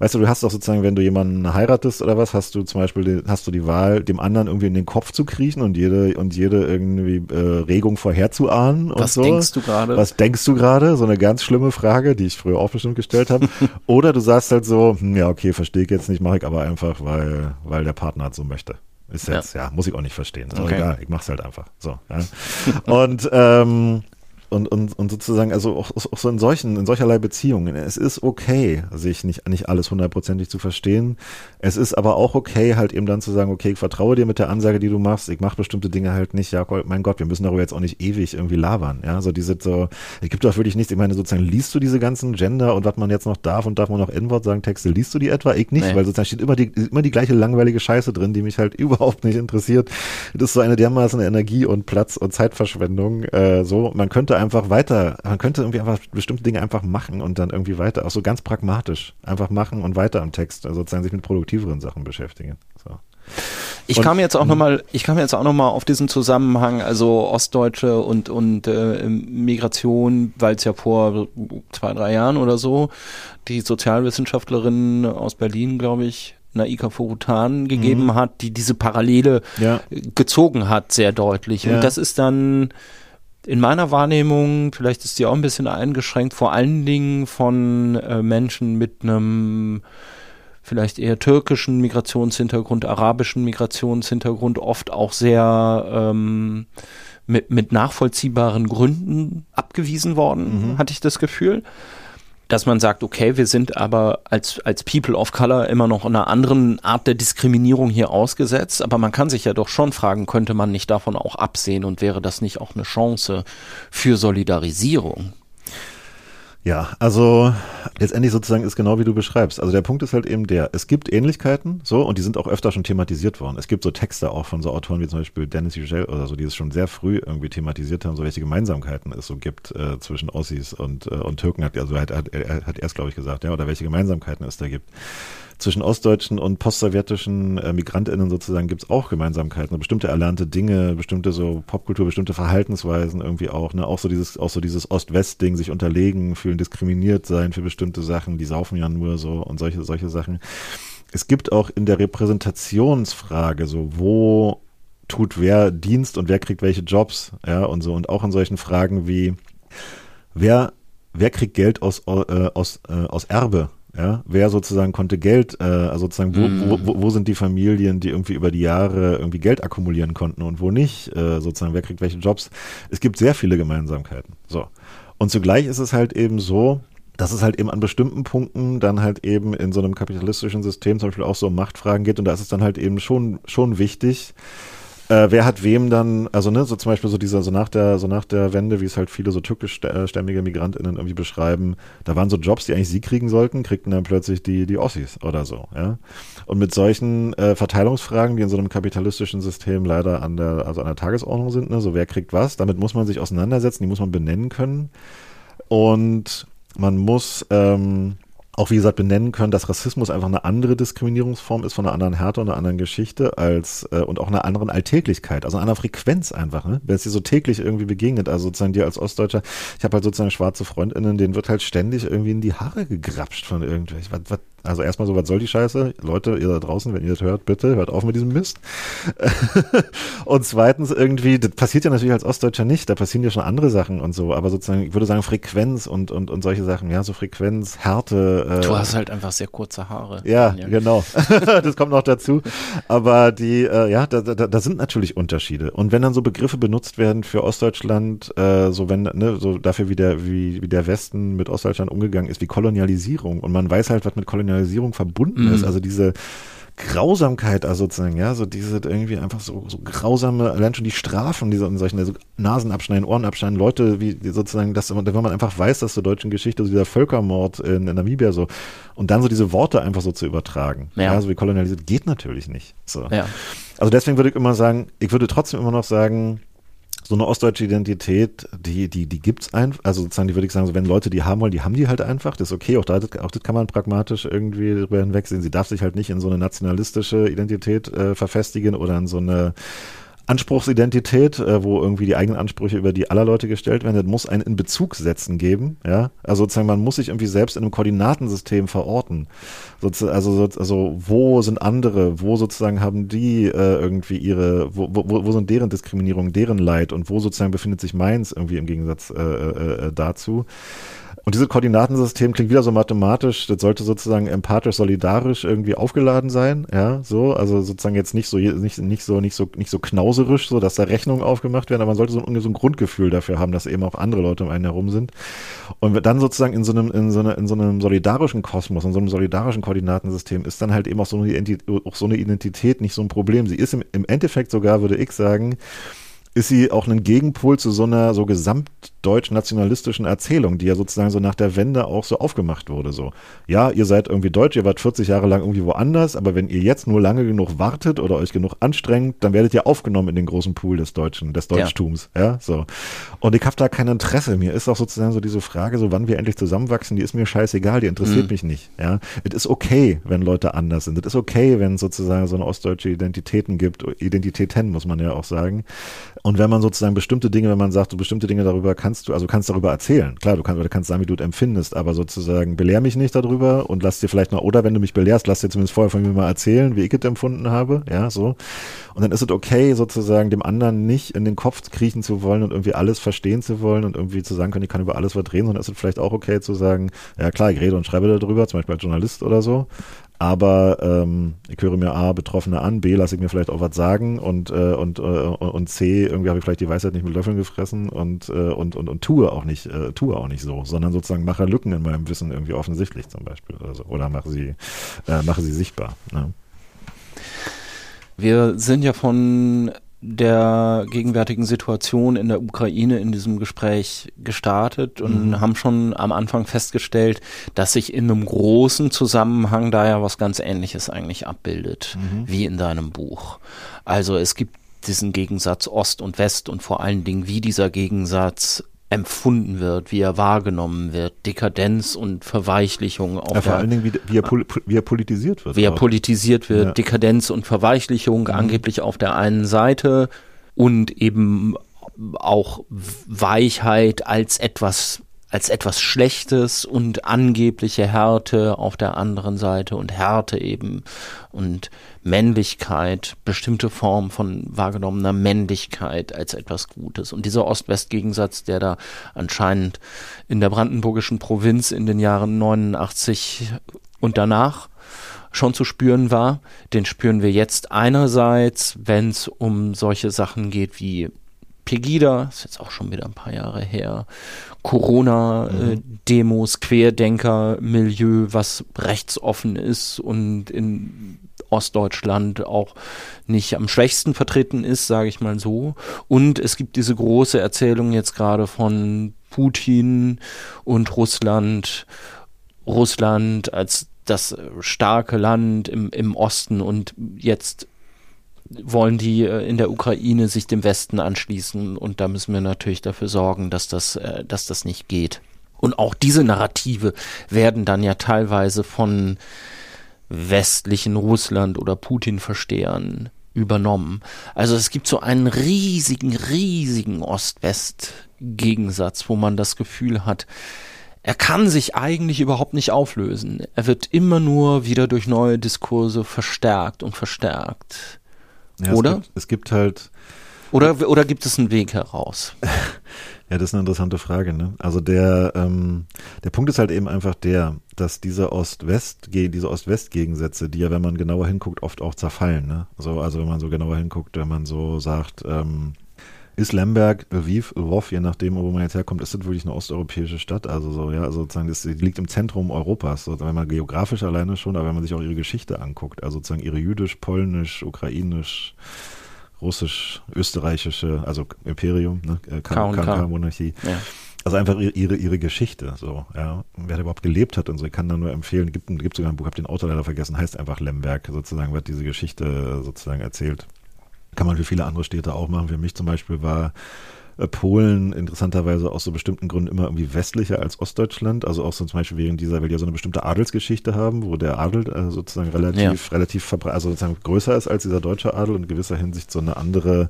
weißt du, du hast auch sozusagen, wenn du jemanden heiratest oder was, hast du zum Beispiel, hast du die Wahl, dem anderen irgendwie in den Kopf zu kriechen und jede, und jede irgendwie äh, Regung vorherzuahnen und was so. Was denkst du gerade? Was denkst du gerade? So eine ganz schlimme Frage, die ich früher auch bestimmt gestellt habe. oder du sagst halt so, hm, ja, okay, verstehe ich jetzt nicht, mache ich aber einfach, weil, weil der Partner halt so möchte. Ist jetzt, ja, ja muss ich auch nicht verstehen. Ist okay. egal, ich mach's halt einfach. So. Ja. und ähm, und, und, und sozusagen, also auch, auch so in solchen, in solcherlei Beziehungen. Es ist okay, sich nicht, nicht alles hundertprozentig zu verstehen. Es ist aber auch okay, halt eben dann zu sagen, okay, ich vertraue dir mit der Ansage, die du machst. Ich mache bestimmte Dinge halt nicht. Ja, mein Gott, wir müssen darüber jetzt auch nicht ewig irgendwie labern. Ja, so diese, so, es gibt doch wirklich nichts. Ich meine, sozusagen, liest du diese ganzen Gender und was man jetzt noch darf und darf man noch N-Wort sagen, Texte, liest du die etwa? Ich nicht, nee. weil sozusagen steht immer die, immer die gleiche langweilige Scheiße drin, die mich halt überhaupt nicht interessiert. Das ist so eine dermaßen Energie und Platz und Zeitverschwendung. Äh, so, man könnte einfach weiter, man könnte irgendwie einfach bestimmte Dinge einfach machen und dann irgendwie weiter, auch so ganz pragmatisch, einfach machen und weiter am Text, also sozusagen sich mit produktiveren Sachen beschäftigen. So. Ich und, kam jetzt auch nochmal, ich kam jetzt auch nochmal auf diesen Zusammenhang, also Ostdeutsche und, und äh, Migration, weil es ja vor zwei, drei Jahren oder so die Sozialwissenschaftlerin aus Berlin, glaube ich, Naika Forutan gegeben mhm. hat, die diese Parallele ja. gezogen hat, sehr deutlich. Ja. Und das ist dann in meiner Wahrnehmung, vielleicht ist die auch ein bisschen eingeschränkt, vor allen Dingen von äh, Menschen mit einem vielleicht eher türkischen Migrationshintergrund, arabischen Migrationshintergrund, oft auch sehr ähm, mit, mit nachvollziehbaren Gründen abgewiesen worden, mhm. hatte ich das Gefühl dass man sagt, okay, wir sind aber als, als People of Color immer noch einer anderen Art der Diskriminierung hier ausgesetzt, aber man kann sich ja doch schon fragen, könnte man nicht davon auch absehen und wäre das nicht auch eine Chance für Solidarisierung? Ja, also letztendlich sozusagen ist genau wie du beschreibst. Also der Punkt ist halt eben der, es gibt Ähnlichkeiten, so, und die sind auch öfter schon thematisiert worden. Es gibt so Texte auch von so Autoren wie zum Beispiel Dennis Yücel oder so, die es schon sehr früh irgendwie thematisiert haben, so welche Gemeinsamkeiten es so gibt äh, zwischen Ossis und, äh, und Türken, hat, also hat, hat, hat er es, glaube ich, gesagt, ja, oder welche Gemeinsamkeiten es da gibt zwischen ostdeutschen und postsowjetischen äh, MigrantInnen sozusagen gibt es auch Gemeinsamkeiten, bestimmte erlernte Dinge, bestimmte so Popkultur, bestimmte Verhaltensweisen irgendwie auch, ne, auch so dieses, auch so dieses Ost-West-Ding, sich unterlegen, fühlen diskriminiert sein für bestimmte Sachen, die saufen ja nur so und solche, solche Sachen. Es gibt auch in der Repräsentationsfrage so, wo tut wer Dienst und wer kriegt welche Jobs, ja, und so, und auch in solchen Fragen wie, wer, wer kriegt Geld aus, äh, aus, äh, aus Erbe, ja, wer sozusagen konnte Geld, äh, also sozusagen, wo, mm. wo, wo, wo sind die Familien, die irgendwie über die Jahre irgendwie Geld akkumulieren konnten und wo nicht, äh, sozusagen, wer kriegt welche Jobs. Es gibt sehr viele Gemeinsamkeiten. So. Und zugleich ist es halt eben so, dass es halt eben an bestimmten Punkten dann halt eben in so einem kapitalistischen System zum Beispiel auch so um Machtfragen geht und da ist es dann halt eben schon, schon wichtig, äh, wer hat wem dann, also ne, so zum Beispiel so dieser, so nach der, so nach der Wende, wie es halt viele so türkischstämmige MigrantInnen irgendwie beschreiben, da waren so Jobs, die eigentlich sie kriegen sollten, kriegten dann plötzlich die, die Ossis oder so, ja. Und mit solchen äh, Verteilungsfragen, die in so einem kapitalistischen System leider an der, also an der Tagesordnung sind, ne, so wer kriegt was, damit muss man sich auseinandersetzen, die muss man benennen können. Und man muss, ähm, auch wie gesagt benennen können, dass Rassismus einfach eine andere Diskriminierungsform ist von einer anderen Härte und einer anderen Geschichte als äh, und auch einer anderen Alltäglichkeit, also einer Frequenz einfach, ne? wenn es dir so täglich irgendwie begegnet, also sozusagen dir als Ostdeutscher, ich habe halt sozusagen schwarze Freundinnen, denen wird halt ständig irgendwie in die Haare gegrapscht von irgendwelchen, was, was, also erstmal so, was soll die Scheiße? Leute, ihr da draußen, wenn ihr das hört, bitte hört auf mit diesem Mist. und zweitens irgendwie, das passiert ja natürlich als Ostdeutscher nicht, da passieren ja schon andere Sachen und so, aber sozusagen, ich würde sagen Frequenz und, und, und solche Sachen, ja, so Frequenz, Härte. Äh, du hast halt einfach sehr kurze Haare. Ja, Daniel. genau. das kommt noch dazu. Aber die, äh, ja, da, da, da sind natürlich Unterschiede. Und wenn dann so Begriffe benutzt werden für Ostdeutschland, äh, so wenn, ne, so dafür, wie der, wie, wie der Westen mit Ostdeutschland umgegangen ist, wie Kolonialisierung, und man weiß halt, was mit Kolonialisierung Kriminalisierung verbunden mhm. ist. Also diese Grausamkeit, also sozusagen, ja, so diese irgendwie einfach so, so grausame, allein schon die Strafen, diese und solchen, also Nasen abschneiden, Ohren abschneiden, Leute, wie sozusagen, dass wenn man einfach weiß, dass zur deutschen Geschichte, so dieser Völkermord in, in Namibia so, und dann so diese Worte einfach so zu übertragen, ja, ja so wie kolonialisiert, geht natürlich nicht. So. Ja. Also deswegen würde ich immer sagen, ich würde trotzdem immer noch sagen, so eine ostdeutsche Identität, die, die, die gibt's einfach, also sozusagen, die würde ich sagen, so wenn Leute die haben wollen, die haben die halt einfach, das ist okay, auch, da, auch das kann man pragmatisch irgendwie darüber hinwegsehen. Sie darf sich halt nicht in so eine nationalistische Identität äh, verfestigen oder in so eine Anspruchsidentität, äh, wo irgendwie die eigenen Ansprüche über die aller Leute gestellt werden, das muss einen in Bezug setzen geben, ja. Also sozusagen, man muss sich irgendwie selbst in einem Koordinatensystem verorten. Also, also wo sind andere, wo sozusagen haben die äh, irgendwie ihre, wo, wo, wo sind deren Diskriminierung, deren Leid und wo sozusagen befindet sich meins irgendwie im Gegensatz äh, äh, äh dazu. Und dieses Koordinatensystem klingt wieder so mathematisch, das sollte sozusagen empathisch solidarisch irgendwie aufgeladen sein, ja, so, also sozusagen jetzt nicht so nicht, nicht so nicht so nicht so knauserisch, so dass da Rechnungen aufgemacht werden, aber man sollte so ein, so ein Grundgefühl dafür haben, dass eben auch andere Leute um einen herum sind. Und dann sozusagen in so einem in so, einer, in so einem solidarischen Kosmos, in so einem solidarischen Koordinatensystem ist dann halt eben auch so eine Identität, auch so eine Identität nicht so ein Problem. Sie ist im, im Endeffekt sogar, würde ich sagen, ist sie auch ein Gegenpol zu so einer so gesamtdeutsch-nationalistischen Erzählung, die ja sozusagen so nach der Wende auch so aufgemacht wurde. So, ja, ihr seid irgendwie deutsch, ihr wart 40 Jahre lang irgendwie woanders, aber wenn ihr jetzt nur lange genug wartet oder euch genug anstrengt, dann werdet ihr aufgenommen in den großen Pool des Deutschen, des Deutschtums. Ja, ja so. Und ich habe da kein Interesse. Mir ist auch sozusagen so diese Frage, so wann wir endlich zusammenwachsen, die ist mir scheißegal, die interessiert mhm. mich nicht. Ja, es ist okay, wenn Leute anders sind. Es ist okay, wenn es sozusagen so eine ostdeutsche Identitäten gibt, Identitäten muss man ja auch sagen. Und wenn man sozusagen bestimmte Dinge, wenn man sagt, du bestimmte Dinge darüber kannst du, also kannst darüber erzählen. Klar, du kannst, du kannst sagen, wie du es empfindest, aber sozusagen belehr mich nicht darüber und lass dir vielleicht mal, oder wenn du mich belehrst, lass dir zumindest vorher von mir mal erzählen, wie ich es empfunden habe. Ja, so. Und dann ist es okay, sozusagen dem anderen nicht in den Kopf kriechen zu wollen und irgendwie alles verstehen zu wollen und irgendwie zu sagen können, ich kann über alles was reden, sondern ist es vielleicht auch okay zu sagen, ja klar, ich rede und schreibe darüber, zum Beispiel als Journalist oder so, aber ähm, ich höre mir A, Betroffene an, B, lasse ich mir vielleicht auch was sagen und, äh, und, äh, und C, irgendwie habe ich vielleicht die Weisheit nicht mit Löffeln gefressen und, äh, und, und, und tue auch nicht, äh, tue auch nicht so, sondern sozusagen mache Lücken in meinem Wissen irgendwie offensichtlich zum Beispiel oder so. Oder mache sie, äh, mache sie sichtbar. Ne? Wir sind ja von der gegenwärtigen Situation in der Ukraine in diesem Gespräch gestartet und mhm. haben schon am Anfang festgestellt, dass sich in einem großen Zusammenhang da ja was ganz Ähnliches eigentlich abbildet, mhm. wie in deinem Buch. Also es gibt diesen Gegensatz Ost und West und vor allen Dingen, wie dieser Gegensatz empfunden wird, wie er wahrgenommen wird, Dekadenz und Verweichlichung. Auf ja, vor allen Dingen, wie, wie, er, wie er politisiert wird. Wie er politisiert wird, ja. Dekadenz und Verweichlichung mhm. angeblich auf der einen Seite und eben auch Weichheit als etwas als etwas Schlechtes und angebliche Härte auf der anderen Seite und Härte eben und Männlichkeit, bestimmte Form von wahrgenommener Männlichkeit als etwas Gutes. Und dieser Ost-West-Gegensatz, der da anscheinend in der brandenburgischen Provinz in den Jahren 89 und danach schon zu spüren war, den spüren wir jetzt einerseits, wenn es um solche Sachen geht wie Pegida, ist jetzt auch schon wieder ein paar Jahre her, Corona-Demos, mhm. Querdenker-Milieu, was rechtsoffen ist und in Ostdeutschland auch nicht am schwächsten vertreten ist, sage ich mal so. Und es gibt diese große Erzählung jetzt gerade von Putin und Russland, Russland als das starke Land im, im Osten und jetzt wollen die äh, in der Ukraine sich dem Westen anschließen und da müssen wir natürlich dafür sorgen, dass das, äh, dass das nicht geht. Und auch diese Narrative werden dann ja teilweise von westlichen Russland oder Putin-Verstehern übernommen. Also es gibt so einen riesigen, riesigen Ost-West-Gegensatz, wo man das Gefühl hat, er kann sich eigentlich überhaupt nicht auflösen. Er wird immer nur wieder durch neue Diskurse verstärkt und verstärkt. Ja, oder? Es gibt, es gibt halt. Oder, oder gibt es einen Weg heraus? ja, das ist eine interessante Frage. Ne? Also der, ähm, der Punkt ist halt eben einfach der, dass diese Ost-West, diese Ost-West-Gegensätze, die ja, wenn man genauer hinguckt, oft auch zerfallen. Ne? So, also wenn man so genauer hinguckt, wenn man so sagt, ähm, ist Lemberg, Lviv, Lwów, je nachdem, wo man jetzt herkommt, ist das wirklich eine osteuropäische Stadt? Also so, ja, also sozusagen, das liegt im Zentrum Europas, so, wenn man geografisch alleine schon, aber wenn man sich auch ihre Geschichte anguckt, also sozusagen ihre jüdisch, polnisch, ukrainisch, russisch, österreichische, also Imperium, ne, KK-Monarchie. Ja. Also einfach ihre, ihre Geschichte, so, ja. Wer da überhaupt gelebt hat und so, ich kann da nur empfehlen, gibt, gibt sogar ein Buch, hab den Autor leider vergessen, heißt einfach Lemberg, sozusagen, wird diese Geschichte sozusagen erzählt. Kann man für viele andere Städte auch machen. Für mich zum Beispiel war Polen interessanterweise aus so bestimmten Gründen immer irgendwie westlicher als Ostdeutschland. Also auch so zum Beispiel wegen dieser, weil die ja so eine bestimmte Adelsgeschichte haben, wo der Adel äh, sozusagen relativ, ja. relativ also sozusagen größer ist als dieser deutsche Adel und in gewisser Hinsicht so eine andere,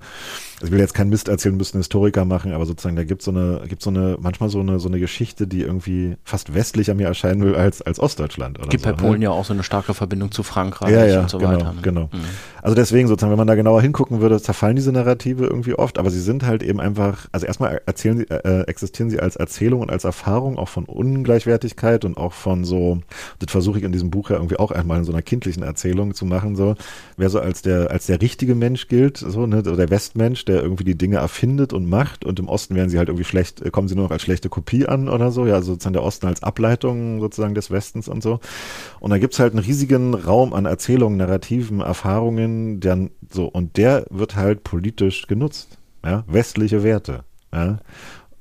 also ich will jetzt keinen Mist erzählen, müssen Historiker machen, aber sozusagen da gibt so eine, gibt so eine, manchmal so eine, so eine Geschichte, die irgendwie fast westlicher mir erscheinen will als, als Ostdeutschland. Oder gibt so, bei Polen ne? ja auch so eine starke Verbindung zu Frankreich ja, ja, und so genau, weiter. Ne? Genau. Mhm. Also deswegen sozusagen, wenn man da genauer hingucken würde, zerfallen diese Narrative irgendwie oft, aber sie sind halt eben einfach, also erstmal erzählen sie, äh, existieren sie als Erzählung und als Erfahrung auch von Ungleichwertigkeit und auch von so, das versuche ich in diesem Buch ja irgendwie auch einmal in so einer kindlichen Erzählung zu machen, so, wer so als der, als der richtige Mensch gilt, so, ne, der Westmensch, der irgendwie die Dinge erfindet und macht und im Osten werden sie halt irgendwie schlecht, äh, kommen sie nur noch als schlechte Kopie an oder so, ja, also sozusagen der Osten als Ableitung sozusagen des Westens und so. Und da gibt's halt einen riesigen Raum an Erzählungen, Narrativen, Erfahrungen, der so, und der wird halt politisch genutzt. Ja, westliche Werte ja,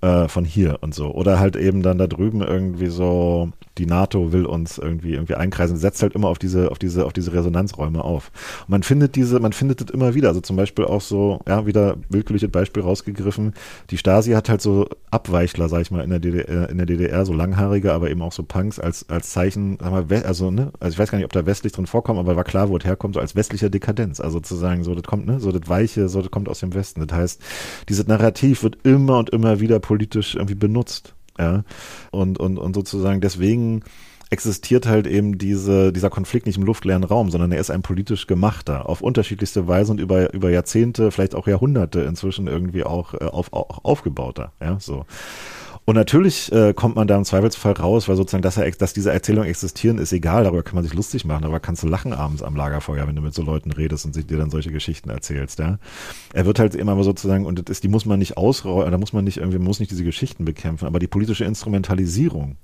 äh, von hier und so. Oder halt eben dann da drüben irgendwie so, die NATO will uns irgendwie irgendwie einkreisen, setzt halt immer auf diese, auf diese, auf diese Resonanzräume auf. Und man findet diese, man findet das immer wieder. Also zum Beispiel auch so, ja, wieder willkürliches Beispiel rausgegriffen. Die Stasi hat halt so Abweichler, sag ich mal, in der DDR, in der DDR, so langhaarige, aber eben auch so Punks als, als Zeichen, sag mal, also, ne, also ich weiß gar nicht, ob da westlich drin vorkommt, aber war klar, wo es herkommt, so als westlicher Dekadenz. Also zu sagen, so, das kommt, ne, so das Weiche, so, das kommt aus dem Westen. Das heißt, dieses Narrativ wird immer und immer wieder politisch irgendwie benutzt. Ja. Und, und, und sozusagen deswegen existiert halt eben diese, dieser Konflikt nicht im luftleeren Raum, sondern er ist ein politisch gemachter, auf unterschiedlichste Weise und über, über Jahrzehnte, vielleicht auch Jahrhunderte inzwischen irgendwie auch, äh, auf, auch aufgebauter. Ja, so. Und natürlich äh, kommt man da im Zweifelsfall raus, weil sozusagen, dass, er, dass diese Erzählungen existieren, ist egal, darüber kann man sich lustig machen, aber kannst du lachen abends am Lagerfeuer, wenn du mit so Leuten redest und dir dann solche Geschichten erzählst, ja. Er wird halt immer sozusagen, und das ist, die muss man nicht ausräumen, da muss man nicht irgendwie, man muss nicht diese Geschichten bekämpfen, aber die politische Instrumentalisierung,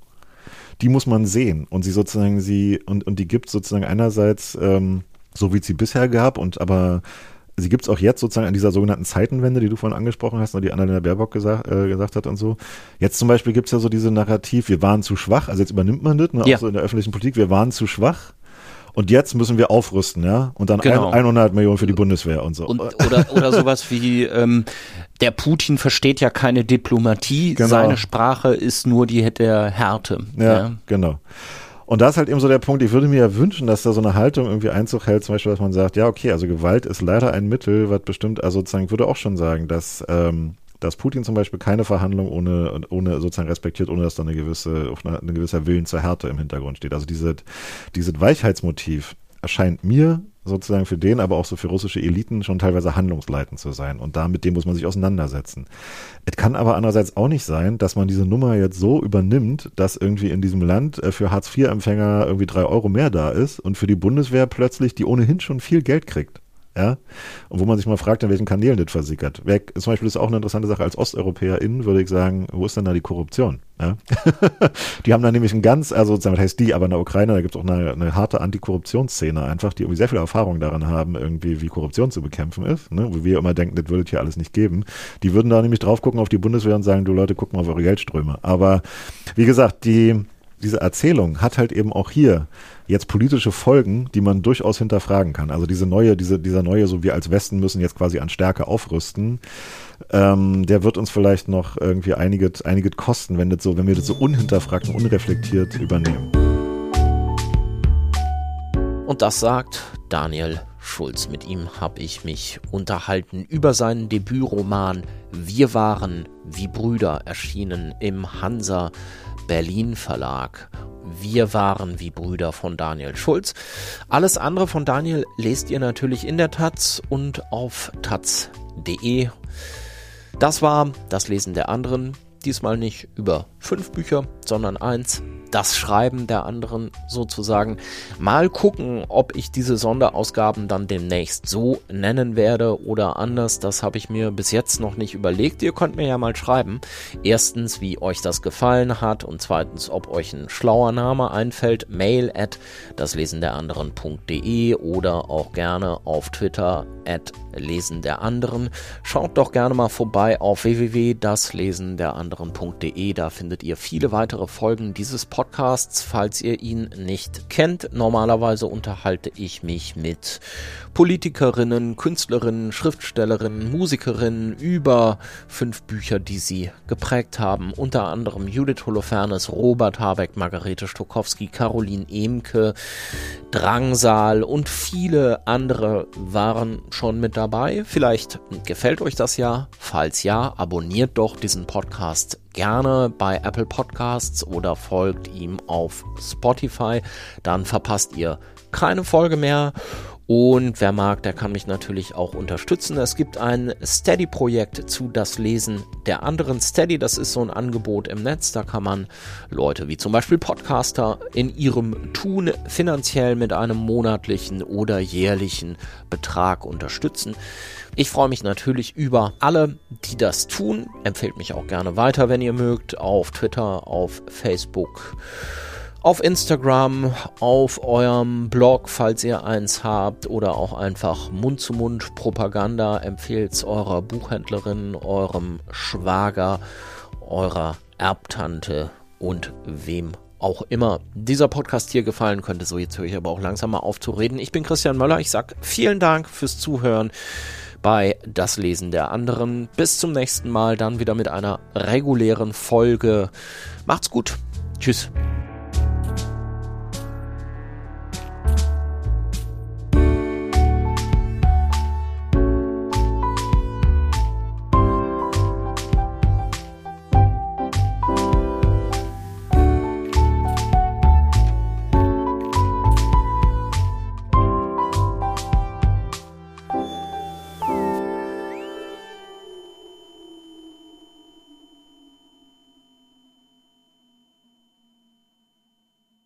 die muss man sehen. Und sie sozusagen sie, und, und die gibt sozusagen einerseits, ähm, so wie es sie bisher gab und aber sie gibt es auch jetzt sozusagen an dieser sogenannten Zeitenwende, die du vorhin angesprochen hast, und die Annalena Baerbock gesagt, äh, gesagt hat und so. Jetzt zum Beispiel gibt es ja so diese Narrativ, wir waren zu schwach, also jetzt übernimmt man das, ne, ja. auch so in der öffentlichen Politik, wir waren zu schwach. Und jetzt müssen wir aufrüsten, ja? Und dann genau. 100 Millionen für die Bundeswehr und so. Und, oder, oder sowas wie, ähm, der Putin versteht ja keine Diplomatie, genau. seine Sprache ist nur die der Härte. ja. ja. genau. Und da ist halt eben so der Punkt, ich würde mir ja wünschen, dass da so eine Haltung irgendwie Einzug hält, zum Beispiel, dass man sagt, ja, okay, also Gewalt ist leider ein Mittel, was bestimmt, also sozusagen, würde auch schon sagen, dass, ähm, dass Putin zum Beispiel keine Verhandlung ohne, ohne sozusagen respektiert, ohne dass da eine gewisse, eine, eine gewisser Willen zur Härte im Hintergrund steht. Also diese, dieses Weichheitsmotiv erscheint mir sozusagen für den, aber auch so für russische Eliten schon teilweise handlungsleitend zu sein. Und da mit dem muss man sich auseinandersetzen. Es kann aber andererseits auch nicht sein, dass man diese Nummer jetzt so übernimmt, dass irgendwie in diesem Land äh, für Hartz-IV-Empfänger irgendwie drei Euro mehr da ist und für die Bundeswehr plötzlich, die ohnehin schon viel Geld kriegt ja, und wo man sich mal fragt, in welchen Kanälen das versickert. Wer, zum Beispiel ist auch eine interessante Sache, als OsteuropäerInnen würde ich sagen, wo ist denn da die Korruption? Ja? die haben da nämlich ein ganz, also sozusagen, was heißt die, aber in der Ukraine, da gibt es auch eine, eine harte Antikorruptionsszene einfach, die irgendwie sehr viel Erfahrung daran haben, irgendwie, wie Korruption zu bekämpfen ist, ne? wo wir immer denken, das würde es hier alles nicht geben. Die würden da nämlich drauf gucken auf die Bundeswehr und sagen, du Leute, guck mal auf eure Geldströme. Aber wie gesagt, die, diese Erzählung hat halt eben auch hier jetzt politische Folgen, die man durchaus hinterfragen kann. Also diese neue, diese, dieser neue, so wir als Westen müssen jetzt quasi an Stärke aufrüsten, ähm, der wird uns vielleicht noch irgendwie einiges, einiges kosten, wenn das so, wenn wir das so unhinterfragt und unreflektiert übernehmen. Und das sagt Daniel Schulz. Mit ihm habe ich mich unterhalten über seinen Debütroman Wir waren wie Brüder, erschienen im Hansa Berlin Verlag. Wir waren wie Brüder von Daniel Schulz. Alles andere von Daniel lest ihr natürlich in der Taz und auf taz.de. Das war das Lesen der anderen. Diesmal nicht über fünf Bücher, sondern eins das Schreiben der anderen sozusagen. Mal gucken, ob ich diese Sonderausgaben dann demnächst so nennen werde oder anders. Das habe ich mir bis jetzt noch nicht überlegt. Ihr könnt mir ja mal schreiben. Erstens, wie euch das gefallen hat und zweitens, ob euch ein schlauer Name einfällt. Mail at daslesenderanderen.de oder auch gerne auf Twitter at Lesen der anderen. Schaut doch gerne mal vorbei auf www.daslesenderanderen.de. Da findet ihr viele weitere Folgen dieses Podcasts, falls ihr ihn nicht kennt. Normalerweise unterhalte ich mich mit Politikerinnen, Künstlerinnen, Schriftstellerinnen, Musikerinnen über fünf Bücher, die sie geprägt haben. Unter anderem Judith Holofernes, Robert Habeck, Margarete Stokowski, Caroline Emke, Drangsal und viele andere waren schon mit dabei. Vielleicht gefällt euch das ja. Falls ja, abonniert doch diesen Podcast gerne bei Apple Podcasts oder folgt ihm auf Spotify. Dann verpasst ihr keine Folge mehr. Und wer mag, der kann mich natürlich auch unterstützen. Es gibt ein Steady-Projekt zu das Lesen der anderen. Steady, das ist so ein Angebot im Netz. Da kann man Leute wie zum Beispiel Podcaster in ihrem Tun finanziell mit einem monatlichen oder jährlichen Betrag unterstützen. Ich freue mich natürlich über alle, die das tun. Empfehlt mich auch gerne weiter, wenn ihr mögt, auf Twitter, auf Facebook auf Instagram, auf eurem Blog, falls ihr eins habt, oder auch einfach Mund-zu-Mund-Propaganda. Empfehlt es eurer Buchhändlerin, eurem Schwager, eurer Erbtante und wem auch immer dieser Podcast hier gefallen könnte. So, jetzt höre ich aber auch langsam mal auf zu reden. Ich bin Christian Möller. Ich sage vielen Dank fürs Zuhören bei Das Lesen der anderen. Bis zum nächsten Mal, dann wieder mit einer regulären Folge. Macht's gut. Tschüss.